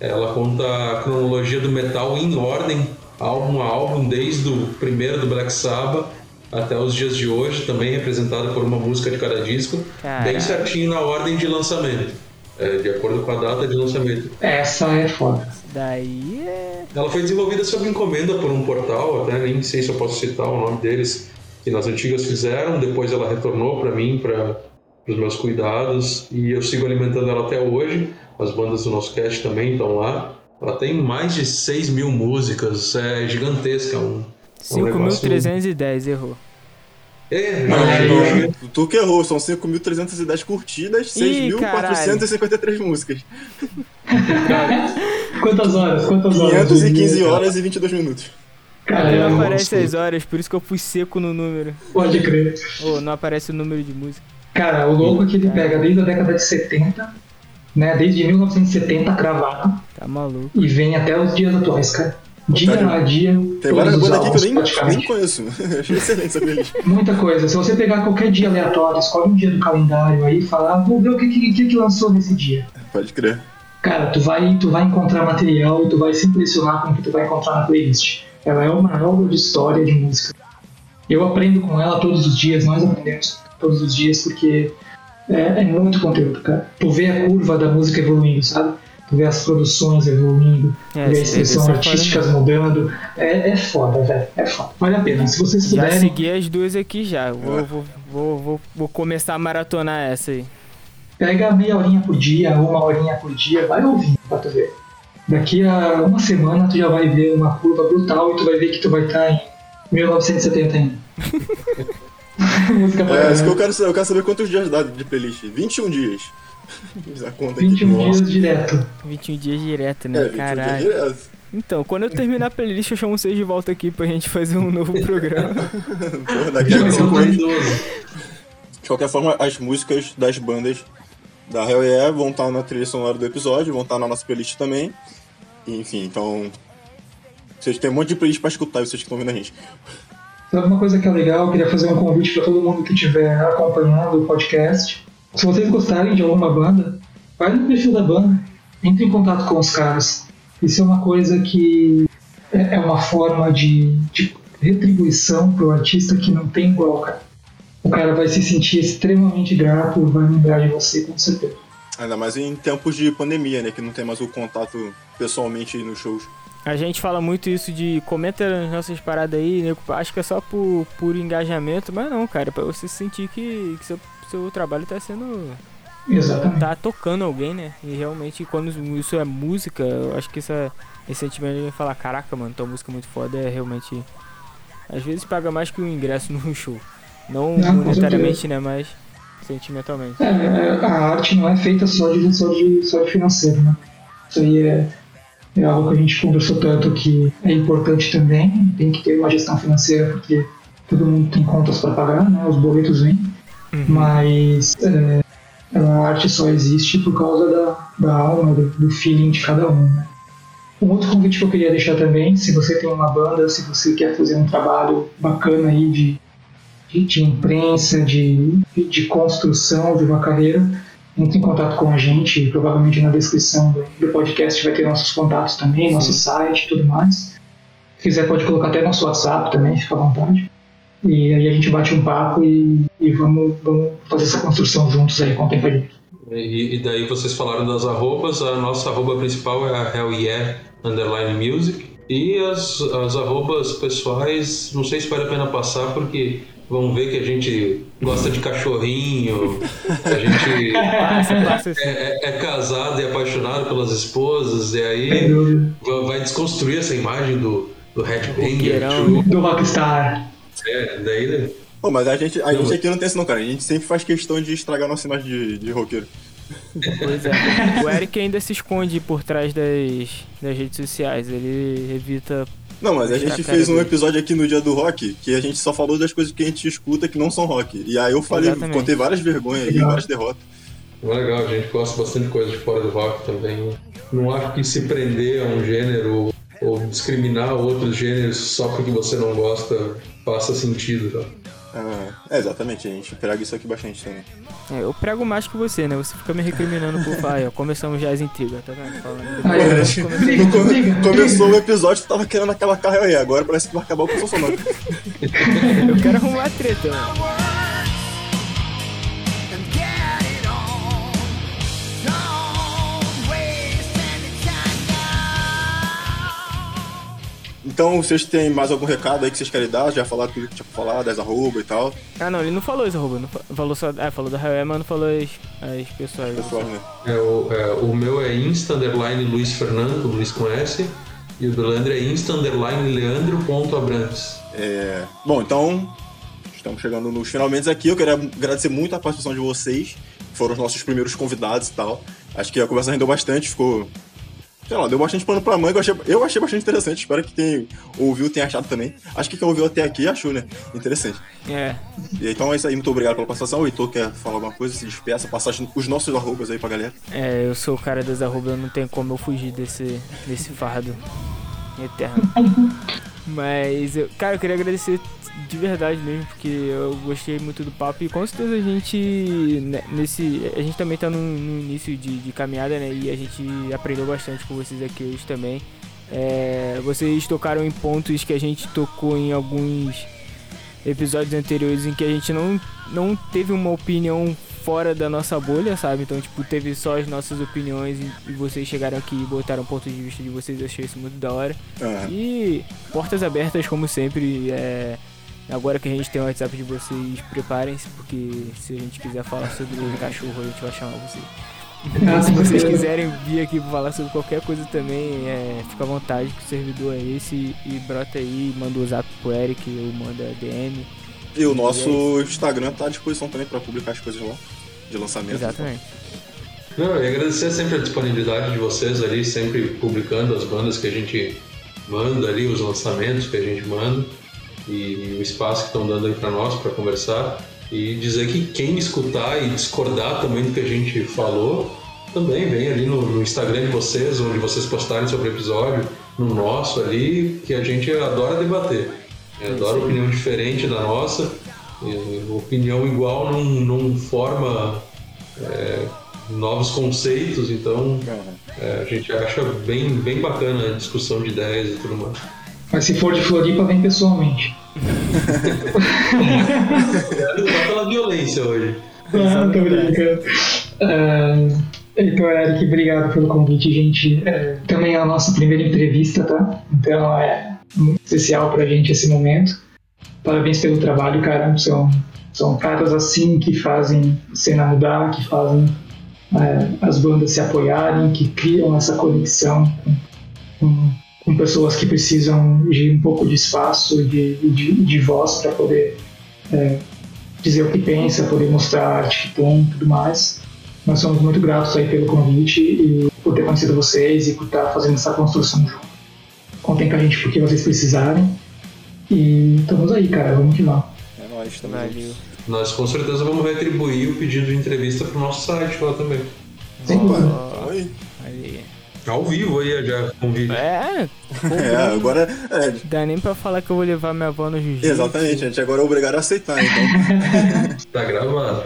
Ela conta a cronologia do metal em ordem, álbum a álbum, desde o primeiro do Black Sabbath até os dias de hoje, também representada por uma música de cada disco, Caralho. bem certinho na ordem de lançamento, é, de acordo com a data de lançamento. Essa é foda. Daí é. Ela foi desenvolvida sob encomenda por um portal, até nem sei se eu posso citar o nome deles, que nas antigas fizeram, depois ela retornou para mim, para os meus cuidados, e eu sigo alimentando ela até hoje. As bandas do nosso cast também estão lá. Ela tem mais de 6 mil músicas, é gigantesca. Um, é um negócio- 5.310, errou. É, Não, chega- não, tu que errou, são 5.310 curtidas, Ih, 6.453 músicas. Quantas horas? Quantas horas? 515 horas e 22 minutos. Cara, não aparece as horas, por isso que eu pus seco no número. Pode crer. Ou não aparece o número de música. Cara, o louco é que ele pega desde a década de 70, né? Desde 1970 cravado Tá maluco. e vem até os dias atuais, cara. Dia Tá, a dia. Tem várias os bandas aqui que eu nem, praticamente. nem conheço. Achei excelente essa playlist. Muita coisa. Se você pegar qualquer dia aleatório, escolhe um dia do calendário aí e falar, ah, vou ver o que, que, que, que lançou nesse dia. Pode crer. Cara, tu vai, tu vai encontrar material e tu vai se impressionar com o que tu vai encontrar na playlist. Ela é uma aula de história de música. Eu aprendo com ela todos os dias, nós aprendemos todos os dias, porque é, é muito conteúdo, cara. Tu vê a curva da música evoluindo, sabe? Tu vê as produções evoluindo, É, vê a expressão é artísticas foda mudando. É, é foda, velho. É foda. Vale a pena. Se vocês Já puderem, segui as duas aqui já. Vou, vou, vou, vou, vou começar a maratonar essa aí. Pega meia horinha por dia, uma horinha por dia, vai ouvindo pra tu ver. Daqui a uma semana tu já vai ver uma curva brutal e tu vai ver que tu vai estar em 1970 ainda. Música É, isso que eu quero saber. Eu quero saber quantos dias dá de playlist. 21 dias. A conta aqui. 21 Nossa. dias direto. 21 dias direto, É, né? 21 dias Caralho. direto. Então, quando eu terminar a playlist, eu chamo vocês de volta aqui pra gente fazer um novo programa. Porra, daqui a. Idoso. De qualquer forma, as músicas das bandas da Hell Yeah vão estar na trilha sonora do episódio, vão estar na nossa playlist também. Enfim, então. Vocês têm um monte de playlist pra escutar, vocês que estão vendo a gente. Sabe uma coisa que é legal? Eu queria fazer um convite para todo mundo que estiver acompanhando o podcast. Se vocês gostarem de alguma banda, vai no perfil da banda, entre em contato com os caras. Isso é uma coisa que é é uma forma de, de retribuição pro artista que não tem igual, cara. O cara vai se sentir extremamente grato, vai lembrar de você, com certeza. Ainda mais em tempos de pandemia, né? Que não tem mais o contato pessoalmente nos shows. A gente fala muito isso de comenta nas nossas paradas aí, nego. Acho que é só por, por engajamento, mas não, cara, pra você sentir que, que seu, seu trabalho tá sendo. Exatamente. tá tocando alguém, né? E realmente quando isso é música, eu acho que essa, esse sentimento de falar, caraca, mano, tua música é muito foda, é realmente. Às vezes paga mais que o ingresso num show. Não Não, monetariamente, né? Mas sentimentalmente. É, é, a arte não é feita só de, só de, só de financeiro, né? Isso aí é, é algo que a gente conversou tanto que é importante também. Tem que ter uma gestão financeira porque todo mundo tem contas para pagar, né? Os boletos vêm. Mas é, a arte só existe por causa da, da alma, do, do feeling de cada um, né? Um outro convite que eu queria deixar também, se você tem uma banda, se você quer fazer um trabalho bacana aí de de, de imprensa, de, de construção de uma carreira, entre em contato com a gente. Provavelmente na descrição do, do podcast vai ter nossos contatos também, nosso site e tudo mais. Se quiser, pode colocar até nosso WhatsApp também, fica à vontade. E aí a gente bate um papo e, e vamos, vamos fazer essa construção juntos aí, contem pra gente. E, e daí vocês falaram das arrobas, a nossa arroba principal é a Hell Yeah Underline Music. E as, as arrobas pessoais, não sei se vale a pena passar, porque vão ver que a gente gosta de cachorrinho, a gente é, é, é, casado e apaixonado pelas esposas, e aí vai desconstruir essa imagem do, do headbanger, do rockstar. É, daí... Né? Pô, mas a gente, a gente aqui não tem isso não, cara. A gente sempre faz questão de estragar nossa imagem de, de roqueiro. Pois é. O Eric ainda se esconde por trás das, das redes sociais. Ele evita não, mas a gente fez um episódio aqui no Dia do Rock que a gente só falou das coisas que a gente escuta que não são rock. E aí eu falei, Exatamente. contei várias vergonhas aí, várias derrotas. Legal, a gente gosta bastante de coisa de fora do rock também. Não acho que se prender a um gênero ou discriminar outros gêneros só porque você não gosta faça sentido, tá? Ah, é, exatamente, a gente prega isso aqui bastante também. É, eu prego mais que você, né? Você fica me recriminando por falar, ó, começamos já as intrigas, tá vendo? Falando. Aí, é, começou o episódio, tu tava querendo aquela carro aí, agora parece que vai acabar o que sonoro. eu quero arrumar treta, né? Então, vocês têm mais algum recado aí que vocês querem dar? Já falaram tudo que tinha pra falar, das arroba e tal. Ah, não, ele não falou as arroba. Não falou só. É, falou da Rael, mas não falou as, as pessoas. Pessoal, né? É, o, é, o meu é Insta underline Luiz Fernando, Luiz com S. E o do Leandro é Insta underline Leandro.abrantes. É. Bom, então. Estamos chegando nos finalmente aqui. Eu quero agradecer muito a participação de vocês. Foram os nossos primeiros convidados e tal. Acho que a conversa rendeu bastante, ficou sei lá, deu bastante pano pra manga, eu achei, eu achei bastante interessante, espero que quem ouviu tenha achado também. Acho que quem ouviu até aqui achou, né? Interessante. É. E então é isso aí, muito obrigado pela participação. O Heitor quer falar alguma coisa, se despeça, passar os nossos arrobas aí pra galera. É, eu sou o cara das arrobas, não tem como eu fugir desse, desse fardo eterno. Mas, eu, cara, eu queria agradecer de verdade mesmo, porque eu gostei muito do papo e com certeza a gente né, nesse a gente também tá no, no início de, de, caminhada, né? E a gente aprendeu bastante com vocês aqui hoje também. É, vocês tocaram em pontos que a gente tocou em alguns episódios anteriores em que a gente não, não teve uma opinião fora da nossa bolha, sabe? Então, tipo, teve só as nossas opiniões e, e vocês chegaram aqui e botaram ponto de vista de vocês, eu achei isso muito da hora. Uhum. E portas abertas, como sempre, é, Agora que a gente tem o WhatsApp de vocês, preparem-se, porque se a gente quiser falar sobre cachorro, a gente vai chamar vocês. Então, se vocês quiserem vir aqui pra falar sobre qualquer coisa também, é, fica à vontade que o servidor é esse e brota aí, manda o zap pro Eric ou manda DM. E o nosso e é Instagram tá à disposição também para publicar as coisas lá, de lançamento. Exatamente. Não, e agradecer sempre a disponibilidade de vocês ali, sempre publicando as bandas que a gente manda ali, os lançamentos que a gente manda e o espaço que estão dando aí para nós para conversar e dizer que quem escutar e discordar também do que a gente falou também vem ali no, no Instagram de vocês, onde vocês postarem sobre o episódio, no nosso ali, que a gente adora debater. Adora opinião diferente da nossa. opinião igual não, não forma é, novos conceitos, então é, a gente acha bem, bem bacana a discussão de ideias e tudo mais. Mas se for de Floripa, vem pessoalmente. Só pela violência hoje. Ah, tô brincando. Uh, então, Eric, obrigado pelo convite, gente. Uh, também é a nossa primeira entrevista, tá? Então é muito especial pra gente esse momento. Parabéns pelo trabalho, cara. São, são caras assim que fazem cena mudar, que fazem uh, as bandas se apoiarem, que criam essa conexão com, com com pessoas que precisam de um pouco de espaço, de, de, de voz para poder é, dizer o que pensa, poder mostrar arte que tem e tudo mais. Nós somos muito gratos aí pelo convite e por ter conhecido vocês e por estar fazendo essa construção junto. Contem com a gente porque vocês precisarem. E estamos aí, cara, vamos que vamos. É nóis, também. Nós com certeza vamos retribuir o pedido de entrevista pro nosso site lá também. Sim, mano. Oi. Ao vivo aí já convite. É, é agora. É. Dá nem pra falar que eu vou levar minha avó no jiu-jitsu. Exatamente, a gente agora é obrigado a aceitar, então. tá gravado.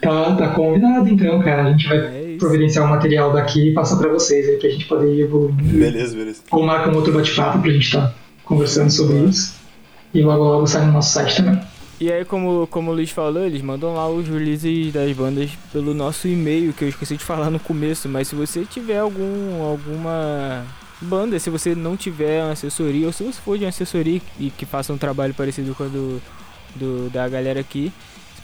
Tá, tá combinado então, cara. A gente vai É providenciar o material daqui e passar pra vocês aí pra gente poder ir evoluindo. Beleza, beleza. Ou marca um outro bate-papo pra gente estar conversando sobre isso. E logo logo sai no nosso site também. E aí, como, como o Luiz falou, eles mandam lá os releases das bandas pelo nosso e-mail, que eu esqueci de falar no começo, mas se você tiver algum, alguma banda, se você não tiver uma assessoria, ou se você for de uma assessoria e que faça um trabalho parecido com o do, do- da galera aqui,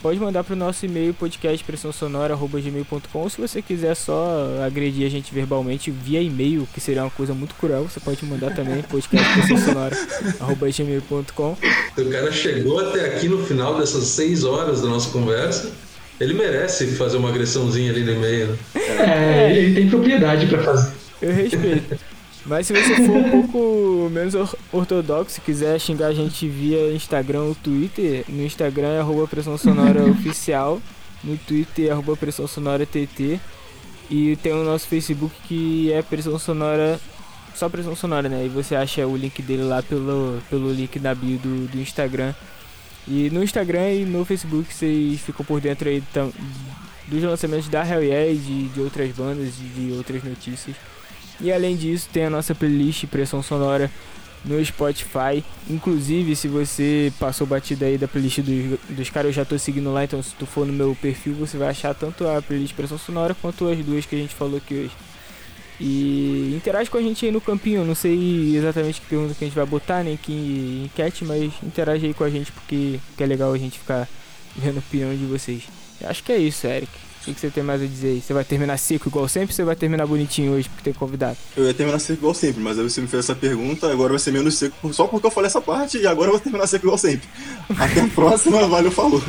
pode mandar pro nosso e-mail podcastpressãosonora.gmail.com ou se você quiser só agredir a gente verbalmente via e-mail, que seria uma coisa muito cruel, você pode mandar também podcastpressãosonora.gmail.com O cara chegou até aqui no final dessas seis horas da nossa conversa. Ele merece fazer uma agressãozinha ali no meio, né? É, ele tem propriedade pra fazer. Eu respeito. Mas se você for um pouco menos or- ortodoxo, quiser xingar a gente via Instagram ou Twitter, no Instagram é arroba pressão sonora oficial, no Twitter é arroba pressão sonora TT e tem o nosso Facebook que é pressão sonora, só pressão sonora, né? E você acha o link dele lá pelo, pelo link da bio do, do Instagram. E no Instagram e no Facebook vocês ficam por dentro aí dos lançamentos da Hell Yeah e de, de outras bandas e de outras notícias. E além disso, tem a nossa playlist Pressão Sonora no Spotify. Inclusive, se você passou batida aí da playlist dos, dos caras, eu já tô seguindo lá, então se tu for no meu perfil, você vai achar tanto a playlist Pressão Sonora quanto as duas que a gente falou aqui hoje. E interage com a gente aí no campinho, não sei exatamente que pergunta que a gente vai botar, nem que enquete, mas interage aí com a gente porque que é legal a gente ficar vendo a opinião de vocês. Eu acho que é isso, Eric. O que você tem mais a dizer aí? Você vai terminar seco igual sempre ou você vai terminar bonitinho hoje porque tem convidado? Eu ia terminar seco igual sempre, mas aí você me fez essa pergunta, agora vai ser menos seco só porque eu falei essa parte e agora eu vou terminar seco igual sempre. Até a próxima, valeu, falou.